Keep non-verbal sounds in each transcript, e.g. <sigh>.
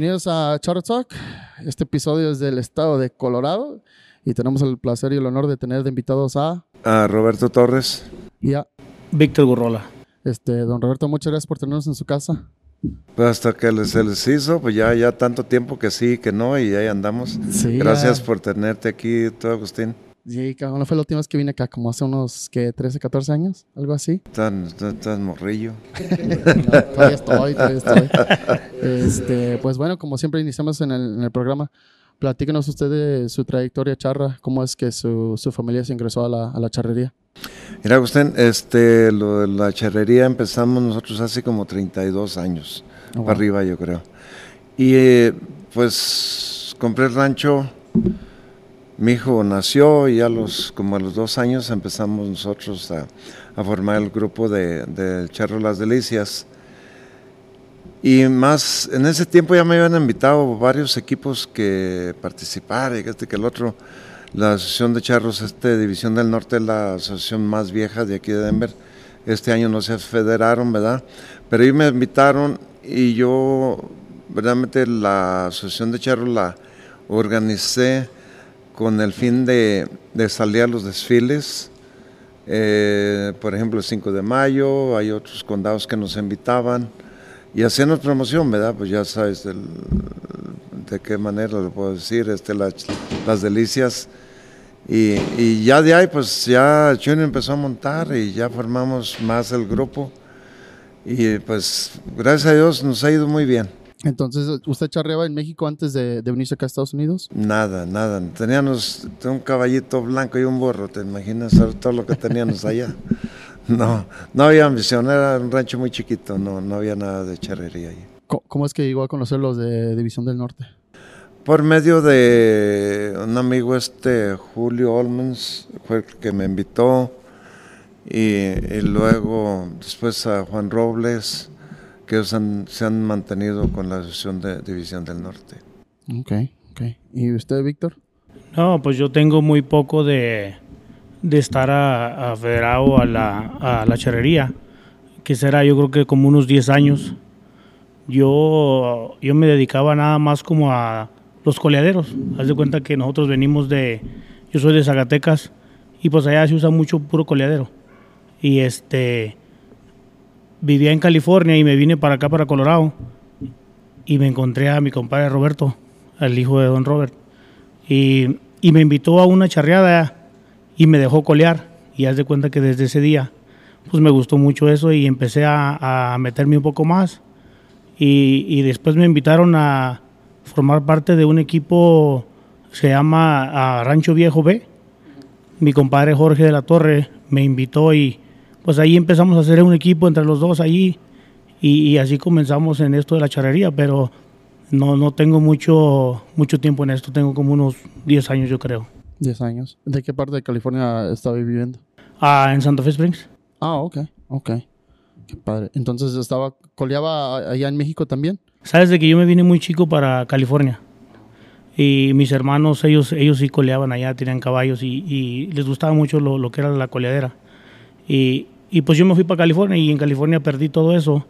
Bienvenidos a Charter Talk. Este episodio es del estado de Colorado y tenemos el placer y el honor de tener de invitados a, A Roberto Torres. y a Víctor Gurrola. este, don Roberto. Muchas gracias por tenernos en su casa. Pues hasta que les- se les hizo, pues ya, ya tanto tiempo que sí, que no, y ahí andamos. Sí, Gracias ya- por tenerte aquí, tú, Agustín. Sí, cabrón, fue la última vez que vine acá, como hace unos, ¿qué? 13, 14 años, algo así. Tan, tan, tan morrillo. No, <laughs> todavía estoy, todavía estoy. Este, pues bueno, como siempre iniciamos en el, en el programa, platíquenos usted de su trayectoria charra, cómo es que su, su familia se ingresó a la, a la charrería. Mira, Agustín, este, lo de la charrería empezamos nosotros hace como 32 años, Oh, wow. para arriba yo creo. Y eh, pues compré el rancho, mi hijo nació y a los, como a los dos años empezamos nosotros a, formar el grupo de, del Charro Las Delicias. Y más, en ese tiempo ya me habían invitado varios equipos que participar, y este que el otro. La Asociación de Charros, este División del Norte, es la asociación más vieja de aquí de Denver. Este año no se federaron, ¿verdad? Pero ahí me invitaron y yo, verdaderamente, la Asociación de Charros la organicé con el fin de, de salir a los desfiles. Eh, por ejemplo, el 5 de mayo, hay otros condados que nos invitaban y hacíamos promoción, ¿verdad? Pues ya sabes de qué manera lo puedo decir, este, las, las delicias. Y, y ya de ahí, pues ya Junior empezó a montar y ya formamos más el grupo. Y pues gracias a Dios nos ha ido muy bien. Entonces, ¿usted charreaba en México antes de, de venirse acá a Estados Unidos? Nada, nada. Teníamos un caballito blanco y un burro, ¿te imaginas todo lo que teníamos allá? <laughs> No, no había ambición, era un rancho muy chiquito, no, no había nada de charrería ahí. Co- ¿Cómo es que llegó a conocer los de División del Norte? Por medio de un amigo este, Julio Olmens, fue el que me invitó, y, y luego después a Juan Robles, que ellos han- se han mantenido con la Asociación de División del Norte. Ok, ok. ¿Y usted, Víctor? No, pues yo tengo muy poco de, de estar a, a federado a la, a la charrería, que será yo creo que como unos 10 años. Yo, yo me dedicaba nada más como a los coleaderos. Haz de cuenta que nosotros venimos de, yo soy de Zacatecas y pues allá se usa mucho puro coleadero. Y este, vivía en California y me vine para acá, para Colorado, y me encontré a mi compadre Roberto, al hijo de don Robert y, me invitó a una charreada y me dejó colear y haz de cuenta que desde ese día pues me gustó mucho eso y empecé a, meterme un poco más y, después me invitaron a formar parte de un equipo se llama Rancho Viejo B. Mi compadre Jorge de la Torre me invitó y pues ahí empezamos a hacer un equipo entre los dos allí y, y así comenzamos en esto de la charrería pero no, no tengo mucho, mucho tiempo en esto, tengo como unos 10 años yo creo. 10 años. ¿De qué parte de California estaba viviendo? Ah, en Santa Fe Springs. Ah, ok, ok. Qué padre. Entonces, estaba, coleaba allá en México también. Sabes de que yo me vine muy chico para California y mis hermanos, ellos, ellos sí coleaban allá, tenían caballos y, y les gustaba mucho lo, lo que era la coleadera. Y, y pues yo me fui para California y en California perdí todo eso.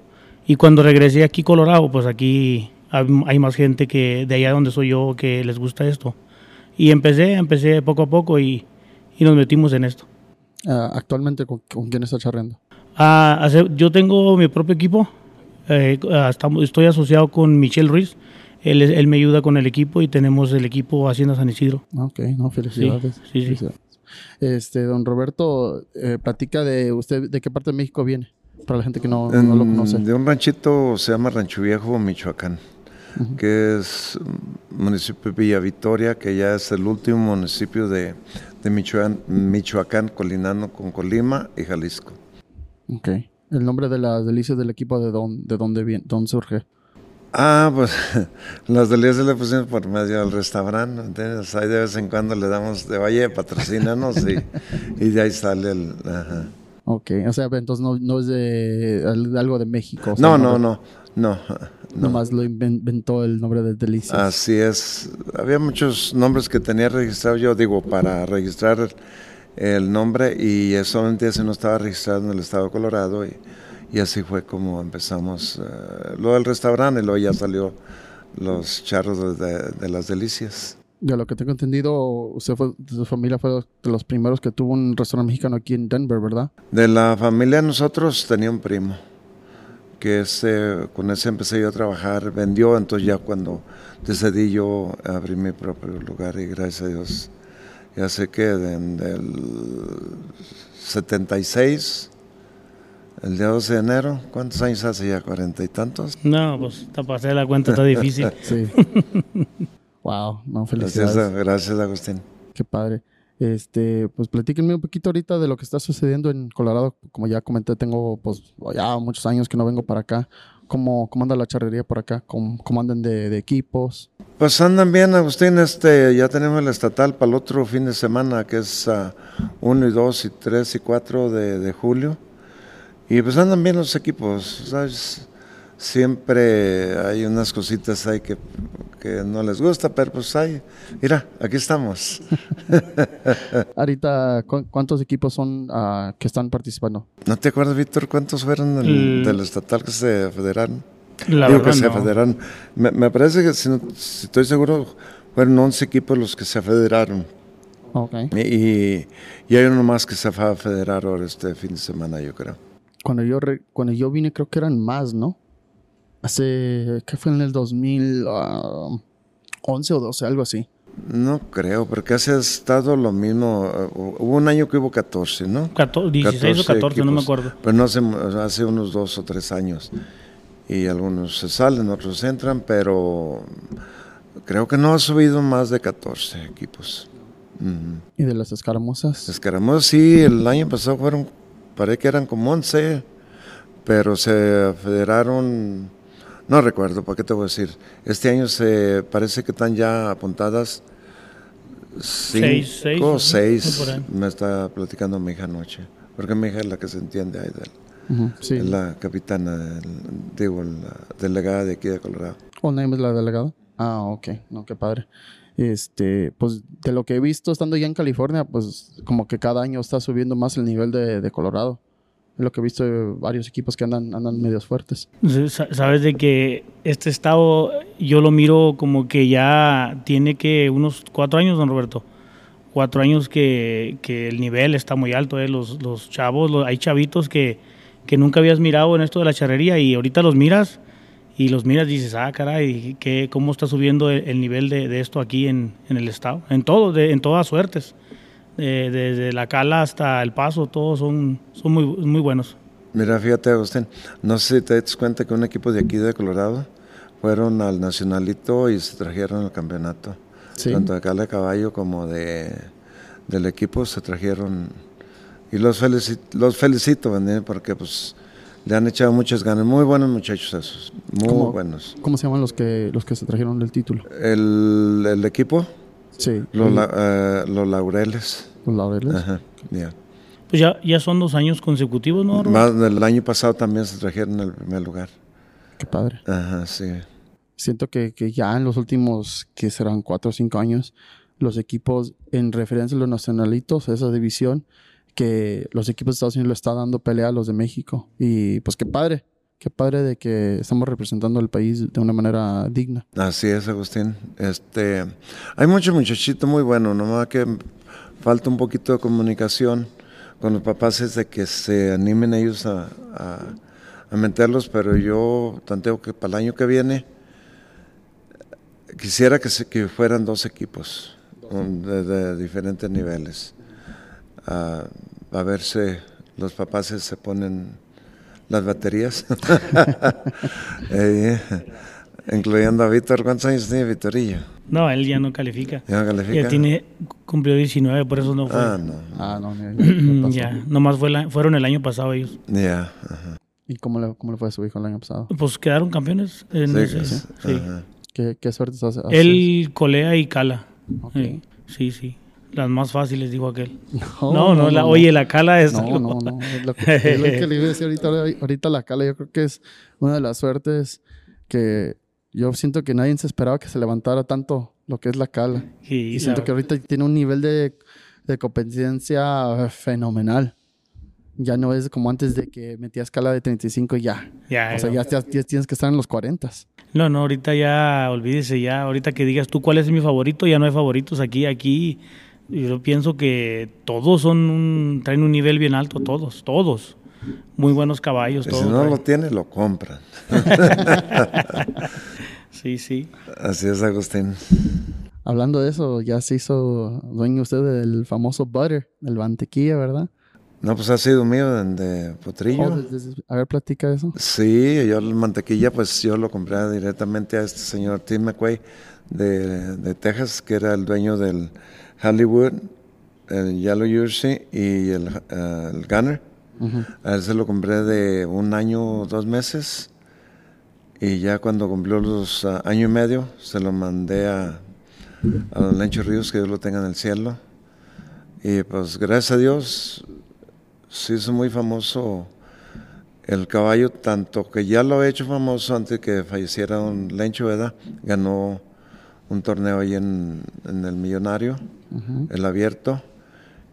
Y cuando regresé aquí a Colorado, pues aquí hay más gente que de allá donde soy yo que les gusta esto. Y empecé, empecé poco a poco y, y nos metimos en esto. Ah, actualmente, ¿con, con quién está charreando? Hace- yo tengo mi propio equipo. eh, ah, estamos- estoy asociado con Michelle Ruiz. Él, él me ayuda con el equipo y tenemos el equipo Hacienda San Isidro. Ok, no, felicidades. Sí, sí, sí. Este, don Roberto, eh, platica de usted, ¿de qué parte de México viene? Para la gente que no, no lo conoce. De un ranchito se llama Rancho Viejo, Michoacán, que es municipio de Villa Victoria, que ya es el último municipio de, de Michoacán, Michoacán, colinando con Colima y Jalisco. Ok. El nombre de las delicias del equipo, ¿de dónde, de dónde, viene, dónde surge? Ah, pues <laughs> las delicias le pusimos por medio del restaurante, ¿entiendes? Ahí de vez en cuando le damos de oye, patrocínanos y, y de ahí sale el... ajá. Ok, o sea, entonces no, no es de al- algo de México. o sea, No, no, no, no. no. Nomás lo inven- inventó el nombre de delicias. Así es. Había muchos nombres que tenía registrado yo, digo, para registrar el, el nombre y solamente ese no estaba registrado en el estado de Colorado y, y así fue como empezamos. eh, lo del restaurante y luego ya salió los charros de, de las delicias. De lo que tengo entendido, usted fue, su familia fue de los primeros que tuvo un restaurante mexicano aquí en Denver, ¿verdad? De la familia nosotros tenía un primo que ese, con ese empecé yo a trabajar, vendió, entonces ya cuando decidí yo abrir mi propio lugar y gracias a Dios, ya sé que en el 76, el día 12 de enero, ¿cuántos años hace ya? ¿Cuarenta y tantos? No, pues te pasé la cuenta, está difícil. <laughs> sí. <laughs> wow, no, felicidades. Gracias, gracias Agustín. Qué padre. Este, pues platíquenme un poquito ahorita de lo que está sucediendo en Colorado. Como ya comenté, tengo pues ya muchos años que no vengo para acá. ¿Cómo, cómo anda la charrería por acá? ¿Cómo, cómo andan de, de, equipos? Pues andan bien, Agustín. Este, ya tenemos el estatal para el otro fin de semana, que es 1 uh, y 2 y 3 y 4 de, de, julio. Y pues andan bien los equipos, ¿sabes? Siempre hay unas cositas ahí que, que no les gusta, pero pues hay. Mira, aquí estamos. <laughs> Ahorita, ¿cuántos equipos son uh, que están participando? ¿No te acuerdas, Víctor, cuántos fueron del, Mm. del estatal que se federaron? La Digo verdad, que se no. federaron. Me, me parece que, si, no- si estoy seguro, fueron 11 equipos los que se federaron. Ok. Y, y hay uno más que se va a federar ahora este fin de semana, yo creo. Cuando yo, re- cuando yo vine, creo que eran más, ¿no? Hace, ¿qué fue en el 2011 o 12, algo así? No creo, porque hace estado lo mismo. eh, Hubo un año que hubo 14, ¿no? 14, 16 o 14, no me acuerdo. Pero no hace, hace unos dos o tres años. Y algunos se salen, otros entran, pero creo que no ha subido más de 14 equipos. Y de las escaramuzas. Escaramuzas, sí, el año pasado fueron, parece que eran como 11, pero se federaron, no recuerdo, ¿para qué te voy a decir? Este año se parece que están ya apuntadas Seis, seis, cinco o ¿no? seis, Por ahí. me está platicando mi hija anoche, porque mi hija es la que se entiende ahí, del- Ujú, sí. es la capitana, del- digo, la delegada de aquí de Colorado. ¿O name es la delegada? Ah, ok. No, qué padre. Este, pues de lo que he visto estando ya en California, pues como que cada año está subiendo más el nivel de, Colorado. Es lo que he visto de varios equipos que andan, andan medios fuertes. Sa- Sabes de que este estado yo lo miro como que ya tiene que unos cuatro años, don Roberto. Cuatro años que, el nivel está muy alto. eh. Los, chavos, hay chavitos que, que nunca habías mirado en esto de la charrería y ahorita los miras y los miras y dices, ah, caray, ¿qué, ¿cómo está subiendo el, el nivel de, de esto aquí en, en el estado? En todo, de- en todas suertes. Eh, desde la cala hasta el paso, todos son, son muy, muy buenos. Mira, fíjate, Agustín, no sé si te das cuenta que un equipo de aquí de Colorado fueron al Nacionalito y se trajeron el campeonato. Sí. Tanto de Cala de Caballo como de, del equipo se trajeron. Y los, felici- los felicito, ¿verdad? porque pues le han echado muchas ganas. Muy buenos muchachos esos, muy ¿Cómo? buenos. ¿Cómo se llaman los que, los que se trajeron el título? El, el equipo, Sí. los, el- la- eh, los laureles. los laureles. Ajá, ya. Pues ya, ya son dos años consecutivos, ¿no? Más del año pasado también se trajeron el primer lugar. Qué padre. Ajá, sí. Siento que, que ya en los últimos, que serán cuatro o cinco años, los equipos, en referencia a los nacionalitos, a esa división, que los equipos de Estados Unidos le está dando pelea a los de México. Y pues qué padre, qué padre de que estamos representando al país de una manera digna. Así es, Agustín. Este, hay muchos muchachitos muy buenos, nomás que falta un poquito de comunicación con los papás es de que se animen ellos a, a- a meterlos, pero yo tanteo que para el año que viene quisiera que, se- que fueran dos equipos de, de diferentes niveles. A ver si los papás se ponen las baterías. <laughs> Eh, incluyendo a Víctor. ¿Cuántos años tiene Víctorillo? No, él ya no califica. ¿Ya califica? Ya tiene, cumplió 19, por eso no fue. Ah, no. Ah, no, ya- ya pasó. ya, nomás fue la- fueron el año pasado ellos. Ya. ajá. ¿Y cómo le, cómo le fue a su hijo el año pasado? Pues quedaron campeones. En Sí, ese- sí. ¿Qué, qué suerte hace? Él colea y cala. Ok. Sí, sí, sí. Las más fáciles, dijo aquel. <laughs> No, No, no, la, oye, la cala es No, no, no. Es lo, que, <laughs> es lo que le iba a decir ahorita. Ahorita la cala, yo creo que es una de las suertes que yo siento que nadie se esperaba que se levantara tanto lo que es la cala. Sí, Y siento que ahorita tiene un nivel de, de competencia fenomenal. Ya no es como antes de que metías escala de 35 y ya. Ya, O sea, ya, ya- ya tienes que estar en los 40. No, no, ahorita ya, olvídese ya, ahorita que digas tú cuál es mi favorito, ya no hay favoritos aquí, aquí. Yo pienso que todos son un, traen un nivel bien alto, todos, todos. Muy buenos caballos, todos. si no traen. lo tiene, lo compran. <laughs> Sí, sí. Así es, Agustín. Hablando de eso, ya se hizo dueño usted del famoso butter, del mantequilla, ¿verdad? No, pues ha sido mío de, de Potrillo. Oh, desde- a ver, platica eso. Sí, yo el mantequilla, pues yo lo compré directamente a este señor Tim McQuay de, de Texas, que era el dueño del Hollywood, el Yellow Jersey y el, el Gunner. A él se lo compré de un año dos meses. Y ya cuando cumplió los ah, año y medio, se lo mandé a, a don Lencho Ríos, que Dios lo tenga en el cielo. Y pues gracias a Dios, se hizo muy famoso el caballo, tanto que ya lo había hecho famoso antes que falleciera don Lencho, ¿verdad? Ganó un torneo ahí en, en el Millonario, Ujú. el abierto.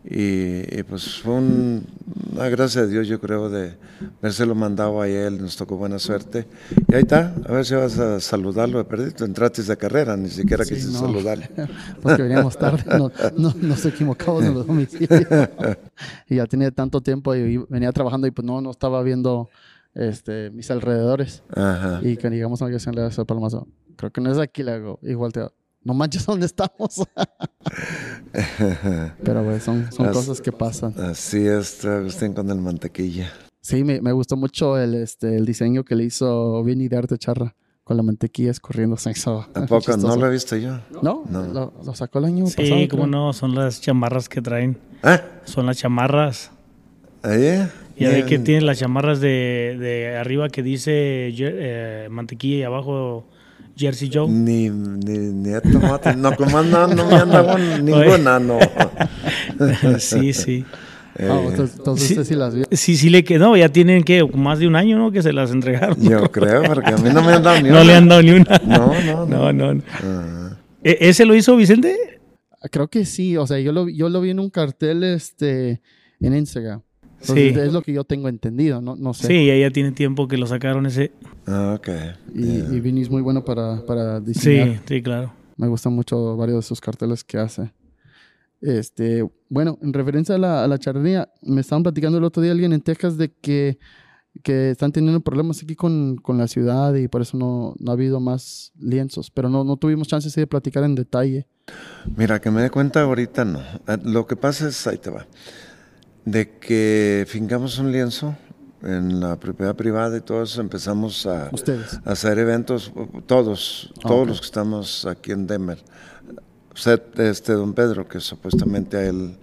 Y, y, pues fue un- una gracia de Dios, yo creo, de habérselo mandado a él, nos tocó buena suerte. Y ahí está, a ver si vas a saludarlo de perdido. Entraste de carrera, ni siquiera Sí, quise no. saludarle. <laughs> Porque veníamos tarde, no, no, nos equivocamos en los domicilios. y ya tenía tanto tiempo y venía trabajando y pues no, no estaba viendo este, mis alrededores. Ajá. Y que llegamos a ocasión le hago el palomazo. Creo que no es aquí, le hago. Igual te no manches dónde estamos. <laughs> Pero pues son, son As- cosas que pasan. Así es, Agustín, con el mantequilla. Sí, me, me gustó mucho el, este, el diseño que le hizo Vinny de Arte Charra con la mantequilla escurriendo. Se hizo Tampoco, no lo he visto yo. ¿No? No. Lo, lo sacó el año pasado. Sí, cómo creo. no, son las chamarras que traen. ¿Ah? Son las chamarras. ¿Ahí? Ya ve que tienen las chamarras de, de arriba que dice eh, mantequilla y abajo Jersey Joe. Ni, ni, ni he tomado, no, como no, no me han dado <laughs> ninguna, no. <laughs> sí, sí. Eh, Ah, entonces, Sí. usted sí las vio. Sí, sí le quedó. Ya tienen que más de un año, ¿no? Que se las entregaron. yo <laughs> creo, porque a mí no me han dado ni No una. le han dado ni una. No, no, no. No, no. Ah, ¿E- ¿Ese lo hizo Vicente? Creo que sí, o sea, yo lo, yo lo vi en un cartel este, en Instagram. Sí. Es lo que yo tengo entendido, no, no sé. Sí, ya, ya tiene tiempo que lo sacaron ese. ah, ok. Y, Yeah. y Vinny es muy bueno para, para Sí, diseñar. sí, claro. Me gustan mucho varios de sus carteles que hace. Este, bueno, en referencia a la, a la charrería, me estaban platicando el otro día alguien en Texas de que, que están teniendo problemas aquí con, con la ciudad y por eso no, no ha habido más lienzos, pero no, no tuvimos chance de platicar en detalle. Mira, que me dé cuenta ahorita no. Ah, Lo que pasa es, ahí te va, de que fincamos un lienzo en la propiedad privada y todos empezamos a, hacer eventos, todos, todos los que estamos aquí en Denver. Excepto este don Pedro, que supuestamente a él,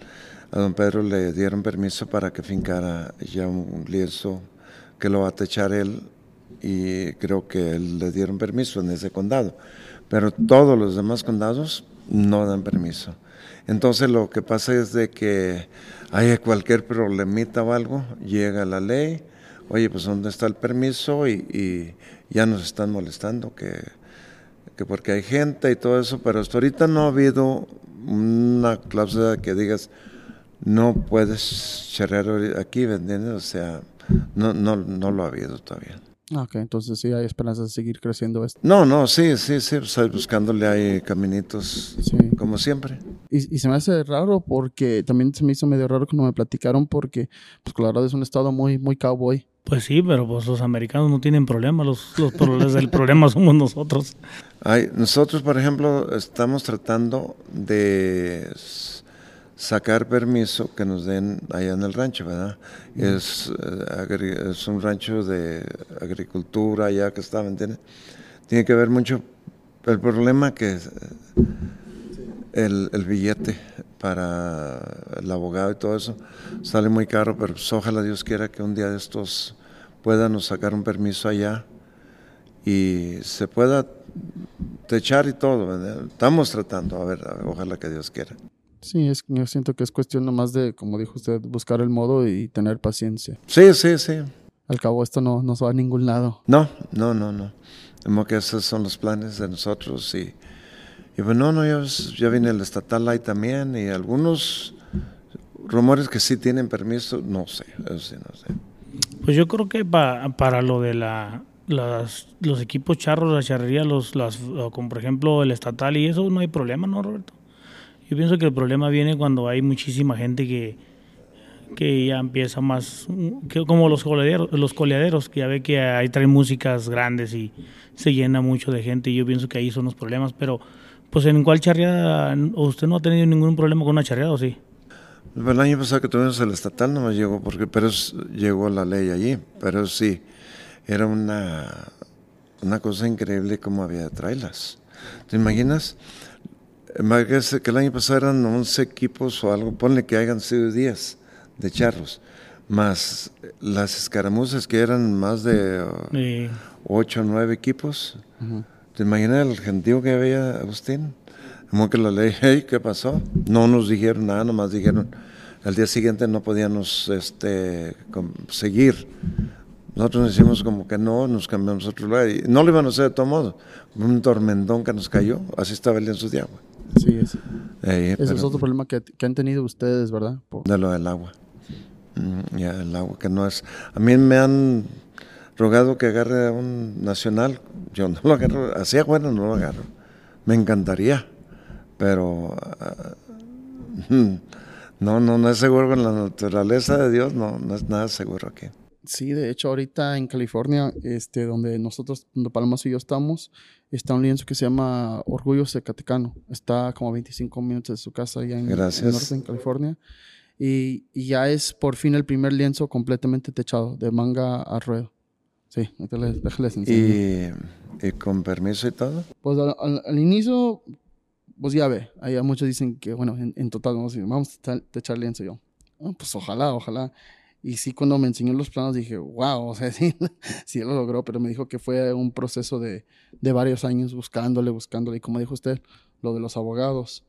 a don Pedro le dieron permiso para que fincara ya un lienzo que lo va a techar él y creo que él le dieron permiso en ese condado. Pero todos los demás condados no dan permiso. Entonces lo que pasa es de que hay cualquier problemita o algo, llega la ley, oye, pues ¿dónde está el permiso? Y, ya nos están molestando que, que porque hay gente y todo eso, pero hasta ahorita no ha habido una cláusula que digas, no puedes ahori- aquí, ¿me? O sea, no, no, no lo ha habido todavía. Ah, Ok, entonces sí hay esperanzas de seguir creciendo esto. No, no, sí, sí, sí, pues ahí buscándole hay caminitos, Sí. como siempre. Y, y se me hace raro porque también se me hizo medio raro cuando me platicaron porque pues Colorado es un estado muy, muy cowboy. Pues sí, pero pues los americanos no tienen problema. Los, los problemas, el problema somos nosotros. Hay, nosotros, por ejemplo, estamos tratando de sacar permiso que nos den allá en el rancho, ¿verdad? Es, eh, es un rancho de agricultura allá que está, ¿me entiendes? Tiene que ver mucho el problema que es, eh, el, el billete para el abogado y todo eso sale muy caro, pero pues, ojalá Dios quiera que un día de estos puedan sacar un permiso allá y se pueda techar y todo. ¿verdad? Estamos tratando, a ver, a ver, ojalá que Dios quiera. Sí, es, yo siento que es cuestión nomás de, como dijo usted, buscar el modo y tener paciencia. Sí, sí, sí. Al cabo esto no, no se va a ningún lado. No, no, no, no. Como que esos son los planes de nosotros y, y pues no, no, ya, ya viene el estatal ahí también y algunos rumores que sí tienen permiso, no sé, eso sí no sé. Pues yo creo que pa- para lo de la, las, los equipos charros, la charrería, los, las, como por ejemplo el estatal y eso, no hay problema, ¿no, Roberto? Yo pienso que el problema viene cuando hay muchísima gente que, que ya empieza más, que como los coleaderos, los coleaderos, que ya ve que ahí traen músicas grandes y se llena mucho de gente y yo pienso que ahí son los problemas, pero pues en cuál charreada, usted no ha tenido ningún problema con una charreada o sí? El año pasado que tuvimos el estatal no me llegó, porque, pero es- llegó la ley allí, pero sí, era una, una cosa increíble cómo había de traerlas. ¿Te imaginas? Imagínese que el año pasado eran 11 equipos o algo, ponle que hayan sido 10 de charros, más las escaramuzas que eran más de uh, Eh, 8 o 9 equipos. ¿Te imaginas el gentío que había, Agustín? Como que la ley, <laughs> hey, ¿qué pasó? No nos dijeron nada, nomás dijeron, al día siguiente no podíamos este, seguir. Nosotros nos hicimos como que no, nos cambiamos a otro lugar. Y no lo iban a hacer de todo modo. Un tormentón que nos cayó, así estaba el lienzo de agua. Sí, es- Eh, ese es otro problema que, que han tenido ustedes, ¿verdad? Por- de lo del agua. Mm, ya, el agua que no es. A mí me han rogado que agarre a un nacional. Yo no lo agarro. Así bueno no lo agarro. Me encantaría. Pero. ah, <laughs> no, no, no es seguro con la naturaleza de Dios. No, no es nada seguro aquí. Sí, de hecho, ahorita en California, este, donde nosotros, donde Palomas y yo estamos, está un lienzo que se llama Orgullo Zacatecano. Está como a 25 minutos de su casa allá en, en Gracias. norte, en California. Y, y ya es por fin el primer lienzo completamente techado, de manga a ruedo. Sí, déjales, déjales. Y, y con permiso y todo. Pues al, al- al inicio, pues ya ve, allá muchos dicen que, bueno, en, en total vamos a, vamos a techar- techar lienzo yo. "Ah, pues ojalá, ojalá. Y sí, cuando me enseñó los planos dije, wow, o sea, <laughs> sí, sí lo logró, pero me dijo que fue un proceso de, de varios años buscándole, buscándole. Y como dijo usted, lo de los abogados.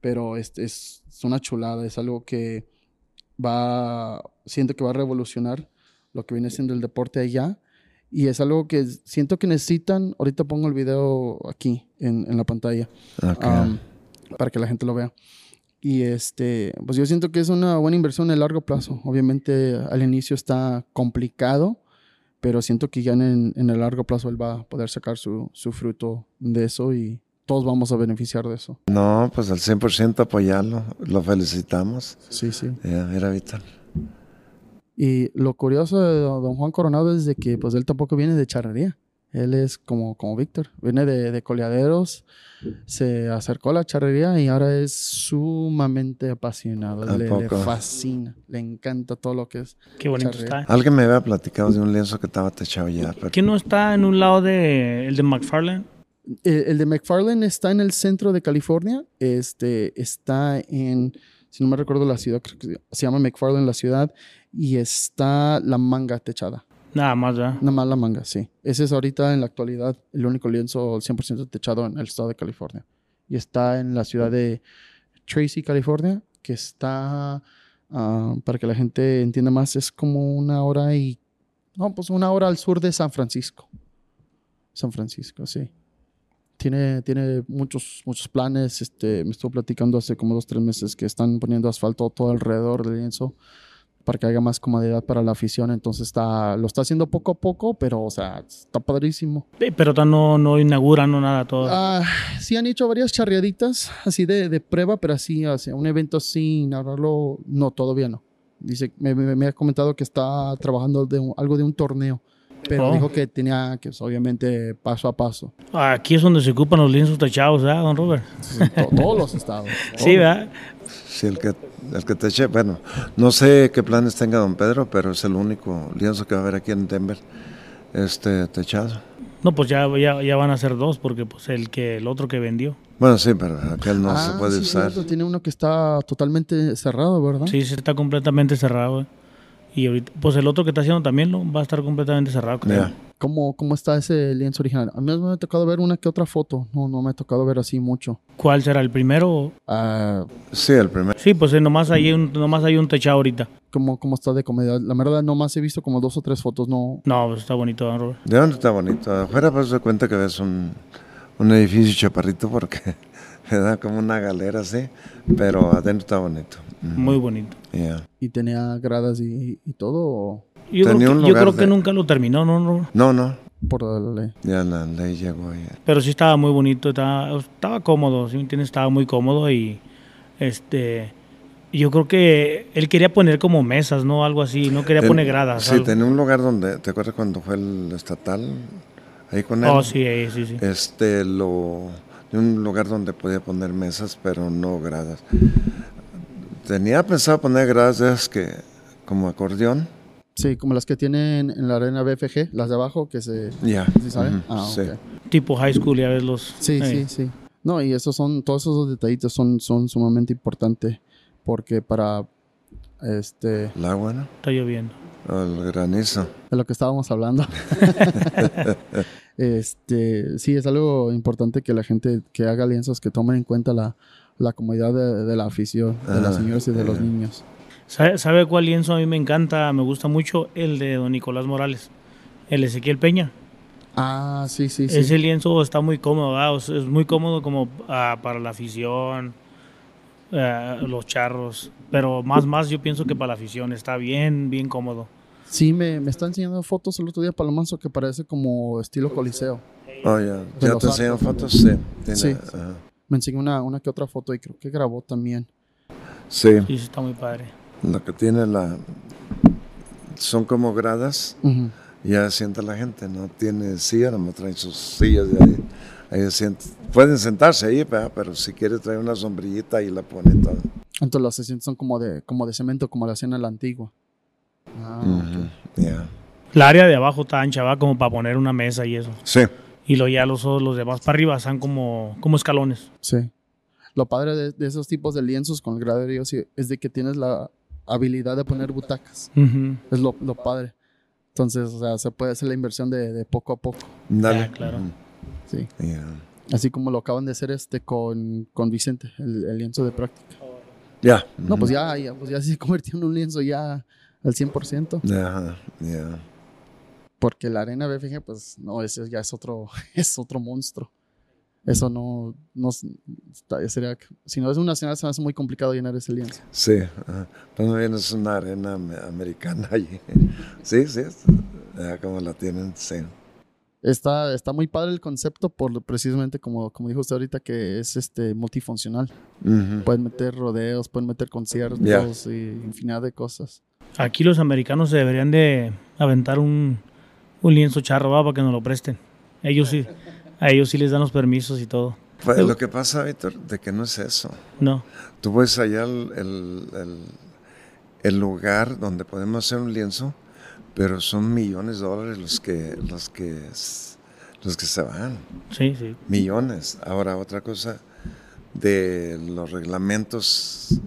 Pero este es, es una chulada, es algo que va, siento que va a revolucionar lo que viene siendo el deporte allá. Y es algo que siento que necesitan. Ahorita pongo el video aquí en, en la pantalla Ok. um, para que la gente lo vea. Y este, pues yo siento que es una buena inversión a largo plazo. Obviamente al inicio está complicado, pero siento que ya en, en el largo plazo él va a poder sacar su, su fruto de eso y todos vamos a beneficiar de eso. no, pues al 100% apoyarlo. Lo felicitamos. Sí, sí. Era vital. Y lo curioso de don Juan Coronado es de que pues él tampoco viene de charrería. Él es como, como Víctor, viene de, de coleaderos, se acercó a la charrería y ahora es sumamente apasionado. ¿A Le, fascina, le encanta todo lo que es. qué bonito Charrería. está. Alguien me había platicado de un lienzo que estaba techado ya. pero- ¿Quién no está en un lado de el de McFarlane? El, el de McFarlane está en el centro de California, este, está en, si no me recuerdo la ciudad, creo que se llama McFarlane la ciudad, y está la manga techada. Nada más, ¿verdad? Nada más la manga, sí. Ese es ahorita en la actualidad el único lienzo 100% techado en el estado de California. Y está en la ciudad de Tracy, California, que está, ah, para que la gente entienda más, es como una hora y... No, pues una hora al sur de San Francisco. San Francisco, sí. Tiene, tiene muchos, muchos planes. Este, me estuvo platicando hace como dos, tres meses que están poniendo asfalto todo alrededor del lienzo para que haya más comodidad para la afición. Entonces está, lo está haciendo poco a poco, pero o sea, está padrísimo. Eh, Pero no, no inauguran, no nada, todo. Ah, sí han hecho varias charreaditas así de, de prueba, pero así, sea, un evento así, narrarlo, no, todavía no. Dice, me, me- me ha comentado que está trabajando de un- algo de un torneo, pero Oh. dijo que tenía que, obviamente, paso a paso. Aquí es donde se ocupan los lienzos techados, ¿verdad, don Robert? To- todos los estados. <laughs> Sí, todos. ¿verdad? Sí, el que, el que teche, bueno, no sé qué planes tenga don Pedro, pero es el único lienzo que va a haber aquí en Denver, este techado. No, pues ya, ya, ya van a ser dos, porque pues el que el otro que vendió. Bueno, sí, pero aquel no Ah, se puede sí, usar. cierto, Tiene uno que está totalmente cerrado, ¿verdad? Sí, sí está completamente cerrado. güey. Y ahorita, pues el otro que está haciendo también ¿no? va a estar completamente cerrado, creo. Ya. ¿Cómo, ¿Cómo está ese lienzo original? A mí me ha tocado ver una que otra foto. No, no me ha tocado ver así mucho. ¿Cuál será el primero? Ah, Sí, el primer. Sí, pues eh, nomás hay un, nomás hay un techado ahorita. ¿cómo, ¿Cómo está de comodidad? La verdad, nomás he visto como dos o tres fotos. No, No, pues está bonito, don Robert. ¿De dónde está bonito? Afuera pues se cuenta que ves un, un edificio chaparrito porque <laughs> me da como una galera así, pero adentro está bonito. Muy bonito. Yeah. ¿Y tenía gradas y, y todo? o Yo, Tenía creo, un que, yo creo que nunca lo terminó, no, no. No, no, por la ley? ya la ley llegó ya. Pero sí estaba muy bonito, estaba, estaba cómodo, ¿sí me entiendes? Estaba muy cómodo y este yo creo que él quería poner como mesas, ¿no? Algo así, no quería El- poner gradas. Sí, algo. tenía un lugar donde, ¿te acuerdas cuando fue el estatal? Ahí con él. Oh, sí, ahí, sí, sí. Este, lo, un lugar donde podía poner mesas, pero no gradas. Tenía pensado poner gradas que, como acordeón. Sí, como las que tienen en la arena BFG, las de abajo que se... Ya. ¿Sí saben? Ah, sí. ok. Tipo high school, ya ves los... Sí, eh, sí, sí. No, y esos son, todos esos detallitos son, son sumamente importantes porque para, este, El agua, ¿no? Está lloviendo. El granizo. de lo que estábamos hablando. <laughs> <laughs> este, sí, es algo importante que la gente que haga alianzas, que tomen en cuenta la, la comodidad de, de la afición, de las Ah, señoras y de los ya. niños. ¿Sabe, sabe cuál lienzo a mí me encanta? Me gusta mucho el de don Nicolás Morales. El Ezequiel Peña. Ah, sí, sí, sí. Ese lienzo está muy cómodo, ¿verdad? O sea, es muy cómodo como ah, para la afición, ah, los charros. Pero más, más yo pienso que para la afición está bien, bien cómodo. Sí, me, me está enseñando fotos el otro día Palomanzo que parece como estilo coliseo. Oh, ya. ¿Ya te enseñan fotos? Sí. Tiene- Sí. Me enseñó una, una que otra foto y creo que grabó también. Sí. Sí, sí, está muy padre. Lo que tiene la... Son como gradas. Ujú. Ya sienta la gente, no tiene silla, no traen sus sillas de ahí. ahí sienta- Pueden sentarse ahí, ¿verdad? pero si quiere traer una sombrillita y la pone todo. Entonces las asientos son como de, como de cemento, como la hacían en la antigua. Ah, Ujú, ya. La área de abajo está ancha, va como para poner una mesa y eso. Sí, Y lo ya los, los demás para arriba están como, como escalones. Sí. Lo padre de, de esos tipos de lienzos con el graderío sí, es de que tienes la habilidad de poner butacas. Es lo, lo padre. Entonces, o sea, se puede hacer la inversión de, de poco a poco. dale. Ya, claro. Sí. Así como lo acaban de hacer este con, con Vicente, el, el lienzo de práctica. Ya. No, pues ya, ya, pues ya se <laughs> convirtió en un lienzo ya al 100%. Ya, ya. Porque la arena BFG, pues no, ese ya es otro, <laughs> es otro monstruo. Eso no, no sería, si no es una nacional, se me hace muy complicado llenar ese lienzo. Sí, ajá. pues no bien es una arena ame- americana allí. <laughs> Sí, sí, ya como la tienen, sí. Está, está muy padre el concepto por precisamente como, como dijo usted ahorita que es este multifuncional. Ujú. Pueden meter rodeos, pueden meter conciertos Ya. y infinidad de cosas. Aquí los americanos se deberían de aventar un, un lienzo charro ¿va? para que nos lo presten. Ellos sí, a ellos sí les dan los permisos y todo. Pues lo que pasa, Víctor, de que no es eso. No, Tú ves allá el, el- el- el lugar donde podemos hacer un lienzo, pero son millones de dólares los que, los que, los que se van. sí, sí. Millones. Ahora, otra cosa de los reglamentos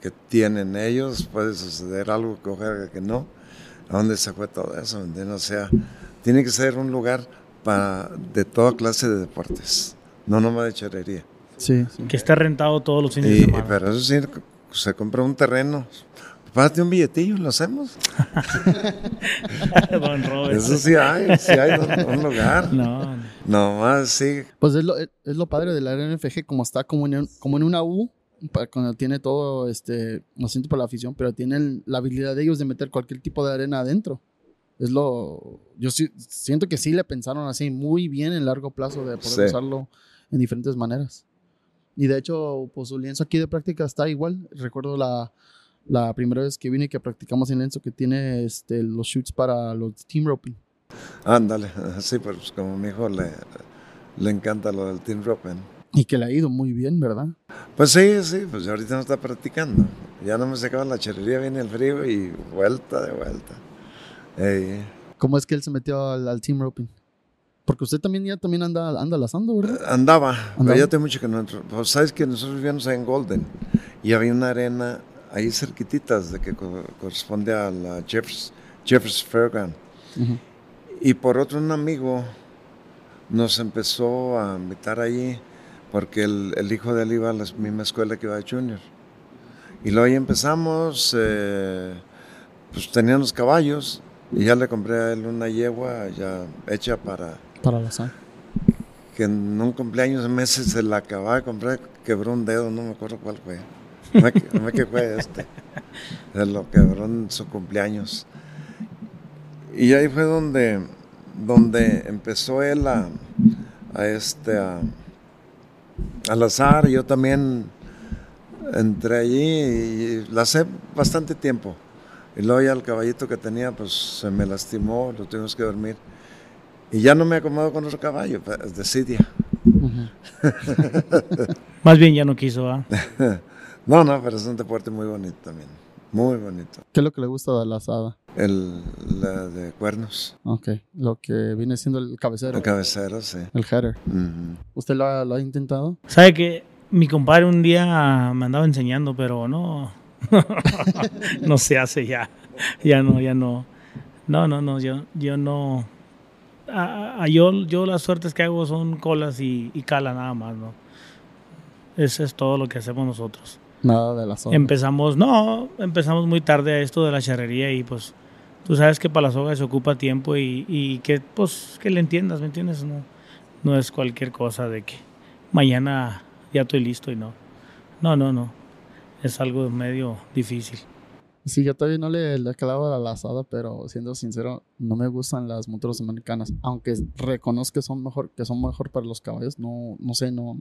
que tienen ellos, puede suceder algo que ojalá que no. ¿A dónde se fue todo eso? O sea, tiene que ser un lugar para, de toda clase de deportes, no nomás de charrería. Sí, sí. Que esté rentado todos los fines de Y, semana. pero eso sí, se compra un terreno. Pásate un billetillo, lo hacemos. <laughs> Don Robert. Eso sí hay, sí hay un, lugar. No, no. Nomás sí. Pues es lo, es lo padre de la RNFG, como está como en, un- como en una U, cuando tiene todo este asiento para la afición, pero tienen la habilidad de ellos de meter cualquier tipo de arena adentro. Es lo. Yo sí, siento que sí le pensaron así muy bien en largo plazo de poder Sí. usarlo en diferentes maneras. Y de hecho, pues su lienzo aquí de práctica está igual. Recuerdo la, la primera vez que vine que practicamos en lienzo que tiene este, los shoots para los team roping. Ándale, <laughs> sí, pues como mi hijo le, le encanta lo del team roping. Y que le ha ido muy bien, ¿verdad? Pues sí, sí, pues ahorita no está practicando. Ya no me se acaba la charrería, viene el frío y vuelta de vuelta. ¿Cómo es que él se metió al, al team roping? Porque usted también ya también anda, anda lazando, ¿verdad? Andaba, pero Andaba. ya tengo mucho que no entro. Pues sabes que nosotros vivíamos ahí en Golden y había una arena ahí cerquititas de que co- corresponde a la Jeffers, Jeffers Fairground. Ujú. Y por otro, un amigo nos empezó a invitar allí porque el, el hijo de él iba a la misma escuela que iba a Junior. Y luego ahí empezamos, eh, pues tenían los caballos y ya le compré a él una yegua ya hecha para Para lazar. que en un cumpleaños de meses se la acababa de comprar, quebró un dedo, no me acuerdo cuál fue. no me que fue este. De lo quebró en su cumpleaños. Y ahí fue donde, donde empezó él a, a este, a, al azar. Yo también entré allí y la sé bastante tiempo. Y luego ya el caballito que tenía, pues se me lastimó, lo tuvimos que dormir. Y ya no me acomodo con otro caballo, pues, de Sidia. <laughs> Más bien ya no quiso, ¿ah? <laughs> no, no, pero es un deporte muy bonito también. Muy bonito. ¿Qué es lo que le gusta de la asada? El la de cuernos. Ok, lo que viene siendo el cabecero. El cabecero, sí. El header. ¿Usted lo ha, lo ha intentado? ¿Sabe que mi compadre un día me andaba enseñando, pero no, <laughs> no se hace ya. Ya no, ya no. No, no, no, yo, yo no. A, yo, yo las suertes que hago son colas y, cala nada más, ¿no? Eso es todo lo que hacemos nosotros. Nada de la soga. Empezamos, no, empezamos muy tarde a esto de la charrería y pues tú sabes que para la soga se ocupa tiempo y, y que pues que le entiendas, ¿me entiendes? No, no es cualquier cosa de que mañana ya estoy listo y no. No, no, no. Es algo medio difícil. Sí, yo todavía no le, le a la asada, pero siendo sincero, no me gustan las monturas americanas. Aunque reconozco que son mejor, que son mejor para los caballos, no, no sé, no,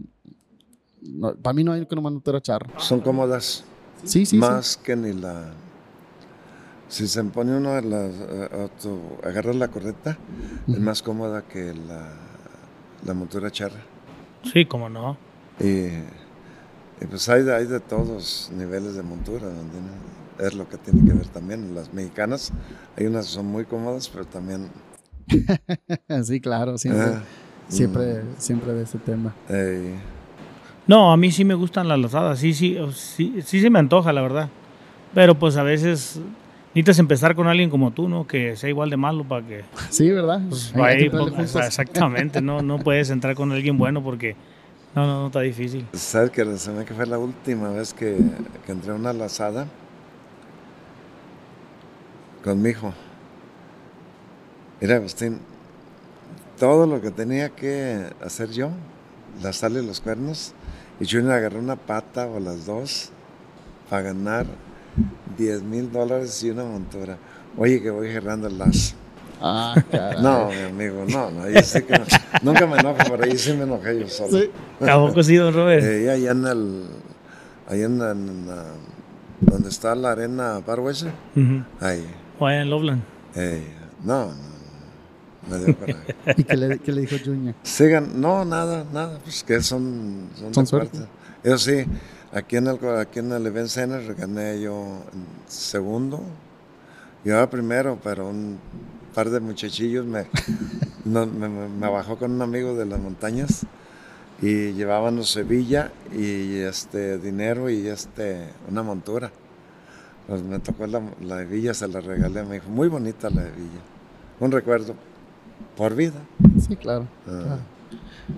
Para mí no hay que una montura charra. Son cómodas. Sí, sí. Más que ni la. Si se pone uno a, la, agarrar la correcta, es más cómoda que la, la montura charra. Sí, cómo no. Y, pues hay, hay de todos niveles de montura, es lo que tiene que ver también. Las mexicanas, hay unas que son muy cómodas, pero también... <laughs> sí, claro, siempre, ah, siempre, mm. siempre de ese tema. No, a mí sí me gustan las lazadas, sí, sí, sí, sí se me antoja, la verdad. Pero pues a veces necesitas empezar con alguien como tú, ¿no? Que sea igual de malo para que... <laughs> Sí, ¿verdad? Pues, exactamente, no, no puedes entrar con alguien bueno porque no, no, no está difícil. ¿Sabes que que fue la última vez que, entré a una lazada con mi hijo? Mira, Agustín, todo lo que tenía que hacer yo, la sale los cuernos, y yo me agarré una pata o las dos para ganar 10 mil dólares y una montura. Oye, que voy cerrando el lazo. Ah, No, mi amigo, no, no, sí que nunca me enojo, pero ahí sí me enojé yo solo. ¿Sí? ¿A sí, don Robert? Eh, ahí en el, ahí en, donde está la arena Parwese, ahí. O allá en Loveland. Eh, no, no, no, me dio para <laughs> ¿Y qué le, qué le dijo Junior? Sigan, no, nada, nada, pues que son, son, son suerte. Eso sí, aquí en el, aquí en el Event Center gané yo segundo, yo era primero, pero un par de muchachillos <laughs> me, me, bajó con un amigo de las montañas y llevábamos Sevilla y este dinero y este una montura. Pues me tocó la, la hebilla, se la regalé a mi hijo. Muy bonita la hebilla. Un recuerdo por vida. Sí, claro. Ah.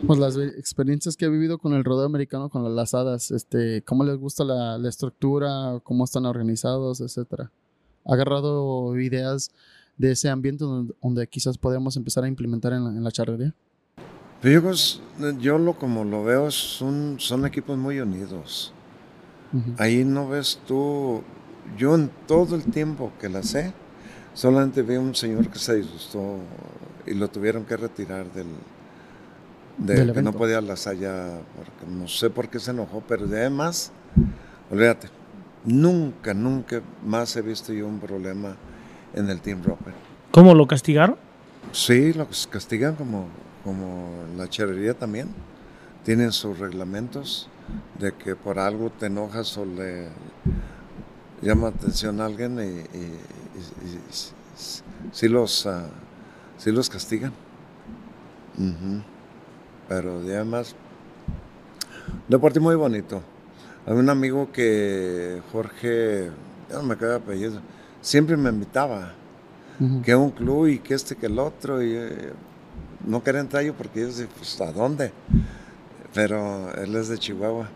Pues las experiencias que he vivido con el rodeo americano, con las lazadas, este, cómo les gusta la, la estructura, cómo están organizados, etcétera. Ha agarrado ideas de ese ambiente donde, quizás podamos empezar a implementar en la, charrería? Yo, lo como lo veo son, son equipos muy unidos. Ahí no ves tú, yo en todo el tiempo que la sé, solamente vi un señor que se disgustó y lo tuvieron que retirar del, de que no podía las allá, porque no sé por qué se enojó, pero además, olvídate, nunca, nunca más he visto yo un problema en el Team Roper. ¿Cómo lo castigaron? Sí, lo castigan como, como la charrería también. Tienen sus reglamentos de que por algo te enojas o le llama atención a alguien y, sí, los, uh, los castigan. Pero además, un deporte muy bonito. Hay un amigo que Jorge, ya no me queda apellido, siempre me invitaba que un club y que este que el otro y eh, no quería entrar yo porque yo decía, pues ¿a dónde? Pero él es de Chihuahua.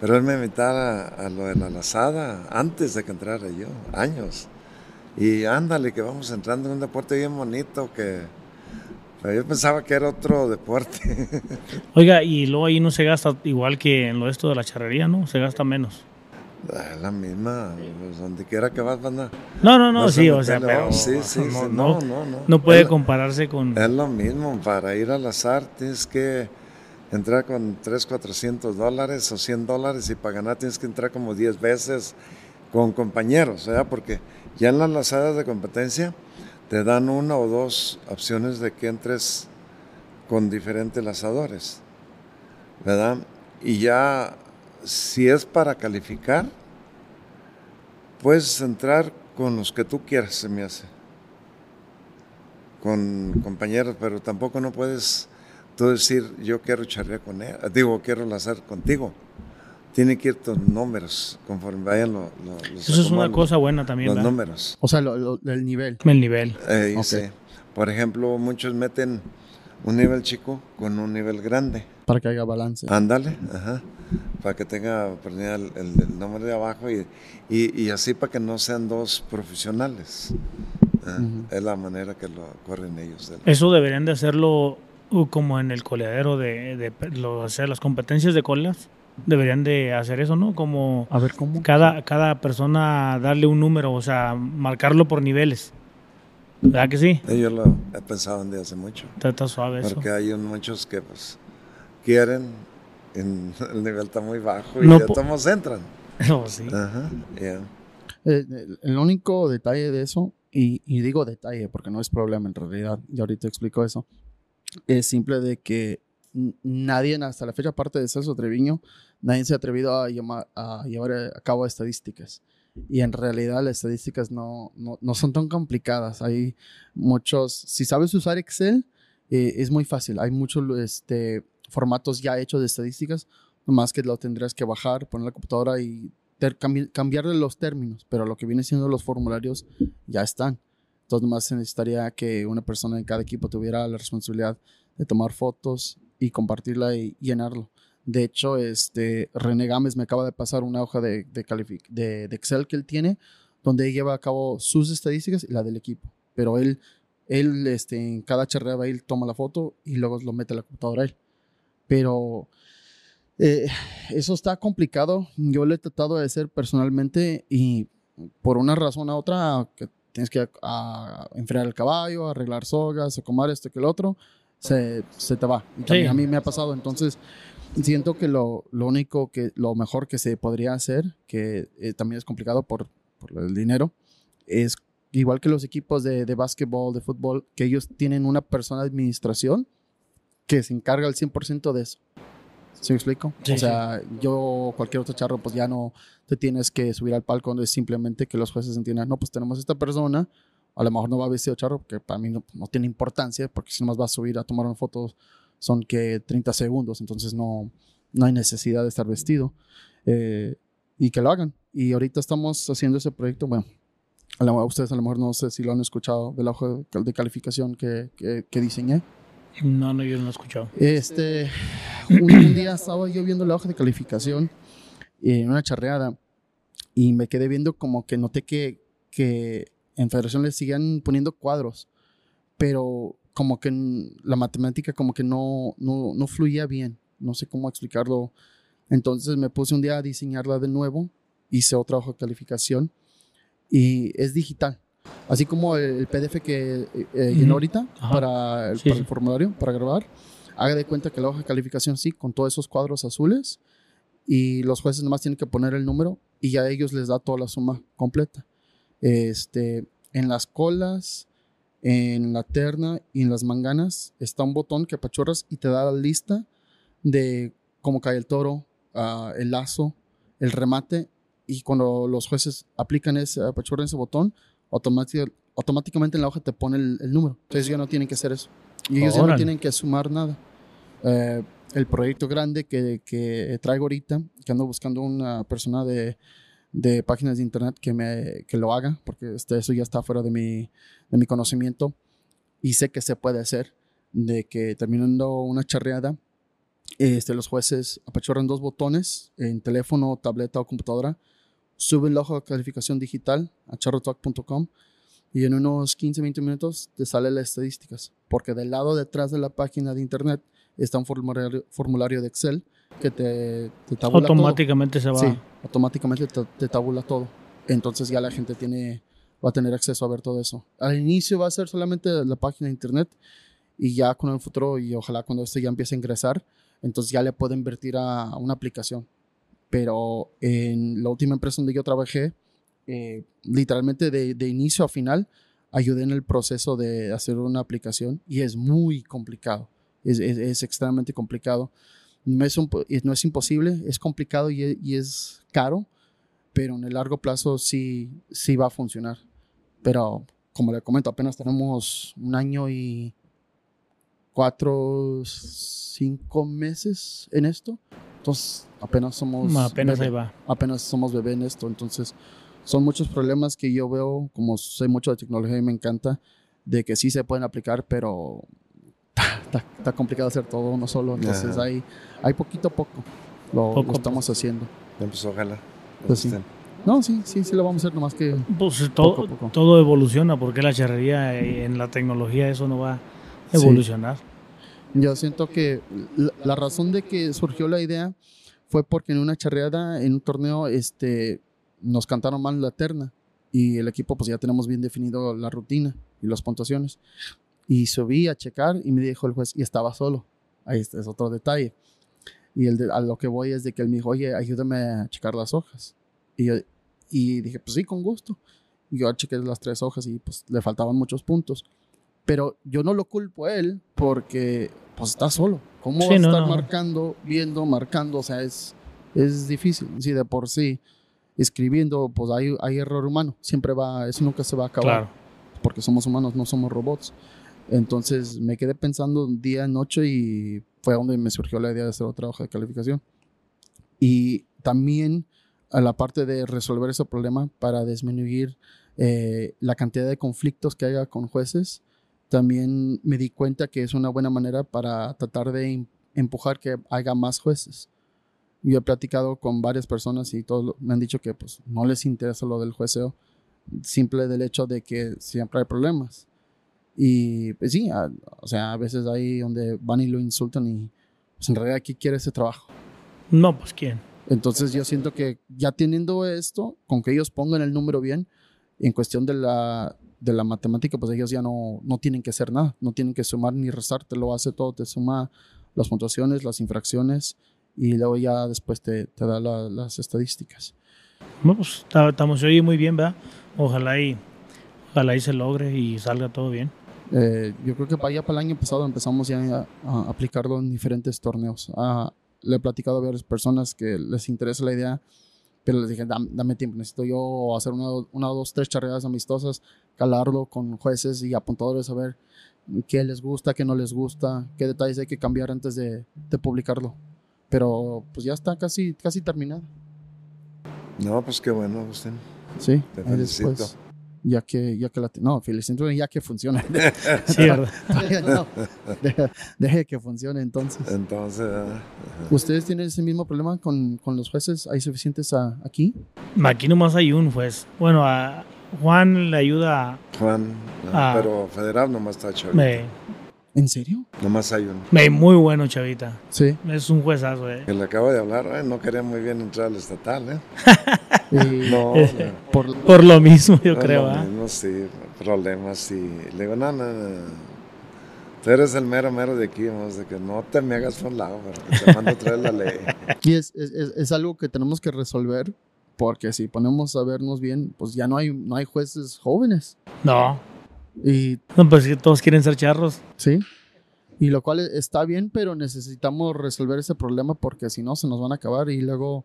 Pero él me invitaba a, lo de la lazada antes de que entrara yo, años. Y ándale, que vamos entrando en un deporte bien bonito que... yo pensaba que era otro deporte. <laughs> Oiga, y luego ahí no se gasta igual que en lo esto de la charrería, ¿no? Se gasta menos. Ah, La misma, pues, donde quiera que vas, van a... No, no, no, a sí, o sea, pero sí, sí, no, sí, no, no, no, no. no puede Es- compararse con... Es lo mismo, para ir al azar tienes que entrar con 3, 400 dólares o 100 dólares y para ganar tienes que entrar como 10 veces con compañeros, ¿verdad? Porque ya en las lazadas de competencia te dan una o dos opciones de que entres con diferentes lazadores, ¿verdad? Y ya si es para calificar, puedes entrar con los que tú quieras, se me hace con compañeros, pero tampoco no puedes tú decir yo quiero charrear con él, digo quiero lanzar contigo. Tiene que ir tus números conforme vayan lo- lo- los Eso es una cosa buena también, Los ¿verdad? números. O sea, lo- lo- el nivel. El nivel. Eh, y Ok. sí. Por ejemplo, muchos meten un nivel chico con un nivel grande. Para que haya balance. Ándale, ajá. Para que tenga oportunidad el, el- el número de abajo y, y- y así para que no sean dos profesionales. Ah, Ujú. Es la manera que lo corren ellos. Eso deberían de hacerlo uh, como en el coleadero de, de lo- o sea, las competencias de colas. Deberían de hacer eso, ¿no? Como A ver cómo. cada, cada persona darle un número, o sea, marcarlo por niveles. ¿Verdad que sí? Eh, Yo lo he pensado desde hace mucho. Está, está suave eso. Porque hay un- muchos que pues quieren, en- <laughs> el nivel está muy bajo y No ya todos entran. <laughs> Oh, sí. Ajá, ya. Eh, el, el único detalle de eso, y, y digo detalle porque no es problema en realidad, y ahorita explico eso, es simple de que nadie hasta la fecha, aparte de Celso Treviño, nadie se ha atrevido a, llevar a cabo estadísticas. Y en realidad las estadísticas no, no, no son tan complicadas. Hay muchos, si sabes usar Excel, eh, es muy fácil. Hay muchos este, formatos ya hechos de estadísticas, nomás que lo tendrías que bajar, poner la computadora y cambi- cambiarle los términos, pero lo que viene siendo los formularios ya están. Entonces, nomás se necesitaría que una persona en cada equipo tuviera la responsabilidad de tomar fotos y compartirla y llenarlo. De hecho, este, René Gámez me acaba de pasar una hoja de, de, de- de Excel que él tiene, donde lleva a cabo sus estadísticas y la del equipo. Pero él, él este, en cada charrea va, él toma la foto y luego lo mete a la computadora él. Pero eh, eso está complicado. Yo lo he tratado de hacer personalmente y por una razón u otra, que tienes que a, enfriar el caballo, arreglar sogas, acomodar esto que el otro, se, se te va. Y también Sí. a mí me ha pasado. Entonces, siento que lo, lo único que, lo mejor que se podría hacer, que eh, también es complicado por, por el dinero, es igual que los equipos de, de básquetbol, de fútbol, que ellos tienen una persona de administración que se encarga al 100% de eso. ¿Sí me explico? Sí, o sea, yo, cualquier otro charro, pues ya no te tienes que subir al palco, es simplemente que los jueces entiendan, no, pues tenemos esta persona, a lo mejor no va vestido charro, que para mí no, no tiene importancia, porque si nomás va a subir a tomar una foto, son que 30 segundos, entonces no, no hay necesidad de estar vestido. Eh, y que lo hagan. Y ahorita estamos haciendo ese proyecto, bueno, a lo- ustedes a lo mejor no sé si lo han escuchado, del hoja de- calificación que, que, que diseñé. No, no, yo no lo he escuchado. Este, un, un día estaba yo viendo la hoja de calificación en una charreada y me quedé viendo como que noté que, que en Federación le siguen poniendo cuadros, pero como que la matemática como que no, no, no fluía bien, no sé cómo explicarlo. Entonces me puse un día a diseñarla de nuevo, hice otra hoja de calificación y es digital. Así como el PDF que eh, eh, llenó Ujú. ahorita para el, Sí, para el formulario, para grabar, haga de cuenta que la hoja de calificación sí, con todos esos cuadros azules, y los jueces nomás tienen que poner el número y ya a ellos les da toda la suma completa. Este, en las colas, en la terna y en las manganas está un botón que apachurras y te da la lista de cómo cae el toro, ah, el lazo, el remate, y cuando los jueces aplican ese, apachurran ese botón, automática- automáticamente en la hoja te pone el, el número. Entonces ya no tienen que hacer eso. Y ellos ya no Órale. tienen que sumar nada. Eh, el proyecto grande que, que traigo ahorita, que ando buscando una persona de, de páginas de internet que, me, que lo haga, porque este, eso ya está fuera de mi, de mi conocimiento. Y sé que se puede hacer, de que terminando una charreada, este, los jueces apachurran dos botones en teléfono, tableta o computadora, suben la hoja de calificación digital a charrotalk.com y en unos 15-20 minutos te salen las estadísticas, porque del lado detrás de la página de internet está un formulario, formulario de Excel que te, te tabula Automáticamente se va. todo. Sí, automáticamente te, te tabula todo. Entonces ya la gente tiene, va a tener acceso a ver todo eso. Al inicio va a ser solamente la página de internet y ya con el futuro y ojalá cuando esto ya empiece a ingresar, entonces ya le puedo invertir a, a una aplicación. Pero en la última empresa donde yo trabajé, eh, literalmente de, de inicio a final, ayudé en el proceso de hacer una aplicación y es muy complicado. Es, es, es extremadamente complicado. No es, un no es imposible, es complicado y es, y es caro, pero en el largo plazo sí, sí va a funcionar. Pero como le comento, apenas tenemos un año y cuatro, cinco meses en esto. Entonces apenas somos... Apenas bebé ahí va. apenas somos bebé en esto. Entonces, son muchos problemas que yo veo, como sé mucho de tecnología y me encanta, de que sí se pueden aplicar, pero está, está complicado hacer todo uno solo. Entonces, Ajá. hay, hay poquito a poco. Lo, Poco lo estamos haciendo. Ya, Pues ojalá. Pues sí. No, sí, sí, sí lo vamos a hacer, nomás que Pues todo, Poco a poco. todo evoluciona, porque la charrería eh, en la tecnología eso no va a Sí. evolucionar. yo siento que la, la razón de que surgió la idea fue porque en una charreada, en un torneo, este, nos cantaron mal la terna y el equipo pues ya tenemos bien definido la rutina y las puntuaciones. Y subí a checar y me dijo el juez, y estaba solo. Ahí está, es otro detalle. Y el de- a lo que voy es de que él me dijo, oye, ayúdame a checar las hojas. Y, yo- y dije, pues sí, con gusto. Y yo chequé las tres hojas y pues le faltaban muchos puntos. Pero yo no lo culpo a él porque pues está solo. ¿Cómo Sí, va a no, estar no. marcando, viendo, marcando? O sea, es, es difícil. Si de por sí escribiendo, pues hay, hay error humano. Siempre va, eso nunca se va a acabar Claro. porque somos humanos, no somos robots. Entonces me quedé pensando día y noche y fue donde me surgió la idea de hacer otra hoja de calificación. Y también a la parte de resolver ese problema para disminuir eh, la cantidad de conflictos que haya con jueces, también me di cuenta que es una buena manera para tratar de em- empujar que haya más jueces. Yo he platicado con varias personas y todos me han dicho que pues, no les interesa lo del jueceo, simple del hecho de que siempre hay problemas. Y pues sí, a- o sea, a veces hay donde van y lo insultan y pues en realidad aquí quiere ese trabajo. No, pues quién. Entonces yo siento que ya teniendo esto, con que ellos pongan el número bien, en cuestión de la, de la matemática, pues ellos ya no, no tienen que hacer nada, no tienen que sumar ni restar, te lo hace todo, te suma las puntuaciones, las infracciones y luego ya después te, te da la- las estadísticas. No, pues estamos oye muy bien, ¿verdad? Ojalá y, ojalá y se logre y salga todo bien. Eh, yo creo que para allá para el año pasado empezamos ya a, a aplicarlo en diferentes torneos. Ah, le he platicado a varias personas que les interesa la idea, pero les dije, dame, dame tiempo, necesito yo hacer una, una, dos, tres charreadas amistosas, calarlo con jueces y apuntadores a ver qué les gusta, qué no les gusta, qué detalles hay que cambiar antes de, de publicarlo. Pero pues ya está casi, casi terminado. No, pues qué bueno, Agustín. Sí, Te ahí felicito. después, ya que, ya que la, no, felicito ya que funciona. <laughs> Sí, <laughs> deje, deje que funcione entonces. Entonces, ah, ¿Ustedes tienen ese mismo problema con, con los jueces? ¿Hay suficientes a- aquí? Aquí nomás hay un juez. Bueno, a Juan le ayuda. Juan, ah, Ah. pero federal nomás está chavito. ¿En serio? Nomás hay uno. muy bueno, chavita. Sí. Es un juezazo, eh. Que le acabo de hablar, ay, no quería muy bien entrar al estatal, ¿eh? <laughs> Y No, Eh, no. por, Por lo mismo, yo No, creo, lo ¿ah? mismo, sí, problemas y le digo, no, no, no, tú eres el mero mero de aquí, vamos, de que no te me hagas por un lado, porque te mando a traer la ley. <laughs> y es, es, es- es algo que tenemos que resolver porque si ponemos a vernos bien, pues ya no hay, no hay jueces jóvenes. No. Y No, pues que todos quieren ser charros. sí. Y lo cual está bien, pero necesitamos resolver ese problema porque si no se nos van a acabar y luego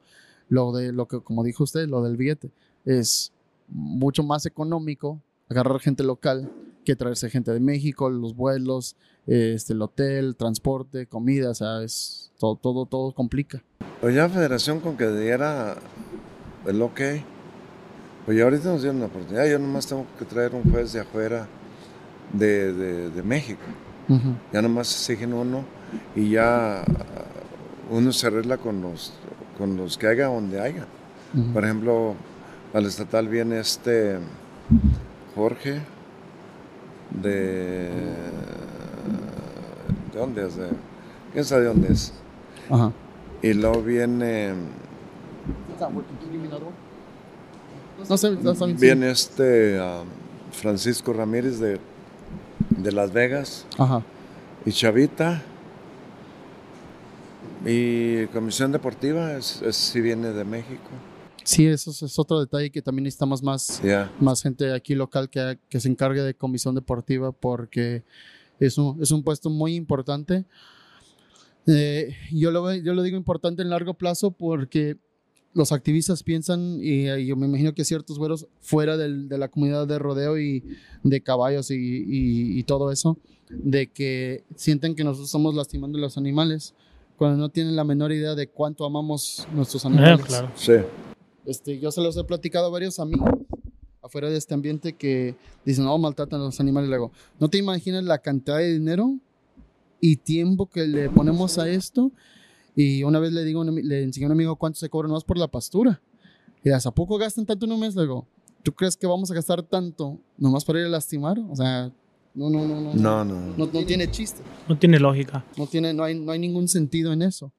lo de lo que como dijo usted, lo del billete es mucho más económico agarrar gente local que traerse gente de México, los vuelos, este el hotel, transporte, comida, o sea, es todo todo todo complica. Pues ya Federación con que diera el ok, pues ya ahorita nos dieron la oportunidad, yo nomás tengo que traer un juez de afuera de, de, de México. Ya nomás exigen uno y ya ah, uno se arregla con los, con los que haya donde haya. Por ejemplo, al estatal viene este Jorge de... ¿De dónde es? De, ¿Quién sabe de dónde es? Ajá. Y luego viene, No sé, viene este ah, Francisco Ramírez de, de Las Vegas Ajá. y Chavita. Y Comisión Deportiva, es, es- sí viene de México. Sí, eso es, es otro detalle que también necesitamos más, más gente aquí local que, que se encargue de comisión deportiva porque es un, es un puesto muy importante. Eh, yo, lo, yo lo digo importante en largo plazo porque los activistas piensan, y, y yo me imagino que ciertos güeros fuera del- de la comunidad de rodeo y de caballos y, y- y todo eso, de que sienten que nosotros estamos lastimando a los animales cuando no tienen la menor idea de cuánto amamos nuestros Eh, animales. claro. Sí. Este, yo se los he platicado a varios amigos afuera de este ambiente que dicen, no, maltratan a los animales. Luego, no te imaginas la cantidad de dinero y tiempo que le ponemos a esto. Y una vez le digo, a un ami- le enseñé a un amigo cuánto se cobra más por la pastura. Y ¿a poco gastan tanto en un mes? Le digo, ¿tú crees que vamos a gastar tanto nomás para ir a lastimar? O sea, no, no, no, no. No, no. No, no tiene chiste. No tiene lógica. No, tiene, no, hay, no hay ningún sentido en eso.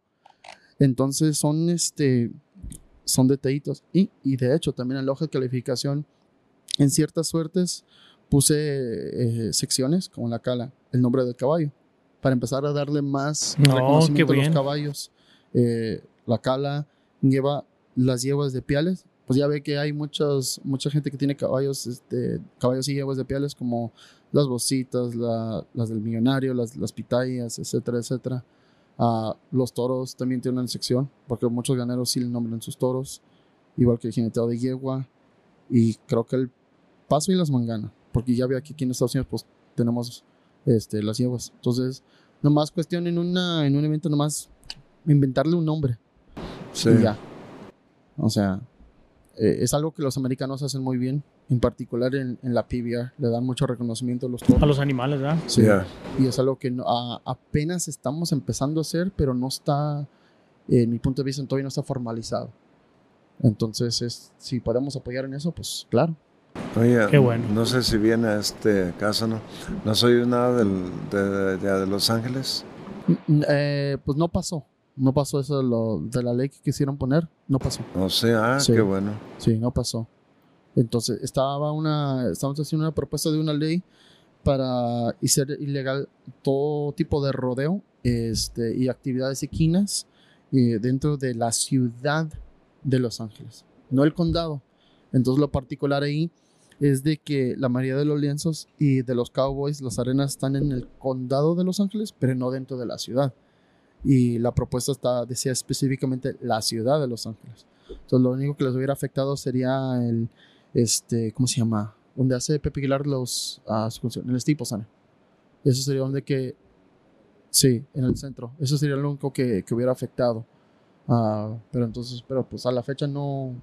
Entonces son, este, son detallitos. Y, y de hecho, también en la hoja de calificación, en ciertas suertes puse eh, secciones, como la cala, el nombre del caballo, para empezar a darle más No, reconocimiento a los caballos. Eh, la cala lleva las yeguas de piales. Pues ya ve que hay muchos, mucha gente que tiene caballos, este, caballos y yeguas de piales, como las bocitas, la- las del millonario, las, las pitayas, etcétera, etcétera. Ah, los toros también tienen una sección, porque muchos ganeros sí le nombran sus toros, igual que el jineteo de yegua, y creo que el paso y las manganas, porque ya ve aquí, aquí en Estados Unidos, pues tenemos este, las yeguas. Entonces, nomás cuestión en, una, en un evento, nomás inventarle un nombre Sí. y ya. O sea, eh, es algo que los americanos hacen muy bien, en particular en, en la PBR, le dan mucho reconocimiento a los toros. A los animales, ¿verdad? Sí. Ya. Y es algo que no- a- apenas estamos empezando a hacer, pero no está, en mi punto de vista, todavía no está formalizado. Entonces, es, si podemos apoyar en eso, pues claro. Oye, Qué bueno. no sé si viene a este caso, ¿no? No soy nada del, de, de- de Los Ángeles. Eh, pues no pasó. No pasó eso de, lo- de la ley que quisieron poner. No pasó. No sé, ah, Sí. qué bueno. Sí, no pasó. Entonces, estaba una, estamos haciendo una propuesta de una ley para hacer ilegal todo tipo de rodeo este, y actividades equinas eh, dentro de la ciudad de Los Ángeles, no el condado. Entonces, lo particular ahí es de que la mayoría de los lienzos y de los Cowboys, las arenas están en el condado de Los Ángeles, pero no dentro de la ciudad. Y la propuesta está, decía específicamente la ciudad de Los Ángeles. Entonces, lo único que les hubiera afectado sería el, este, ¿cómo se llama? Donde hace Pepe Aguilar los, ah, su función, en el Staples Center. Eso sería donde que, sí, en el centro. Eso sería lo único que, que hubiera afectado. Ah, pero entonces, pero pues a la fecha no,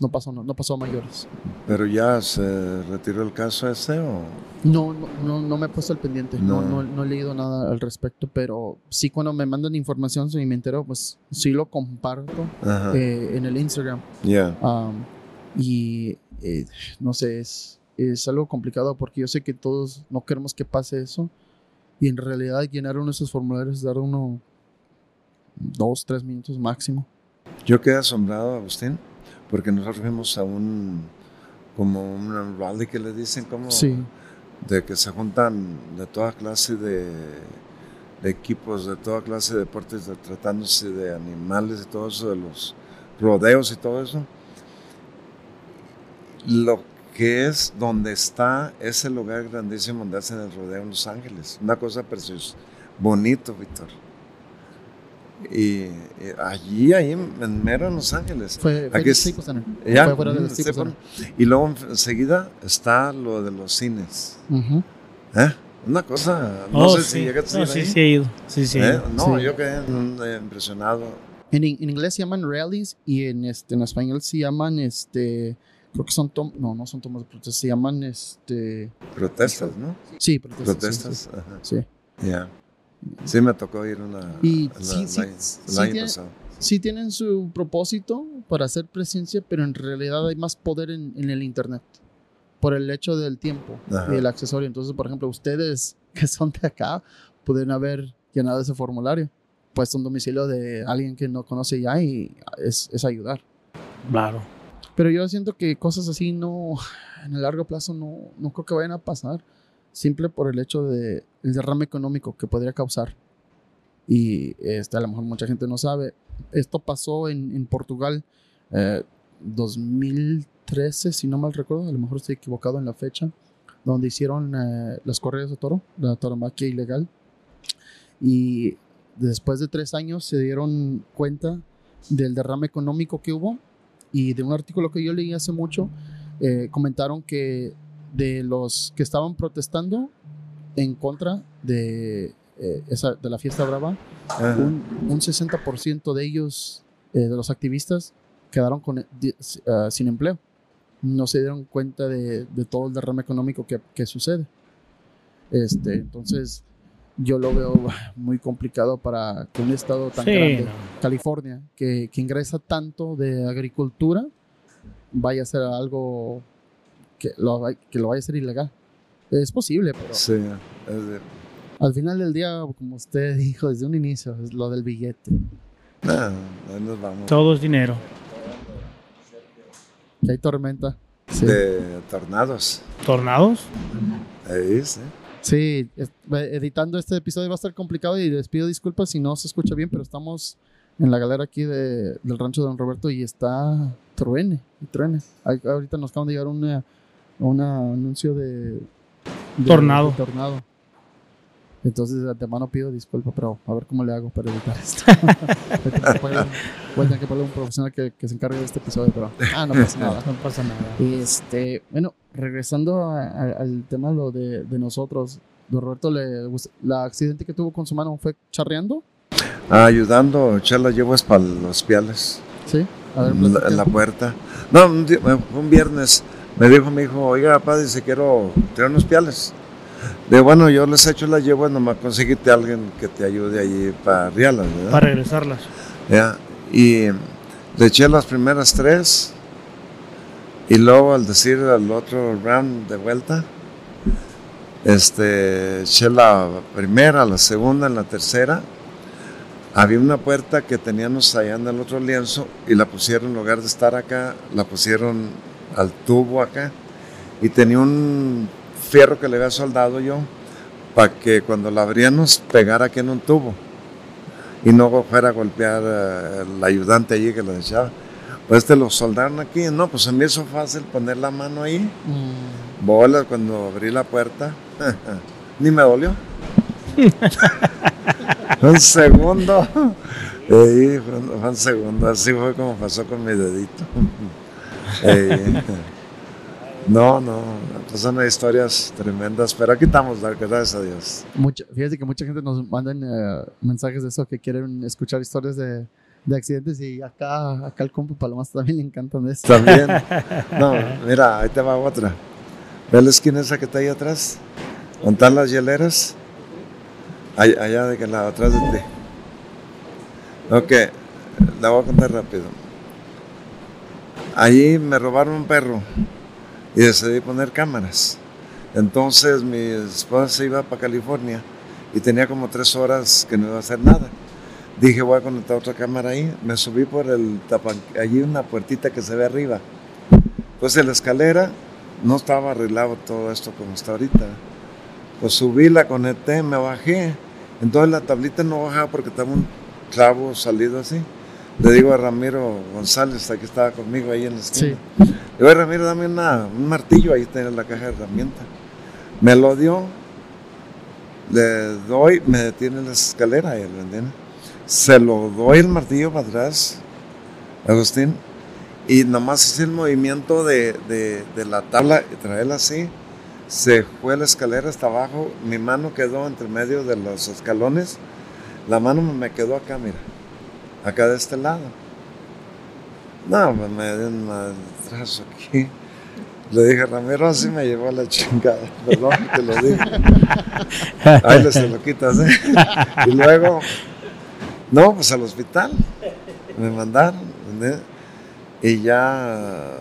no pasó, no, no pasó a mayores. Pero ya se retiró el caso ese o No, no, no, no me he puesto al pendiente, no. No. No, he leído nada al respecto, pero sí cuando me mandan información si me entero, pues sí lo comparto eh, en el Instagram. Ya. Um, y eh, no sé, es, es algo complicado porque yo sé que todos no queremos que pase eso. Y en realidad llenar uno de esos formularios, dar uno dos, tres minutos máximo. Yo quedé asombrado, Agustín, porque nosotros fuimos a un como un rally que le dicen como Sí, de que se juntan de toda clase de, de equipos, de toda clase de deportes, de- tratándose de animales y todo eso, de los rodeos y todo eso. Lo que es donde está ese lugar grandísimo donde hacen el rodeo en Los Ángeles. Una cosa preciosa, bonito, Víctor. Y, y allí, ahí en mero en Los Ángeles. fue, Center. Ya, Fue fuera del sepan. Center. Y luego enseguida está lo de los cines. Ujú. ¿Eh? Una cosa, no Oh, sé sí. si llegaste a No, ir sí, ahí. sí he ido. Sí, sí. ¿Eh? No, Sí. yo quedé eh, impresionado. En, in- en inglés se llaman rallies y en, este, en español se llaman, este, creo que son, tom no, no son tomas de protesta, se llaman, este, Protestas, ¿no? sí, protestas. sí, Protestas. Ajá. Sí, sí. Ya. Sí, me tocó ir una. Y la- sí, la- sí, sí año tiene- sí tienen su propósito para hacer presencia, pero en realidad hay más poder en, en el Internet por el hecho del tiempo Ajá. y el accesorio. Entonces, por ejemplo, ustedes <laughs> que son de acá pueden haber llenado ese formulario puesto un domicilio de alguien que no conoce ya y es, es ayudar. Claro. Pero yo siento que cosas así no, en el largo plazo no, no creo que vayan a pasar, simple por el hecho de el derrame económico que podría causar. Y este, a lo mejor mucha gente no sabe. Esto pasó en, en Portugal eh, 2013, si no mal recuerdo, a lo mejor estoy equivocado en la fecha, donde hicieron eh, las corridas de toro, la tauromaquia ilegal. Y después de tres años se dieron cuenta del derrame económico que hubo y de un artículo que yo leí hace mucho, eh, comentaron que de los que estaban protestando en contra de, eh, esa, de la fiesta brava, un, un 60% de ellos, eh, de los activistas, quedaron con, di- ah, sin empleo. No se dieron cuenta de, de todo el derrame económico que, que sucede. Este, entonces, yo lo veo <laughs> muy complicado para que un estado tan Sí, grande, no. California, que, que ingresa tanto de agricultura, vaya a ser algo que lo, que lo vaya a ser ilegal. Es posible, pero Sí, es de- al final del día, como usted dijo desde un inicio, es lo del billete. nah, ahí nos vamos. Todo es dinero. Que hay tormenta. Sí, De tornados. ¿Tornados? Ahí, sí. Sí, editando este episodio va a estar complicado y les pido disculpas si no se escucha bien, pero estamos en la galera aquí de- del rancho de Don Roberto y está truene y truene. Ahorita nos acaban de llegar una, una anuncio de, de- Tornado. de tornado. Entonces de antemano pido disculpas, pero a ver cómo le hago para editar esto. <laughs> Voy a tener que a a un profesional que, que se encargue de este episodio, pero ah, no pasa nada. No pasa nada. Este, bueno, regresando a- a- al tema lo de, de nosotros, don Roberto, le, la accidente que tuvo con su mano fue charreando, Ah, ayudando, echar llevo es para los piales. ¿sí? A ver, en la, la puerta. No, un, día- un viernes me dijo mi hijo, oiga, papá, dice, quiero tirar unos piales. De bueno, yo les echo las yegua, nomás conseguiste a alguien que te ayude allí para arriarlas, ¿verdad? Para regresarlas. Ya, Y le eché las primeras tres. Y luego al decir al otro round de vuelta, este, eché la primera, la segunda, la tercera. Había una puerta que teníamos allá en el otro lienzo y la pusieron, en lugar de estar acá, la pusieron al tubo acá. Y tenía un fierro que le había soldado yo para que cuando la abríamos pegara aquí en un tubo y no fuera a golpear eh, el ayudante allí que lo echaba. Pues te lo soldaron aquí, no, pues se me hizo fácil poner la mano ahí, Mm, bolas cuando abrí la puerta, <laughs> ni me dolió. <laughs> un segundo, <laughs> fue un segundo, así fue como pasó con mi dedito. <laughs> No, no, pues son historias tremendas, pero aquí estamos, gracias a Dios. mucha, fíjate que mucha gente nos mandan eh, mensajes de eso que quieren escuchar historias de, de accidentes y acá, acá el compa Palomas también le encantan de esto. También. <laughs> No, mira, ahí te va otra. ¿Ves la esquina esa que está ahí atrás? ¿Dónde están las hieleras? Ay- Allá de que lado, atrás de ti. Ok, la voy a contar rápido. Allí me robaron un perro y decidí poner cámaras. Entonces mi esposa se iba para California y tenía como tres horas que no iba a hacer nada. Dije, voy a conectar otra cámara ahí. Me subí por el tapan... Allí una puertita que se ve arriba. Pues en la escalera no estaba arreglado todo esto como está ahorita. Pues subí, la conecté, me bajé. Entonces la tablita no bajaba porque estaba un clavo salido así. Le digo a Ramiro González, aquí estaba conmigo ahí en la esquina. Sí. Le digo, Ramiro, dame una- un martillo, ahí tenía la caja de herramientas. Me lo dio, le doy, me detiene en la escalera y ¿me entiendes? Se lo doy el martillo para atrás, Agustín, y nomás hice el movimiento de, de- de la tabla y traerla así. Se fue la escalera hasta abajo, mi mano quedó entre medio de los escalones, la mano me quedó acá, mira, acá de este lado. No, pues me dio un madrazo aquí. Le dije, Ramiro, así me llevó a la chingada. <laughs> Perdón, te lo dije. Ahí le se lo quitas, ¿eh? <laughs> Y luego, no, pues al hospital. Me mandaron. ¿entendés? Y ya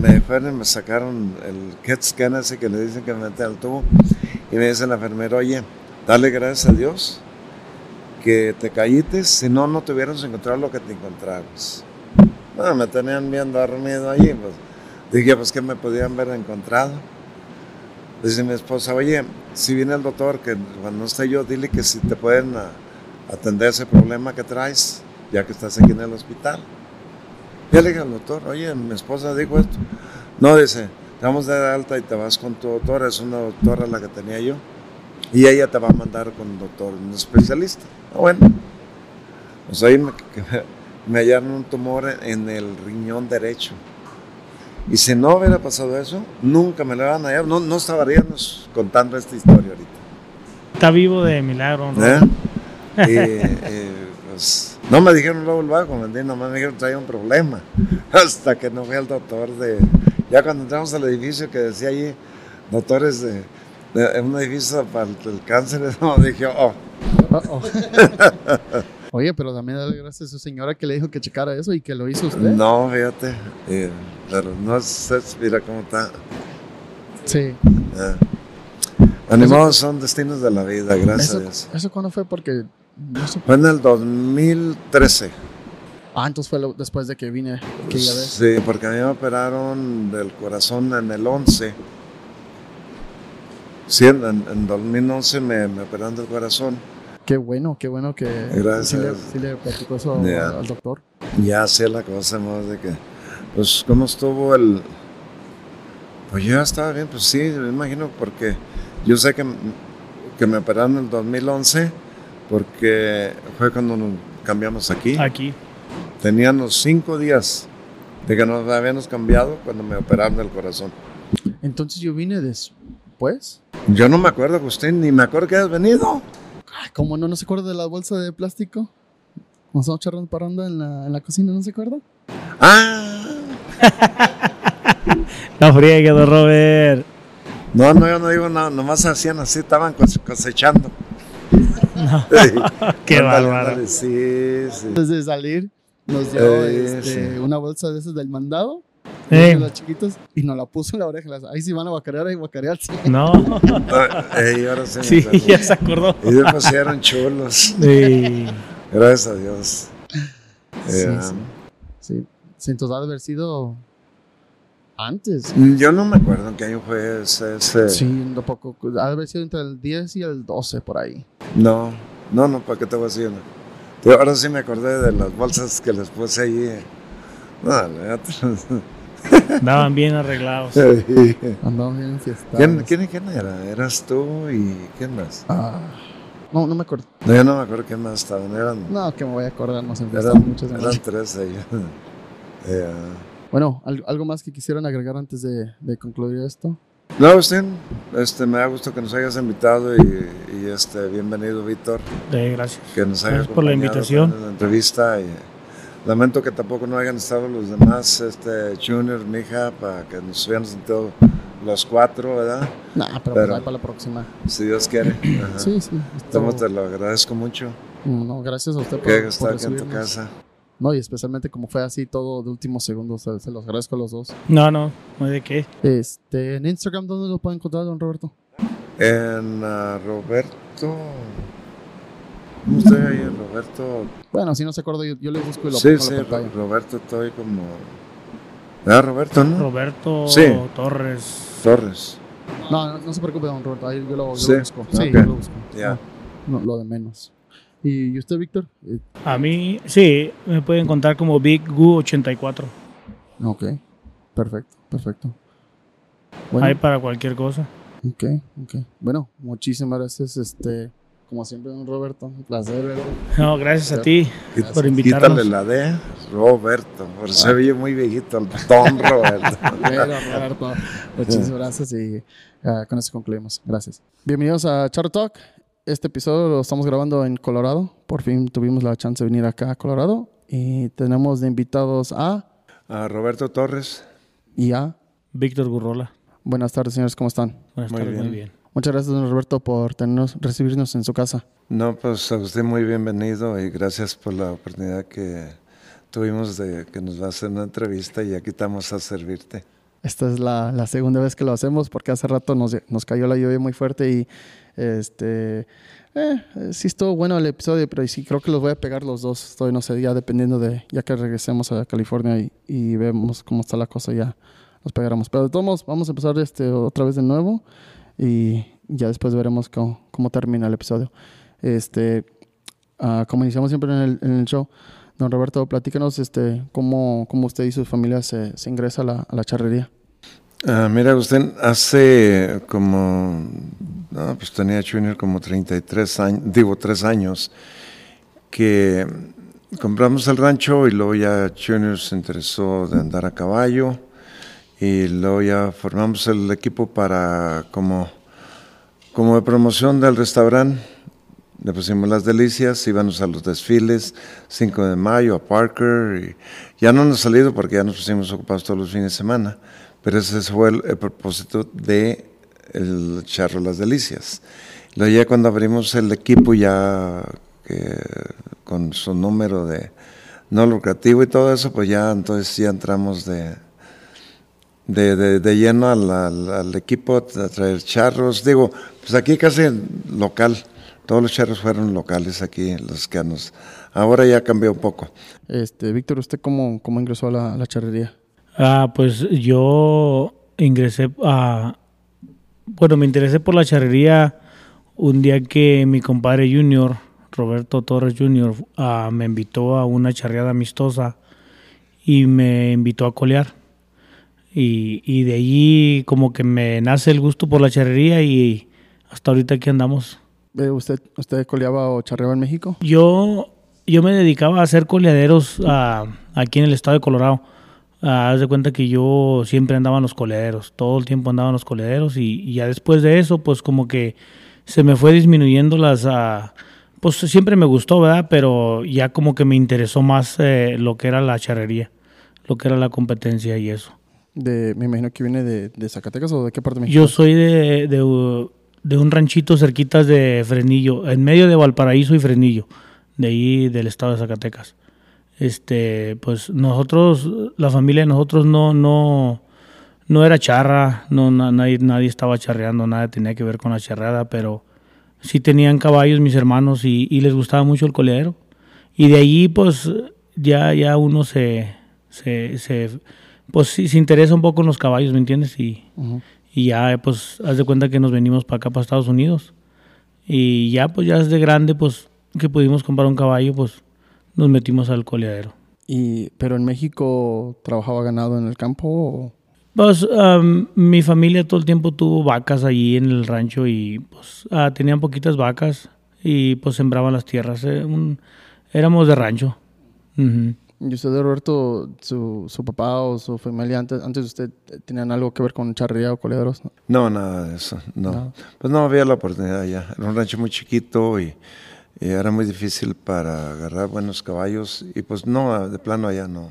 me fueron y me sacaron el CAT scan ese que le dicen que me meten al tubo. Y me dice la enfermera, oye, dale gracias a Dios que te callites, si no, no te hubieras encontrado lo que te encontrabas. Bueno, me tenían bien dormido allí, pues dije, pues que me podían haber encontrado. Dice mi esposa, oye, si viene el doctor, que cuando esté yo, dile que si te pueden atender ese problema que traes, ya que estás aquí en el hospital. Ya le dije al doctor, oye, mi esposa dijo esto. No, dice, te vamos dar alta y te vas con tu doctora, es una doctora la que tenía yo, y ella te va a mandar con un doctor, un especialista. Ah, bueno, pues ahí me, me- hallaron un tumor en el riñón derecho. Y si no hubiera pasado eso, nunca me lo iban a hallar. No, no estaríamos contando esta historia ahorita. Está vivo de milagro. ¿no? ¿eh? Eh, pues, no me dijeron luego el bajo, ¿me nomás me dijeron que traía un problema. <laughs> Hasta que no fui al doctor de. Ya cuando entramos al edificio que decía allí, doctores de, de un edificio para el, cáncer, <laughs> no, dije, oh, Uh-oh. <laughs> Oye, pero también dale gracias a su señora que le dijo que checara eso y que lo hizo usted. no, fíjate. eh, pero no sé, mira cómo está. Sí. eh. Animados son destinos de la vida, gracias a ¿Eso, Dios. ¿Eso cuándo fue? Porque no sé. Fue en el 2013. Ah, entonces fue lo- después de que vine aquella vez. Sí, porque a mí me operaron del corazón en el 11. Sí, en, en- en 2011 me, me operaron del corazón. Qué bueno, qué bueno que Gracias. sí le, sí le platicó eso Ya. al, doctor. Ya sé la cosa más de que, pues, ¿cómo estuvo el...? Pues yo ya estaba bien, pues sí, me imagino, porque yo sé que, que me operaron en el 2011, porque fue cuando nos cambiamos aquí. Aquí. Teníamos cinco días de que nos habíamos cambiado cuando me operaron del corazón. Entonces yo vine después. Yo no me acuerdo, Agustín, ni me acuerdo que has venido. Ay, ¿Cómo no? ¿No se acuerda de la bolsa de plástico? Cuando estábamos charlando parando en la, en la cocina, ¿no se acuerda? Ah, <laughs> La friegue, don Robert. no, no, yo no digo nada, nomás hacían así, estaban cose- cosechando. <laughs> Sí. <laughs> Qué bárbaro. Sí, sí. Antes de salir, nos dio Eh, este, una bolsa de esas del mandado. Eh. de los chiquitos, y nos la puso en la oreja. las- Ahí sí van a guacarear, ahí guacarear. Sí. No. <laughs> Ey, ahora sí me Sí, acuerdo. ya se acordó. Y después sí eran chulos. Sí. Gracias a Dios. Sí, Eh, sí. Sí, entonces ha de haber sido antes. Yo no me acuerdo en qué año fue ese. ese- Sí, un poco. Ha de haber sido entre el 10 y el 12 por ahí. No, no, no, ¿para qué te voy a decir? Ahora sí me acordé de las bolsas que les puse allí. No, Andaban bien arreglados. <laughs> Andamos bien enfiestados. ¿Quién, quién, quién era? ¿Eras tú y quién más? Ah, no, no me acuerdo. No, yo no me acuerdo quién más estaban. Eran, No, que me voy a acordar, nos eran, enfiestamos muchas eran tres ellos. <laughs> Eh, Bueno, ¿al- ¿algo más que quisieran agregar antes de, de concluir esto? no, Agustín, este, me da gusto que nos hayas invitado y, y, este, bienvenido, Víctor, Eh, gracias. que nos haya Gracias por la invitación. En la entrevista. Y lamento que tampoco no hayan estado los demás, este, Junior, Mija, para que nos hubieran sentido los cuatro, ¿verdad? Nah, pero, Pero- pues ahí para la próxima. Si Dios quiere. Ajá. Sí, sí. Tomo, esto- te lo agradezco mucho no, gracias a usted por, estado aquí en tu casa. No, y especialmente como fue así todo de último segundo, se, se los agradezco a los dos. No, no, no hay de qué. Este, en Instagram, ¿dónde lo pueden encontrar, don Roberto? En ah, Roberto. ¿Cómo estoy ahí? Roberto. Bueno, si no se acuerda, yo, yo le busco y lo Sí, pongo sí. Ro- Roberto, estoy como. ¿Verdad, Roberto, no? Roberto Sí. Torres. Torres. No, no, no se preocupe, don Roberto, ahí yo lo, yo Sí, lo busco. Sí, yo lo busco. Ya. No, no, lo de menos. ¿Y, y usted, Víctor? A mí, sí, me pueden contar como Big Gu 84. ok, perfecto, perfecto. Bueno, Hay para cualquier cosa. ok, ok. Bueno, muchísimas gracias, este, como siempre, don Roberto. Un placer, ¿verdad? No, gracias a ti por invitarnos. Quítale la D, Roberto. Por se ve muy viejito, el Don Roberto. <laughs> Bueno, Roberto, muchísimas gracias y ah, con eso concluimos. Gracias. Bienvenidos a Charo Talk. Este episodio lo estamos grabando en Colorado. Por fin tuvimos la chance de venir acá a Colorado y tenemos de invitados a A Roberto Torres. y a. Víctor Gurrola. Buenas tardes, señores, ¿cómo están? Buenas Muy tardes, muy bien. bien. Muchas gracias, don Roberto, por tenernos, recibirnos en su casa. No, pues a usted muy bienvenido y gracias por la oportunidad que tuvimos de que nos va a hacer una entrevista y aquí estamos a servirte. esta es la, la, segunda vez que lo hacemos porque hace rato nos, nos cayó la lluvia muy fuerte y este eh, sí estuvo bueno el episodio, pero sí creo que los voy a pegar los dos. Estoy, no sé, ya dependiendo de, ya que regresemos a California y, y vemos cómo está la cosa, ya los pegaremos. Pero de todos modos, vamos a empezar este otra vez de nuevo y ya después veremos cómo, termina el episodio. Este, uh, como iniciamos siempre en el, en el show, Don Roberto, platícanos este, cómo, cómo usted y su familia se, se ingresa a la, charrería. Uh, mira, usted hace como, pues tenía Junior como 33 años, digo, 3 años, que compramos el rancho y luego ya Junior se interesó de andar a caballo y luego ya formamos el equipo para como, como de promoción del restaurante le pusimos las delicias, íbamos a los desfiles, 5 de mayo, a Parker. Y ya no nos ha salido porque ya nos pusimos ocupados todos los fines de semana, pero ese fue el, el propósito de el charro Las Delicias. Luego ya cuando abrimos el equipo ya que, con su número de no lucrativo y todo eso, pues ya entonces ya entramos de, de, de, de lleno al, al, al, equipo a traer charros. Digo, pues aquí casi local. Todos los charros fueron locales aquí, los canos. Ahora ya cambió un poco. Este, Víctor, ¿usted cómo, cómo ingresó a la, a la charrería? Ah, pues yo ingresé a... Bueno, me interesé por la charrería un día que mi compadre Junior, Roberto Torres Junior, uh, me invitó a una charreada amistosa y me invitó a colear. Y, y, de allí como que me nace el gusto por la charrería y hasta ahorita aquí andamos. ¿Usted, usted coleaba o charreaba en México? Yo, yo me dedicaba a hacer coleaderos aquí en el estado de Colorado. Uh, haz de cuenta que yo siempre andaba en los coleaderos, todo el tiempo andaba en los coleaderos y, y ya después de eso, pues como que se me fue disminuyendo las... Uh, pues siempre me gustó, ¿verdad? Pero ya como que me interesó más eh, lo que era la charrería, lo que era la competencia y eso. De, me imagino que viene de, de Zacatecas o de qué parte de México? Yo soy de, de, de un ranchito cerquitas de Fresnillo, en medio de Valparaíso y Fresnillo, de ahí del estado de Zacatecas. Este, pues nosotros, la familia de nosotros no, no, no era charra, no, nadie, nadie estaba charreando, nada tenía que ver con la charreada, pero sí tenían caballos mis hermanos y, y les gustaba mucho el coleadero. Y de allí, pues, ya, ya uno se, se, se pues sí, se interesa un poco en los caballos, ¿me entiendes? Y, uh -huh. y ya, pues, haz de cuenta que nos venimos para acá, para Estados Unidos. Y ya, pues, ya desde grande, pues, que pudimos comprar un caballo, pues, nos metimos al coleadero. Y, ¿Pero en México trabajaba ganado en el campo o...? Pues um, mi familia todo el tiempo tuvo vacas allí en el rancho y pues uh, tenían poquitas vacas y pues sembraban las tierras. Eh, un, éramos de rancho. Uh -huh. ¿Y usted, Roberto, su, su, papá o su familia antes, antes de usted tenían algo que ver con charrería o coleaderos? No, no nada de eso. No. no. Pues no había la oportunidad ya. Era un rancho muy chiquito y, y, era muy difícil para agarrar buenos caballos. Y pues no, de plano allá no.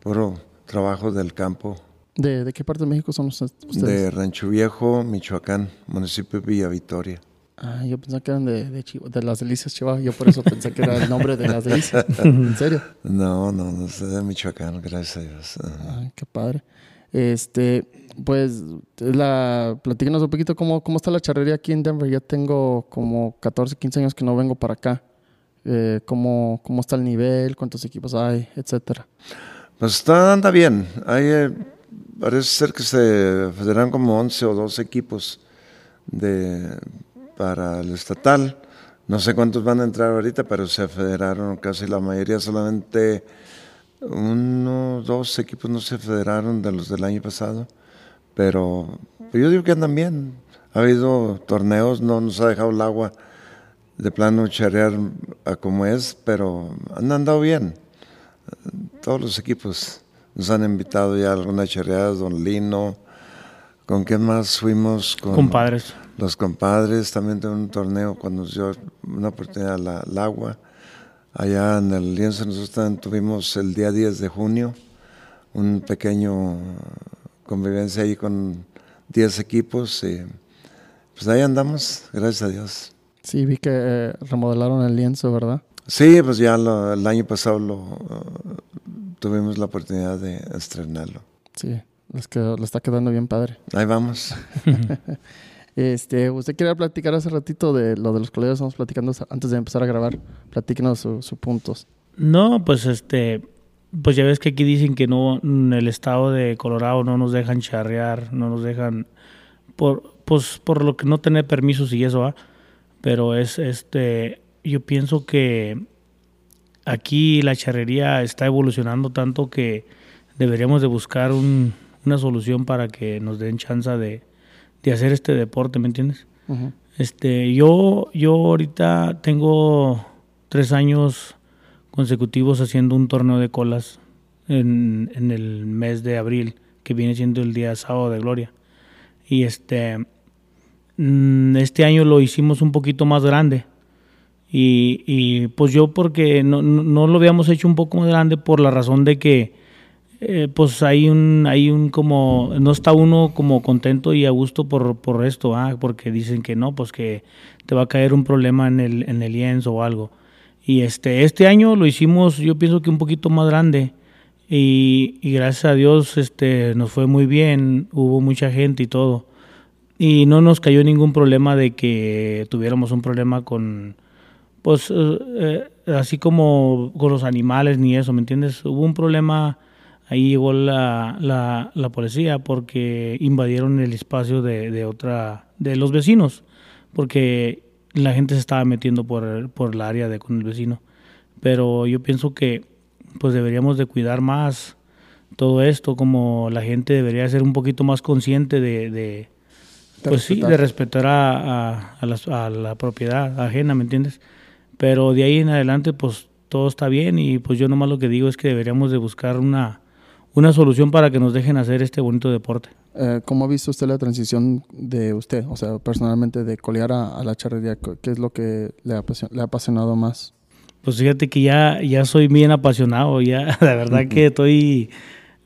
Puro trabajo del campo. ¿De, ¿De, qué parte de México son ustedes? De Rancho Viejo, Michoacán, municipio de Villa Victoria. Ah, yo pensaba que eran de, de, Chihuahua, de las delicias Chihuahua. Yo por eso pensé que era el nombre de las delicias. <laughs> ¿En serio? No, no, no soy de Michoacán, gracias a Dios. Ah, qué padre. Este, pues, la, platícanos un poquito cómo, cómo está la charrería aquí en Denver. Ya tengo como 14, 15 años que no vengo para acá. Eh, cómo, ¿Cómo está el nivel? ¿Cuántos equipos hay? Etcétera. Pues está, anda bien. Hay... Eh, parece ser que se federan como 11 o 12 equipos de, para el estatal. No sé cuántos van a entrar ahorita, pero se federaron casi la mayoría, solamente uno, dos equipos no se federaron de los del año pasado. Pero yo digo que andan bien. Ha habido torneos, no nos ha dejado el agua de plano charear a como es, pero han andado bien. Todos los equipos. Nos han invitado ya a algunas charreadas, Don Lino. ¿Con quién más fuimos? Con compadres. Los compadres. También de un torneo cuando nos dio una oportunidad al la, agua. Allá en el lienzo nosotros también tuvimos el día 10 de junio un pequeño convivencia ahí con 10 equipos. Y pues ahí andamos, gracias a Dios. Sí, vi que eh, remodelaron el lienzo, ¿verdad? Sí, pues ya lo, el año pasado lo, uh, tuvimos la oportunidad de estrenarlo. Sí, Les, quedó, está quedando bien padre. Ahí vamos. <laughs> este, usted quería platicar hace ratito de lo de los colegas, estamos platicando antes de empezar a grabar. Platíquenos sus puntos. No, pues este, pues ya ves que aquí dicen que no, en el estado de Colorado no nos dejan charrear, no nos dejan, por, pues por lo que no tener permisos y eso, ¿ah? Pero es, este, yo pienso que aquí la charrería está evolucionando tanto que deberíamos de buscar un, una solución para que nos den chance de, de hacer este deporte, ¿me entiendes? Este, yo, yo ahorita tengo tres años consecutivos haciendo un torneo de colas en, en, el mes de abril, que viene siendo el día sábado de gloria. Y este, mm, este año lo hicimos un poquito más grande. Y, y pues yo porque no, no, lo habíamos hecho un poco más grande por la razón de que eh, pues hay un, hay un como, no está uno como contento y a gusto por, por esto, ¿ah? porque dicen que no, pues que te va a caer un problema en el, en el lienzo o algo. Y este, este año lo hicimos, yo pienso que un poquito más grande. Y, y, gracias a Dios este, nos fue muy bien, hubo mucha gente y todo. Y no nos cayó ningún problema de que tuviéramos un problema con, pues, eh, eh, así como con los animales ni eso, ¿me entiendes? Hubo un problema ahí llegó la, la, la, policía porque invadieron el espacio de, de, otra de los vecinos porque la gente se estaba metiendo por, por el área de con el vecino. Pero yo pienso que pues deberíamos de cuidar más todo esto como la gente debería ser un poquito más consciente de, de pues sí de respetar. a, a, a, la, a la propiedad ajena me entiendes pero de ahí en adelante pues todo está bien y pues yo nomás lo que digo es que deberíamos de buscar una una solución para que nos dejen hacer este bonito deporte. Eh, ¿Cómo ha visto usted la transición de usted, o sea, personalmente de colear a, la charrería? ¿Qué es lo que le ha, le ha, apasionado más? Pues fíjate que ya, ya soy bien apasionado, ya <laughs> la verdad que estoy,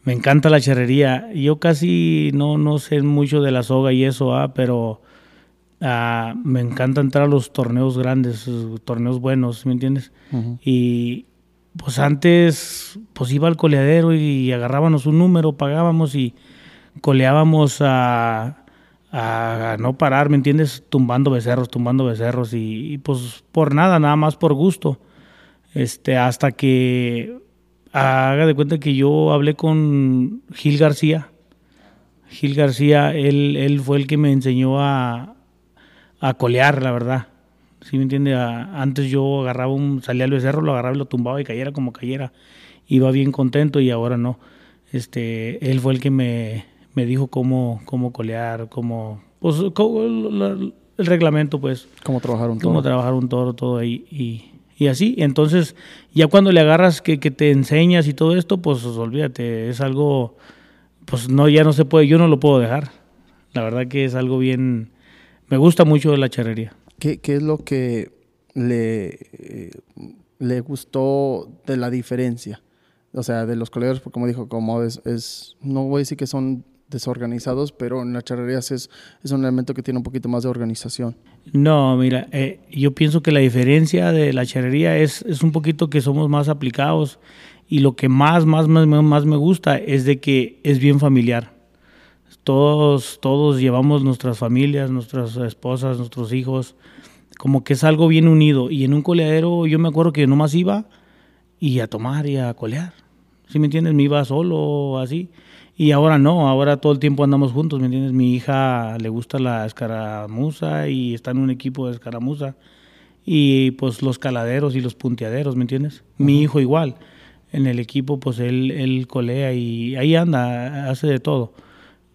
me encanta la charrería. Yo casi no, no sé mucho de la soga y eso, ah, pero ah, me encanta entrar a los torneos grandes, torneos buenos, ¿me entiendes? Y pues antes pues iba al coleadero y agarrábamos un número, pagábamos y coleábamos a, no parar, ¿me entiendes? Tumbando becerros, tumbando becerros y, pues por nada, nada más por gusto. Este, hasta que haga de cuenta que yo hablé con Gil García. Gil García, él, él fue el que me enseñó a, a colear, la verdad. ¿Sí me entiende? Antes yo agarraba un, salía al becerro, lo agarraba y lo tumbaba y cayera como cayera. Iba bien contento y ahora no. Este, él fue el que me, me dijo cómo, cómo colear, cómo, pues, el, reglamento, pues. Cómo trabajar un toro. Cómo trabajar un toro, todo ahí. Y, y así, entonces, ya cuando le agarras que, que te enseñas y todo esto, pues olvídate, es algo, pues no, ya no se puede, yo no lo puedo dejar. La verdad que es algo bien, me gusta mucho la charrería. ¿Qué, qué es lo que le, eh, le gustó de la diferencia? O sea, de los colegas, como dijo, como es, es, no voy a decir que son desorganizados, pero en las charrerías es, es un elemento que tiene un poquito más de organización. No, mira, eh, yo pienso que la diferencia de la charrería es, es un poquito que somos más aplicados y lo que más, más, más, más me gusta es de que es bien familiar. Todos, todos llevamos nuestras familias, nuestras esposas, nuestros hijos, como que es algo bien unido. Y en un coleadero yo me acuerdo que nomás iba y a tomar y a colear. ¿Sí me entiendes? Me iba solo así. Y ahora no, ahora todo el tiempo andamos juntos, ¿me entiendes? Mi hija le gusta la escaramuza y está en un equipo de escaramuza. Y pues los caladeros y los punteaderos, ¿me entiendes? Mi hijo igual. En el equipo pues él, él colea y ahí anda, hace de todo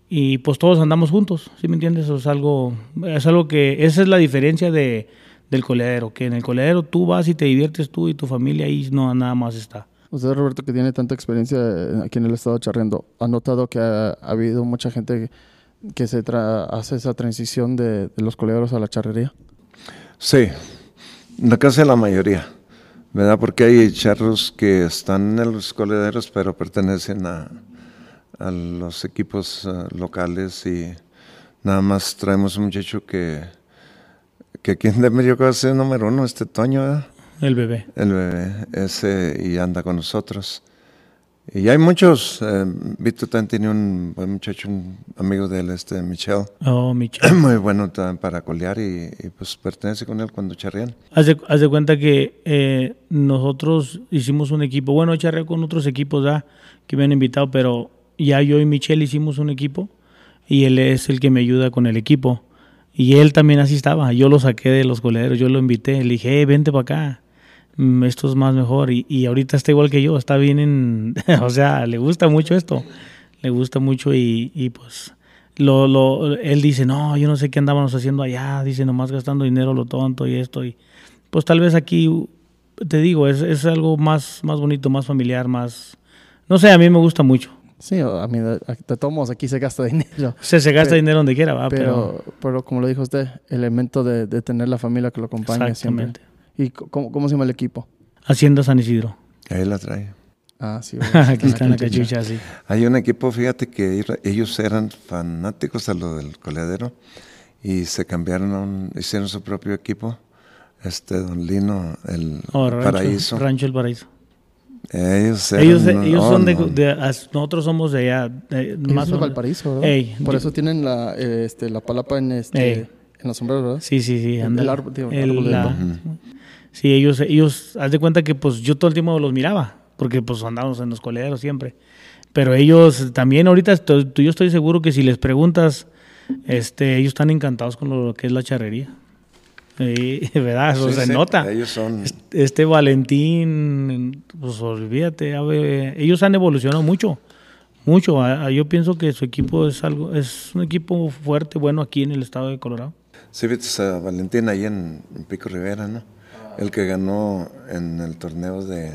y pues todos andamos juntos, ¿sí me entiendes? es algo, es algo que, esa es la diferencia de, del coleadero, que en el coleadero tú vas y te diviertes tú y tu familia y no nada más está. Usted, Roberto, que tiene tanta experiencia aquí en el estado charreando, ¿ha notado que ha, habido mucha gente que se hace esa transición de, de, los coleaderos a la charrería? Sí, la casi la mayoría, ¿verdad? Porque hay charros que están en los coleaderos pero pertenecen a, a los equipos uh, locales y nada más traemos un muchacho que, que aquí en Denver yo creo que es número uno, este Toño, El bebé. El bebé, ese y anda con nosotros. Y hay muchos. eh, Víctor también tiene un buen muchacho, un amigo de él, este Michelle. Oh, Michelle. <clears throat> Muy bueno también para colear y, y, pues pertenece con él cuando charrean. Haz de, haz de cuenta que eh, nosotros hicimos un equipo. Bueno, he charreado con otros equipos ¿verdad? que me han invitado, pero ya yo y Michelle hicimos un equipo y él es el que me ayuda con el equipo. Y él también así estaba. Yo lo saqué de los coleros, yo lo invité. Le dije, hey, vente para acá. Mm, Esto es más mejor. Y, y ahorita está igual que yo. Está bien en. <laughs> o sea, le gusta mucho esto. Le gusta mucho y, y pues. Lo, lo, él dice, no, yo no sé qué andábamos haciendo allá. Dice, nomás gastando dinero lo tonto y esto. Y pues tal vez aquí, te digo, es, es algo más, más bonito, más familiar, más. No sé, a mí me gusta mucho. Sí, a mí, de, de todos modos, aquí se gasta <laughs> dinero. O sea, se gasta Pero- dinero donde quiera, ¿va? Pero, pero como lo dijo usted, el elemento de, de tener la familia que lo acompaña siempre. Exactamente. ¿Y cómo, cómo se llama el equipo? Hacienda San Isidro. Ahí la trae. Ah, sí. <laughs> Aquí está la cachucha, sí. Hay un equipo, fíjate que ellos- ellos eran fanáticos a lo del coleadero y se cambiaron, a un- hicieron su propio equipo. Este, Don Lino, el Oh, rancho, Paraíso. Rancho El Paraíso. Ellos, eran- Ellos, ellos oh, son de, no. de- as- Nosotros somos de allá. de- más de Valparaíso, ¿verdad? Ey, Por yo- eso tienen la, eh, este, la palapa en, este, Ey. en los sombreros, ¿verdad? Sí, sí, sí. El árbol, digo, el árbol la-. Sí, ellos, ellos, haz de cuenta que pues yo todo el tiempo los miraba, porque pues andábamos en los coleros siempre. Pero ellos también ahorita, estoy- yo estoy seguro que si les preguntas, este, ellos están encantados con lo que es la charrería. Sí, <laughs> ¿Verdad? Eso Sí, se sí, nota. Ellos son. Este Valentín, pues olvídate, ver, ellos han evolucionado mucho, mucho. A- a- Yo pienso que su equipo es algo, es un equipo fuerte, bueno aquí en el estado de Colorado. Sí, viste a Valentín ahí en, en Pico Rivera, ¿no? El que ganó en el torneo de.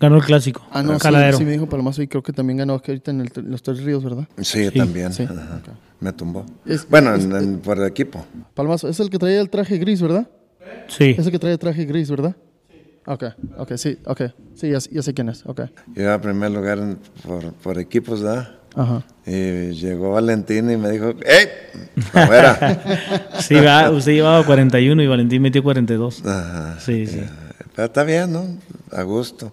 Ganó el clásico, Ah, no, sí, Caladero. sí me dijo Palomazo y creo que también ganó aquí ahorita en el- los Tres Ríos, ¿verdad? Sí, Sí, también. sí. ajá. Me tumbó. Es- bueno, es- en- en- por el equipo. Palomazo, es el que traía el traje gris, ¿verdad? Sí, Es el que trae el traje gris, ¿verdad? Ok, ok, sí, ok. Sí, ya, ya sé quién es, ok. Llegaba a primer lugar en- por, por equipos, ¿verdad? Ajá. Y llegó Valentín y me dijo, ¡Ey! ¡Afuera! <laughs> sí, va, usted llevaba 41 y Valentín metió 42. Ajá. Sí, sí. Pero está bien, ¿no? A gusto.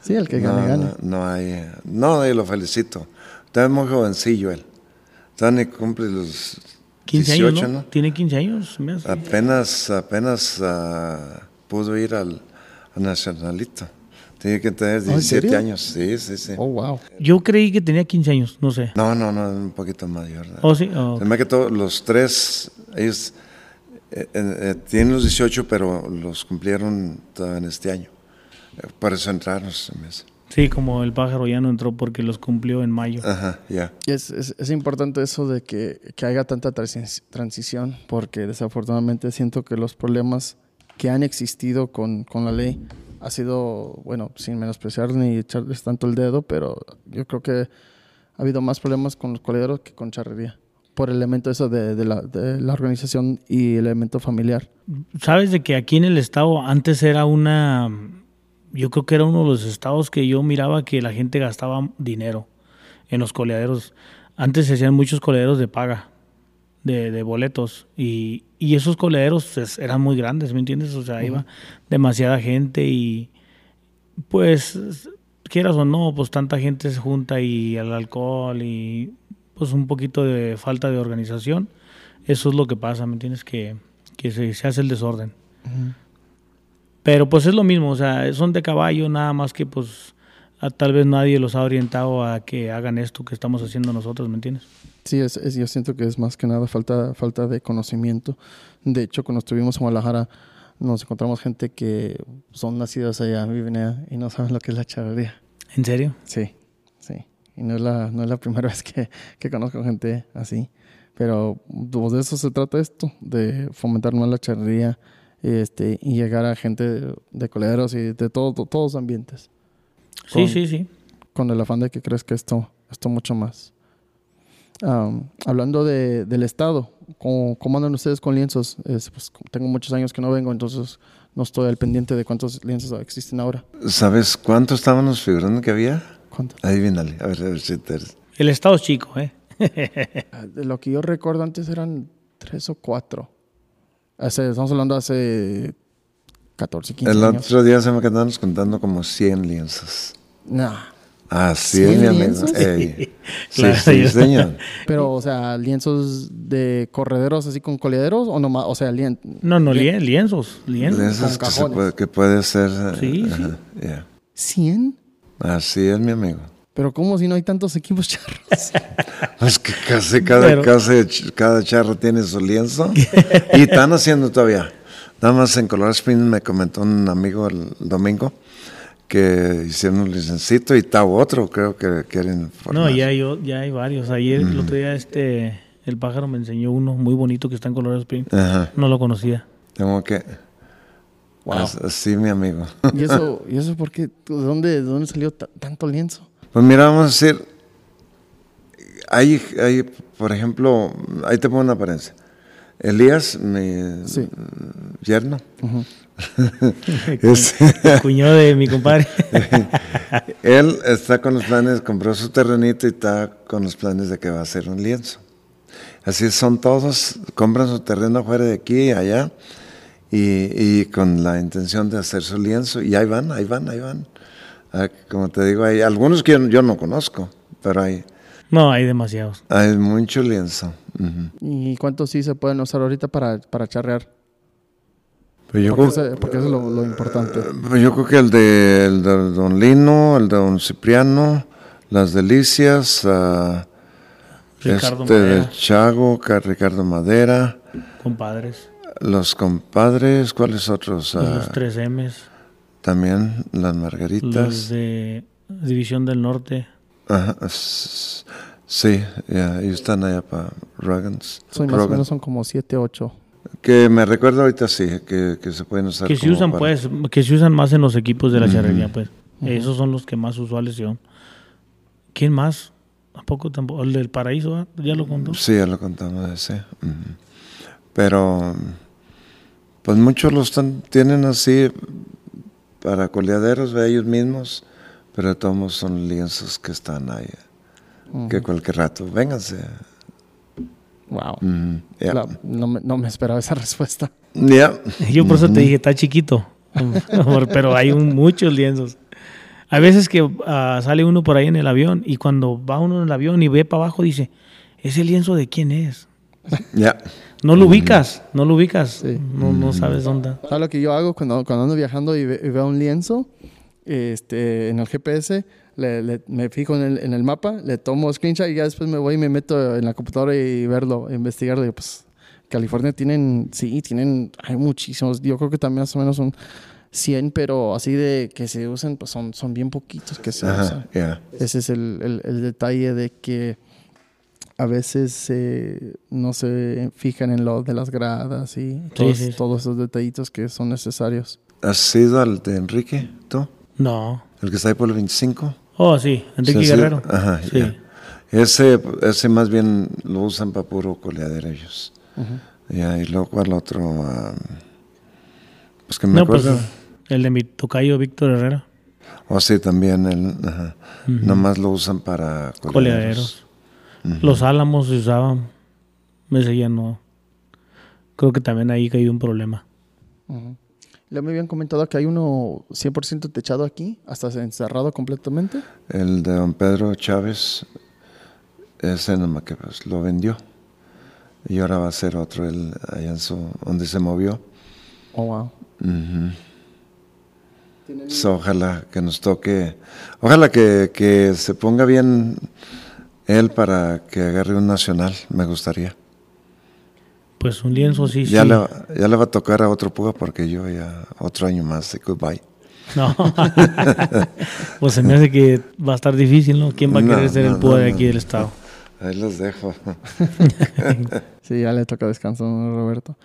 Sí, el que gane, no, gane. No, no hay. No, y lo felicito. Está muy jovencillo él. Ni cumple los 15 18, años, ¿no? Tiene 15 años, me hace. Apenas, apenas ah, pudo ir al, al Nacionalito. Tiene que tener ¿en 17 serio? años. Sí, sí, sí. Oh, wow. Yo creí que tenía 15 años, no sé. No, no, no, un poquito mayor. ¿no? ¿Oh, sí? Oh. Me hace que todos los tres, ellos eh, eh, eh, tienen los 18, pero los cumplieron todavía en este año. Eh, Por eso entraron, se me hace. Sí, como el pájaro ya no entró porque los cumplió en mayo. Ajá, ya. Y es, es, es importante eso de que, que haya tanta transi- transición, porque desafortunadamente siento que los problemas que han existido con, con la ley ha sido, bueno, sin menospreciar ni echarles tanto el dedo, pero yo creo que ha habido más problemas con los coleros que con charrería, por el elemento eso de, de la, de la organización y el elemento familiar. Sabes de que aquí en el estado antes era una, yo creo que era uno de los estados que yo miraba que la gente gastaba dinero en los coleaderos. Antes se hacían muchos coleaderos de paga, de, de boletos, y, y esos coleaderos es- eran muy grandes, ¿me entiendes? O sea, iba demasiada gente y pues quieras o no, pues tanta gente se junta y el alcohol y pues un poquito de falta de organización. Eso es lo que pasa, ¿me entiendes? Que, que se, se hace el desorden. Pero pues es lo mismo, o sea, son de caballo, nada más que pues a- tal vez nadie los ha orientado a que hagan esto que estamos haciendo nosotros, ¿me entiendes? Sí, es, es- yo siento que es más que nada falta, falta de conocimiento. De hecho, cuando estuvimos en Guadalajara, nos encontramos gente que son nacidos allá, viven allá y no saben lo que es la charrería. ¿En serio? Sí, sí. Y no es la, no es la primera <laughs> vez que, que conozco gente así. Pero pues, de eso se trata esto, de fomentar más la charrería este, y llegar a gente de, coleros y de todo, to- todos los ambientes. Sí, Con- sí, sí. con el afán de que crezca esto, esto mucho más. Am, hablando de, del Estado, ¿cómo, cómo andan ustedes con lienzos? Es, pues, tengo muchos años que no vengo, entonces no estoy al pendiente de cuántos lienzos existen ahora. ¿Sabes cuántos estábamos figurando que había? ¿Cuántos? Adivínale, a ver, a ver si te... El estado es chico, ¿eh? <laughs> Ah, De lo que yo recuerdo antes eran tres o cuatro. Hace, estamos hablando hace 14, 15 El años. otro día se me quedaron contando como 100 lienzos. Nah, Así es, ¿Cien mi amigo. lienzos? Ey. <laughs> Sí, Claro, sí, yo- señor. Pero, o sea, lienzos de correderos así con coleaderos o nomás, o sea, lien- No, no, lien- lienzos, lienzos. Lienzos que, puede, que puede ser. Sí, sí. ajá, yeah. 100. Así es, mi amigo. Pero ¿cómo si no hay tantos equipos <laughs> charros? Es que casi cada, Pero- casi cada charro tiene su lienzo. y están haciendo todavía. Nada más en Colorado Springs me comentó un amigo el domingo que hicieron un licencito y está otro, creo que quieren formar. No, ya hay, o- ya hay varios. Ayer, el otro día, este, el pájaro me enseñó uno muy bonito que está en Colorado Springs. Ajá. No lo conocía. Tengo que. Wow. As- Así, mi amigo. ¿Y eso, <laughs> ¿y eso por qué? ¿De dónde, de dónde salió ta- tanto lienzo? Pues mira, vamos a decir, hay, hay, por ejemplo, ahí te pongo una apariencia. Elías, mi Sí. yerno, <laughs> es- El cuñado de mi compadre. <laughs> él está con los planes, compró su terrenito y está con los planes de que va a hacer un lienzo. Así son todos, compran su terreno afuera de aquí y allá y, y con la intención de hacer su lienzo y ahí van, ahí van, ahí van. Ah, Como te digo, hay algunos que yo, yo no conozco, pero hay, no, hay demasiados. hay mucho lienzo. Ujú. ¿Y cuántos sí se pueden usar ahorita para, para charrear? Pero yo, Porque, creo, eso, porque eso es lo, lo importante. pero yo creo que el de, el de Don Lino, el de Don Cipriano, Las Delicias, Ricardo este de Madera, Chago, Ca- Ricardo Madera, compadres. Los Compadres, ¿cuáles otros? Los 3 M's. También Las Los Margaritas. de División del Norte. Ajá, sí, ya, ellos están allá para Rogans. Son más o menos son como 7, 8. Que me recuerdo ahorita sí, que, que se pueden usar. Que se usan, para- pues, que se usan más en los equipos de la charrería, pues. Esos son los que más usuales son. ¿Quién más? ¿A poco tampoco? El del paraíso, ¿ah? ¿ya lo contó? Sí, ya lo contamos ese. ujú. Pero, pues muchos los están, tienen así para coleaderos de ellos mismos, pero todos son lienzos que están ahí. Que cualquier rato, vénganse. Wow. Ujú, ya. La- no, me, no me esperaba esa <laughs> respuesta. Ya. Yo por eso te dije, está chiquito. <laughs> Pero hay un- muchos lienzos. Hay veces que ah, sale uno por ahí en el avión y cuando va uno en el avión y ve para abajo dice, ¿ese lienzo de quién es? Ya. No lo ubicas, no lo ubicas. Sí. No, no sabes dónde. ¿Sabes lo que yo hago cuando, cuando ando viajando y, ve- y veo un lienzo este, en el GPS? Le, le- me fijo en el, en el mapa, le tomo screenshot y ya después me voy y me meto en la computadora y verlo, investigarlo. Y pues California tienen, sí, tienen, hay muchísimos. Yo creo que también más o menos son 100, pero así de que se usen, pues son, son bien poquitos que se Ajá, usan. ya. Ese es el, el- el detalle de que a veces eh, no se fijan en lo de las gradas y todos, sí, sí. todos esos detallitos que son necesarios. ¿Has ido al de Enrique, tú? No. El que está ahí por el 25. Oh, sí, Enrique Sí. Guerrero. Ajá, sí. ya. Ese, ese más bien lo usan para puro coleadero ellos. Ya, y luego cuál otro. Ah, pues que me No, pues acuerdo. el de mi tocayo Víctor Herrera. O sí, también el, ajá. Nomás lo usan para coleaderos. Coleaderos. Los álamos se usaban. Ese ya no. Creo que también ahí cayó un problema. Ujú. Ya me habían comentado que hay uno 100% techado aquí, hasta encerrado completamente. El de don Pedro Chávez, ese nomás que pues, lo vendió. Y ahora va a ser otro, el, allá en su, donde se movió. Oh, wow. So, ojalá que nos toque, ojalá que, que se ponga bien él para que agarre un nacional, me gustaría. Pues un lienzo sí, Ya, sí. Le, ya le va a tocar a otro puga porque yo ya otro año más de goodbye. No. <laughs> pues se me hace que va a estar difícil, ¿no? ¿Quién va a No, querer ser no, el no, de no. aquí del estado? Ahí los dejo. <laughs> Sí, ya le toca descanso a Roberto.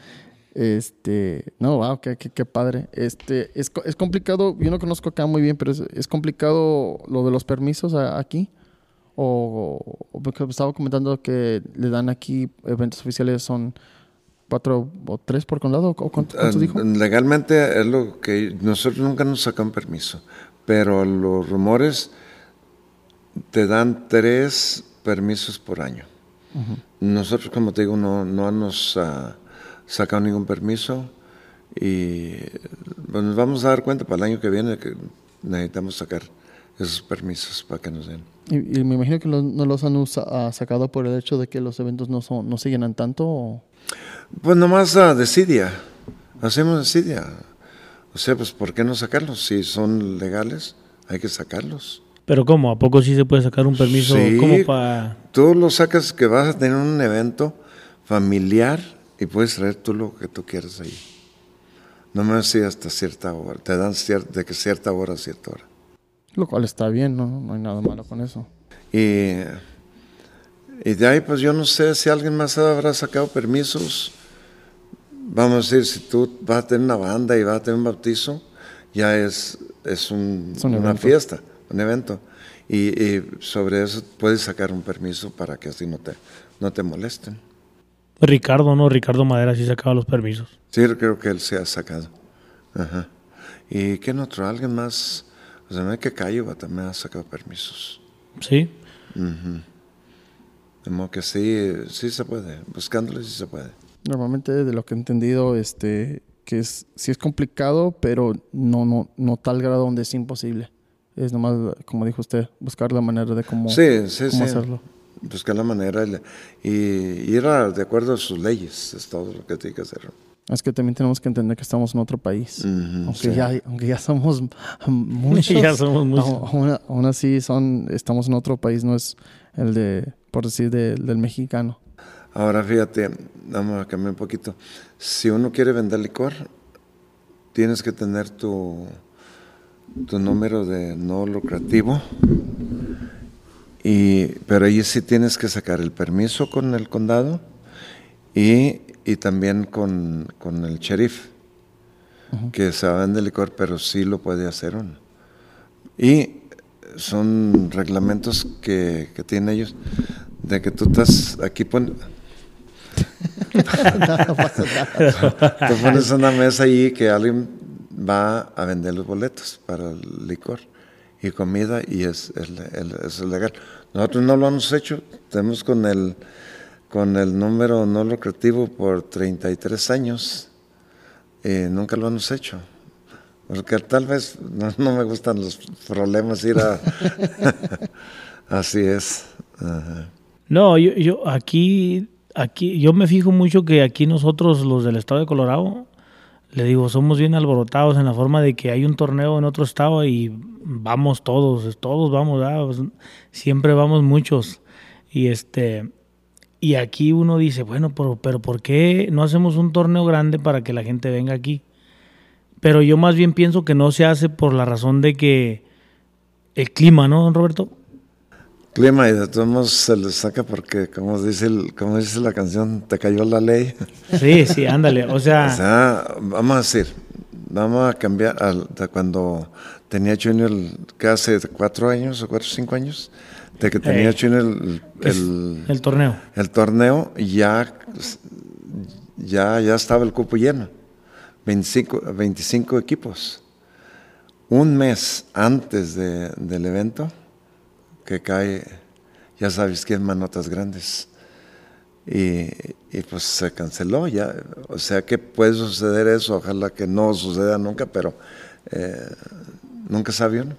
Este, no, wow, qué, qué, qué padre. Este, es, co- es complicado, yo no conozco acá muy bien, pero es, es complicado lo de los permisos a- aquí. O, o porque estaba comentando que le dan aquí eventos oficiales son cuatro o tres por condado, ¿o cuánto- cuántos dijo? Legalmente es lo que nosotros nunca nos sacan permiso, pero los rumores te dan tres permisos por año. Nosotros, como te digo, no, no nos ah, sacado ningún permiso y pues, nos vamos a dar cuenta para el año que viene que necesitamos sacar esos permisos para que nos den. Y, y me imagino que lo- no los han usa- ah, sacado por el hecho de que los eventos no, son, no se llenan tanto. o- Pues nomás uh, decidia, hacemos decidia. O sea, pues ¿por qué no sacarlos? Si son legales, hay que sacarlos. Pero ¿cómo? ¿A poco sí se puede sacar un permiso? Sí. como para...? Tú lo sacas que vas a tener un evento familiar y puedes traer tú lo que tú quieras ahí. No me decía hasta cierta hora, te dan cier- de que cierta hora a cierta hora. Lo cual está bien, ¿no? No hay nada malo con eso. Y, y de ahí, pues yo no sé si alguien más habrá sacado permisos. Vamos a decir, si tú vas a tener una banda y vas a tener un bautizo, ya es, es, un- Es un una fiesta, un evento. Y, y sobre eso puedes sacar un permiso para que así no te, no te molesten. Ricardo, ¿no? Ricardo Madera sí sacaba los permisos. Sí, creo que él se ha sacado. Ajá. ¿Y quién otro? ¿Alguien más? O sea, no hay que Cayo también ha sacado permisos. ¿Sí? De modo que sí, sí se puede. Buscándole sí se puede. Normalmente, de lo que he entendido, este, que es, sí es complicado, pero no, no, no tal grado donde es imposible. Es nomás, como dijo usted, buscar la manera de cómo, Sí, sí, cómo sí. hacerlo. Buscar la manera y, y ir a- de acuerdo a sus leyes. Es todo lo que tiene que hacer. Es que también tenemos que entender que estamos en otro país. Ujú, aunque, sí. ya, aunque ya somos <laughs> muchos, <laughs> Ya somos muchos. aún- Aún, aún así son, estamos en otro país, no es el de, por decir, de- del mexicano. Ahora fíjate, vamos a cambiar un poquito. Si uno quiere vender licor, tienes que tener tu, tu número de no lucrativo. Y, pero ahí sí tienes que sacar el permiso con el condado y, y también con, con el sheriff, que se vende licor, pero sí lo puede hacer uno. Y son reglamentos que, que tienen ellos de que tú estás aquí pon, <laughs> <laughs> Tú pones una mesa allí que alguien va a vender los boletos para el licor y comida y es, es, es legal. Nosotros no lo hemos hecho, tenemos con el, con el número no lucrativo por 33 años y nunca lo hemos hecho. Porque tal vez no, no me gustan los problemas ir a... <laughs> Así es. Ajá. No, yo, yo aquí, aquí, yo me fijo mucho que aquí nosotros, los del estado de Colorado, le digo, somos bien alborotados en la forma de que hay un torneo en otro estado y vamos todos, todos vamos, ¿verdad? Pues, siempre vamos muchos. Y este, y aquí uno dice, bueno, pero, pero ¿por qué no hacemos un torneo grande para que la gente venga aquí? Pero yo más bien pienso que no se hace por la razón de que el clima, ¿no, don Roberto? Clima y de todos modos se les saca porque, como dice, el- como dice la canción, te cayó la ley. Sí, sí, ándale. O sea, <laughs> O sea, vamos a decir, vamos a cambiar de cuando tenía Junior, que hace cuatro años o cuatro o cinco años, de que tenía Ey. Junior el, es el- el torneo. el torneo, ya, ya, ya estaba el cupo lleno. 25, 25 equipos. Un mes antes de- del evento, que cae, ya sabes quién manotas grandes. Y, y pues se canceló ya. O sea que puede suceder eso, ojalá que no suceda nunca, pero eh, nunca sabe uno.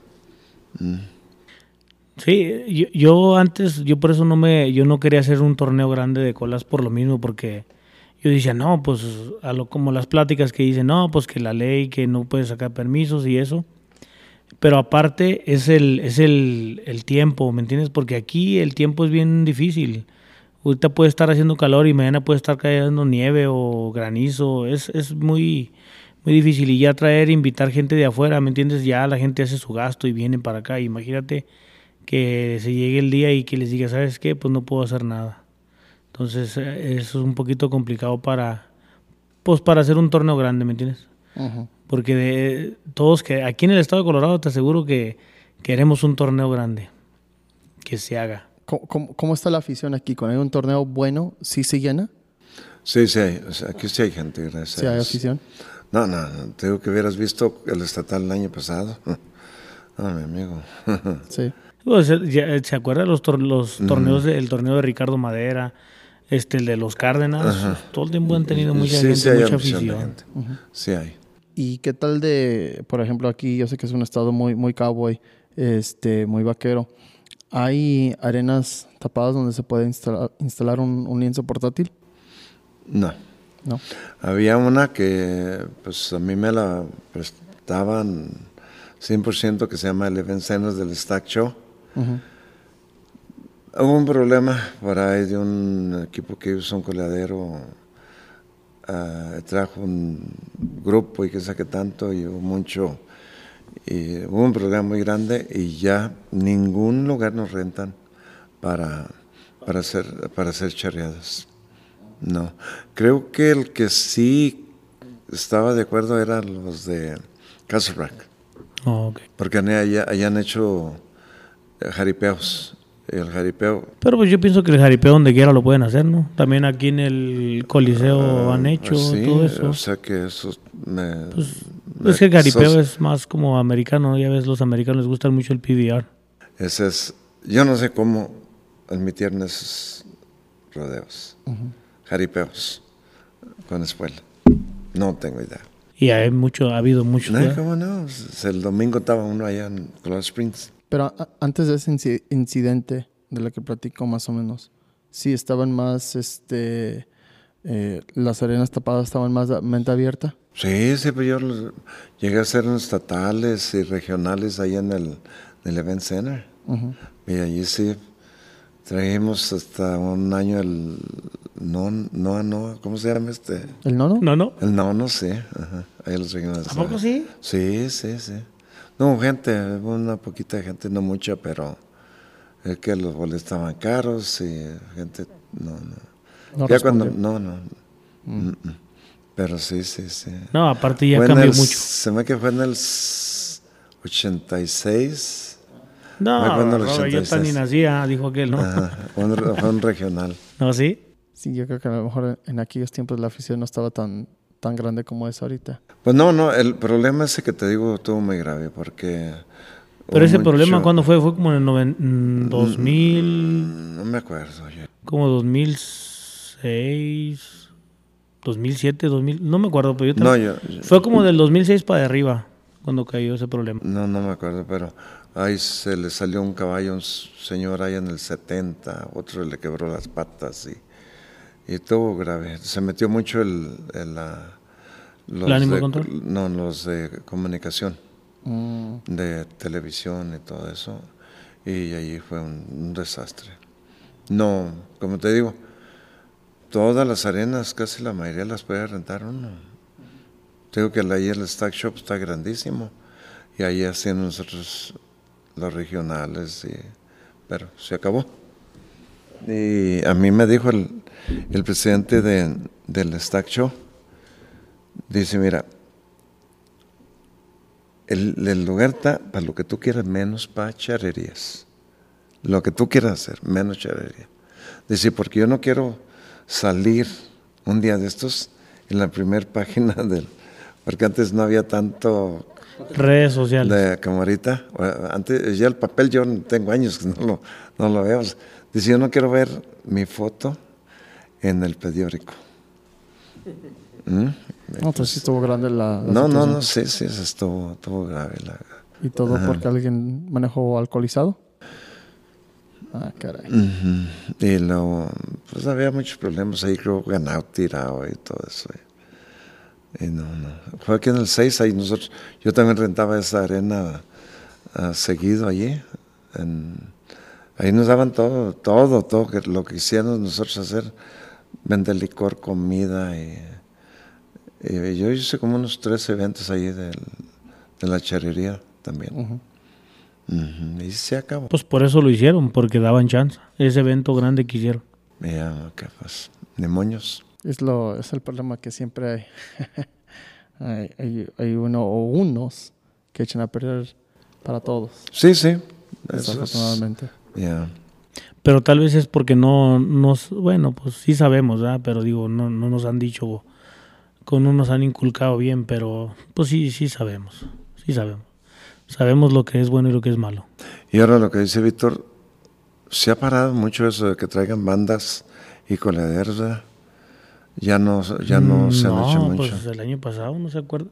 Sí, yo, yo antes, yo por eso no me, yo no quería hacer un torneo grande de colas por lo mismo, porque yo decía, no, pues a lo como las pláticas que dicen, no, pues que la ley, que no puedes sacar permisos y eso. Pero aparte es el, es el, el tiempo, ¿me entiendes? Porque aquí el tiempo es bien difícil. Ahorita puede estar haciendo calor y mañana puede estar cayendo nieve o granizo. Es, es muy, muy difícil. Y ya traer, invitar gente de afuera, ¿me entiendes? Ya la gente hace su gasto y viene para acá. Imagínate que se llegue el día y que les diga, ¿sabes qué? Pues no puedo hacer nada. Entonces eh, eso es un poquito complicado para, pues para hacer un torneo grande, ¿me entiendes? Ujú. Porque de todos que aquí en el estado de Colorado te aseguro que queremos un torneo grande que se haga. ¿Cómo, cómo, cómo está la afición aquí? ¿Con hay un torneo bueno? ¿Sí se llena? Sí, sí, hay, o sea, aquí sí hay gente, gracias. ¿Sí hay afición? No, no, no, te digo que hubieras visto el estatal el año pasado. <laughs> Ah, mi amigo. <laughs> Sí. Pues, eh, ya, ¿Se acuerdan los, tor- los torneos, de- el torneo de Ricardo Madera, este, el de los Cárdenas? Todo el tiempo han tenido mucha sí, gente, sí hay mucha afición de afición. gente. Sí hay. ¿Y qué tal de, por ejemplo, aquí yo sé que es un estado muy, muy cowboy, este, muy vaquero. ¿Hay arenas tapadas donde se puede instalar, instalar un, un lienzo portátil? No. No. Había una que pues a mí me la prestaban 100% que se llama el Event Center del Stack Show. Ujú. Hubo un problema por ahí de un equipo que hizo un coladero, ah, trajo un grupo y que saque tanto y hubo mucho, y hubo un problema muy grande y ya ningún lugar nos rentan para, para hacer, para hacer charreadas. No, creo que el que sí estaba de acuerdo eran los de Castle Rock. Oh, ok. Porque allá, allá han hecho jaripeos. El jaripeo. Pero pues yo pienso que el jaripeo donde quiera lo pueden hacer, ¿no? También aquí en el Coliseo han hecho ah, sí, todo eso. O sea que eso me. Pues, me- es que el jaripeo sos- es más como americano, ya ves, los americanos les gusta mucho el PBR. Ese es. Yo no sé cómo admitieron esos rodeos. Jaripeos. Con espuela. No tengo idea. Y hay mucho, ha habido muchos. No. ¿Cómo no? S- El domingo estaba uno allá en Colorado Springs. Pero a- antes de ese inci- incidente de la que platico más o menos, sí estaban más, este, eh, las arenas tapadas estaban más mente abierta. Sí, sí, pero yo los- llegué a hacer unos estatales y regionales ahí en el, en el Event Center. Ujú. Y allí sí trajimos hasta un año el. No, no, no, ¿cómo se llama este? ¿El nono? No, no. El no, no sé. Ajá, ahí los trajimos. ¿A poco sí? Sí, sí, sí. No, gente, una poquita gente, no mucha, pero es que los boletos estaban caros y gente, no, no. No ya cuando, no, no. Mm, mm. Pero sí, sí, sí. No, aparte ya cambió el- mucho. Se me que fue en el s- 86. No, fue cuando el Robert, yo tan ni 86. nacía, dijo aquel, ¿no? Ajá, fue un, fue un regional. <laughs> ¿No, sí? Sí, yo creo que a lo mejor en aquellos tiempos la afición no estaba tan, tan grande como es ahorita. Pues no, no, el problema ese que te digo estuvo muy grave porque... Pero ese mucho- problema, ¿cuándo fue? Fue como en el noven- mm, 2000, Mm, No me acuerdo. yo- como 2006, 2007, 2000, no me acuerdo, pero yo No, yo, yo- Fue como del 2006 para arriba cuando cayó ese problema. no, no me acuerdo, pero ahí se le salió un caballo a un señor ahí en el 70, otro le quebró las patas y, y estuvo grave. Se metió mucho el... el, ah, los ¿El ánimo de- control? No, los de comunicación. Mm, de televisión y todo eso, y allí fue un, un desastre. No, como te digo, todas las arenas, casi la mayoría las puede rentar uno. Te digo que ahí el Stack Shop está grandísimo, y ahí hacían nosotros los regionales, y- pero se acabó. Y a mí me dijo el, el presidente de- del Stack Show, dice, mira, el, el lugar está para lo que tú quieras, menos para charrerías. Lo que tú quieras hacer, menos charrería. Dice, porque yo no quiero salir un día de estos en la primera página <laughs> del... Porque antes no había tanto Redes sociales. de como ahorita. Antes, ya el papel, yo tengo años que no lo, no lo veo. Dice, yo no quiero ver mi foto en el periódico. ¿Mm? No, pues sí estuvo grande la, la No, no, situación. no, sí, sí, eso estuvo, estuvo grave. La, ¿Y todo porque alguien manejó alcoholizado? Ah, caray. Ujú. Y luego, pues había muchos problemas ahí, creo, ganado, tirado y todo eso. Y, y no, no. Fue aquí en el 6, ahí nosotros, yo también rentaba esa arena ah, seguido allí. en- ahí nos daban todo, todo, todo, que, lo que hicieron nosotros hacer, vender licor, comida y, y yo hice como unos tres eventos ahí del- de la charrería también. Y se acabó. Pues por eso lo hicieron, porque daban chance. Ese evento grande que hicieron. Ya, ¿qué pues? Demonios. Es, lo, es el problema que siempre hay. <laughs> hay, hay, hay uno o unos que echan a perder para todos, Sí, sí. Eso es- desafortunadamente. Ya. Pero tal vez es porque no nos, bueno, pues sí sabemos, ¿verdad? Pero digo, no, no nos han dicho, con no nos han inculcado bien, pero pues sí, sí sabemos, sí sabemos. Sabemos lo que es bueno y lo que es malo. Y ahora lo que dice Víctor, se ha parado mucho eso de que traigan bandas y coladeros. Ya no, ya no Mm, se han hecho no, mucho. pues el año pasado, no se acuerda.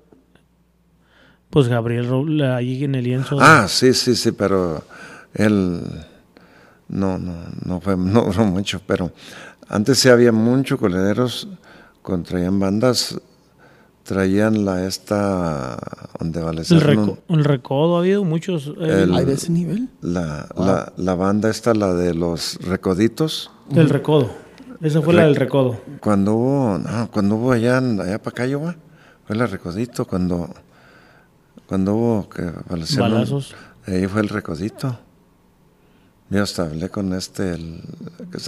Pues Gabriel Robles, ahí en el lienzo. Ah, sí, sí, sí, pero él no, no, no fue, <laughs> no duró mucho, pero antes sí había muchos colederos, traían bandas, traían la esta, donde vale el, reco el recodo, ha habido muchos. Eh, ¿Hay de ese nivel? La, la, la, banda esta, la de los recoditos. El recodo, esa fue la del recodo. Cuando hubo, no, cuando hubo allá, allá para acá, fue el recodito, cuando cuando hubo que balazos. Ahí fue el recodito. Yo hasta hablé con este, el,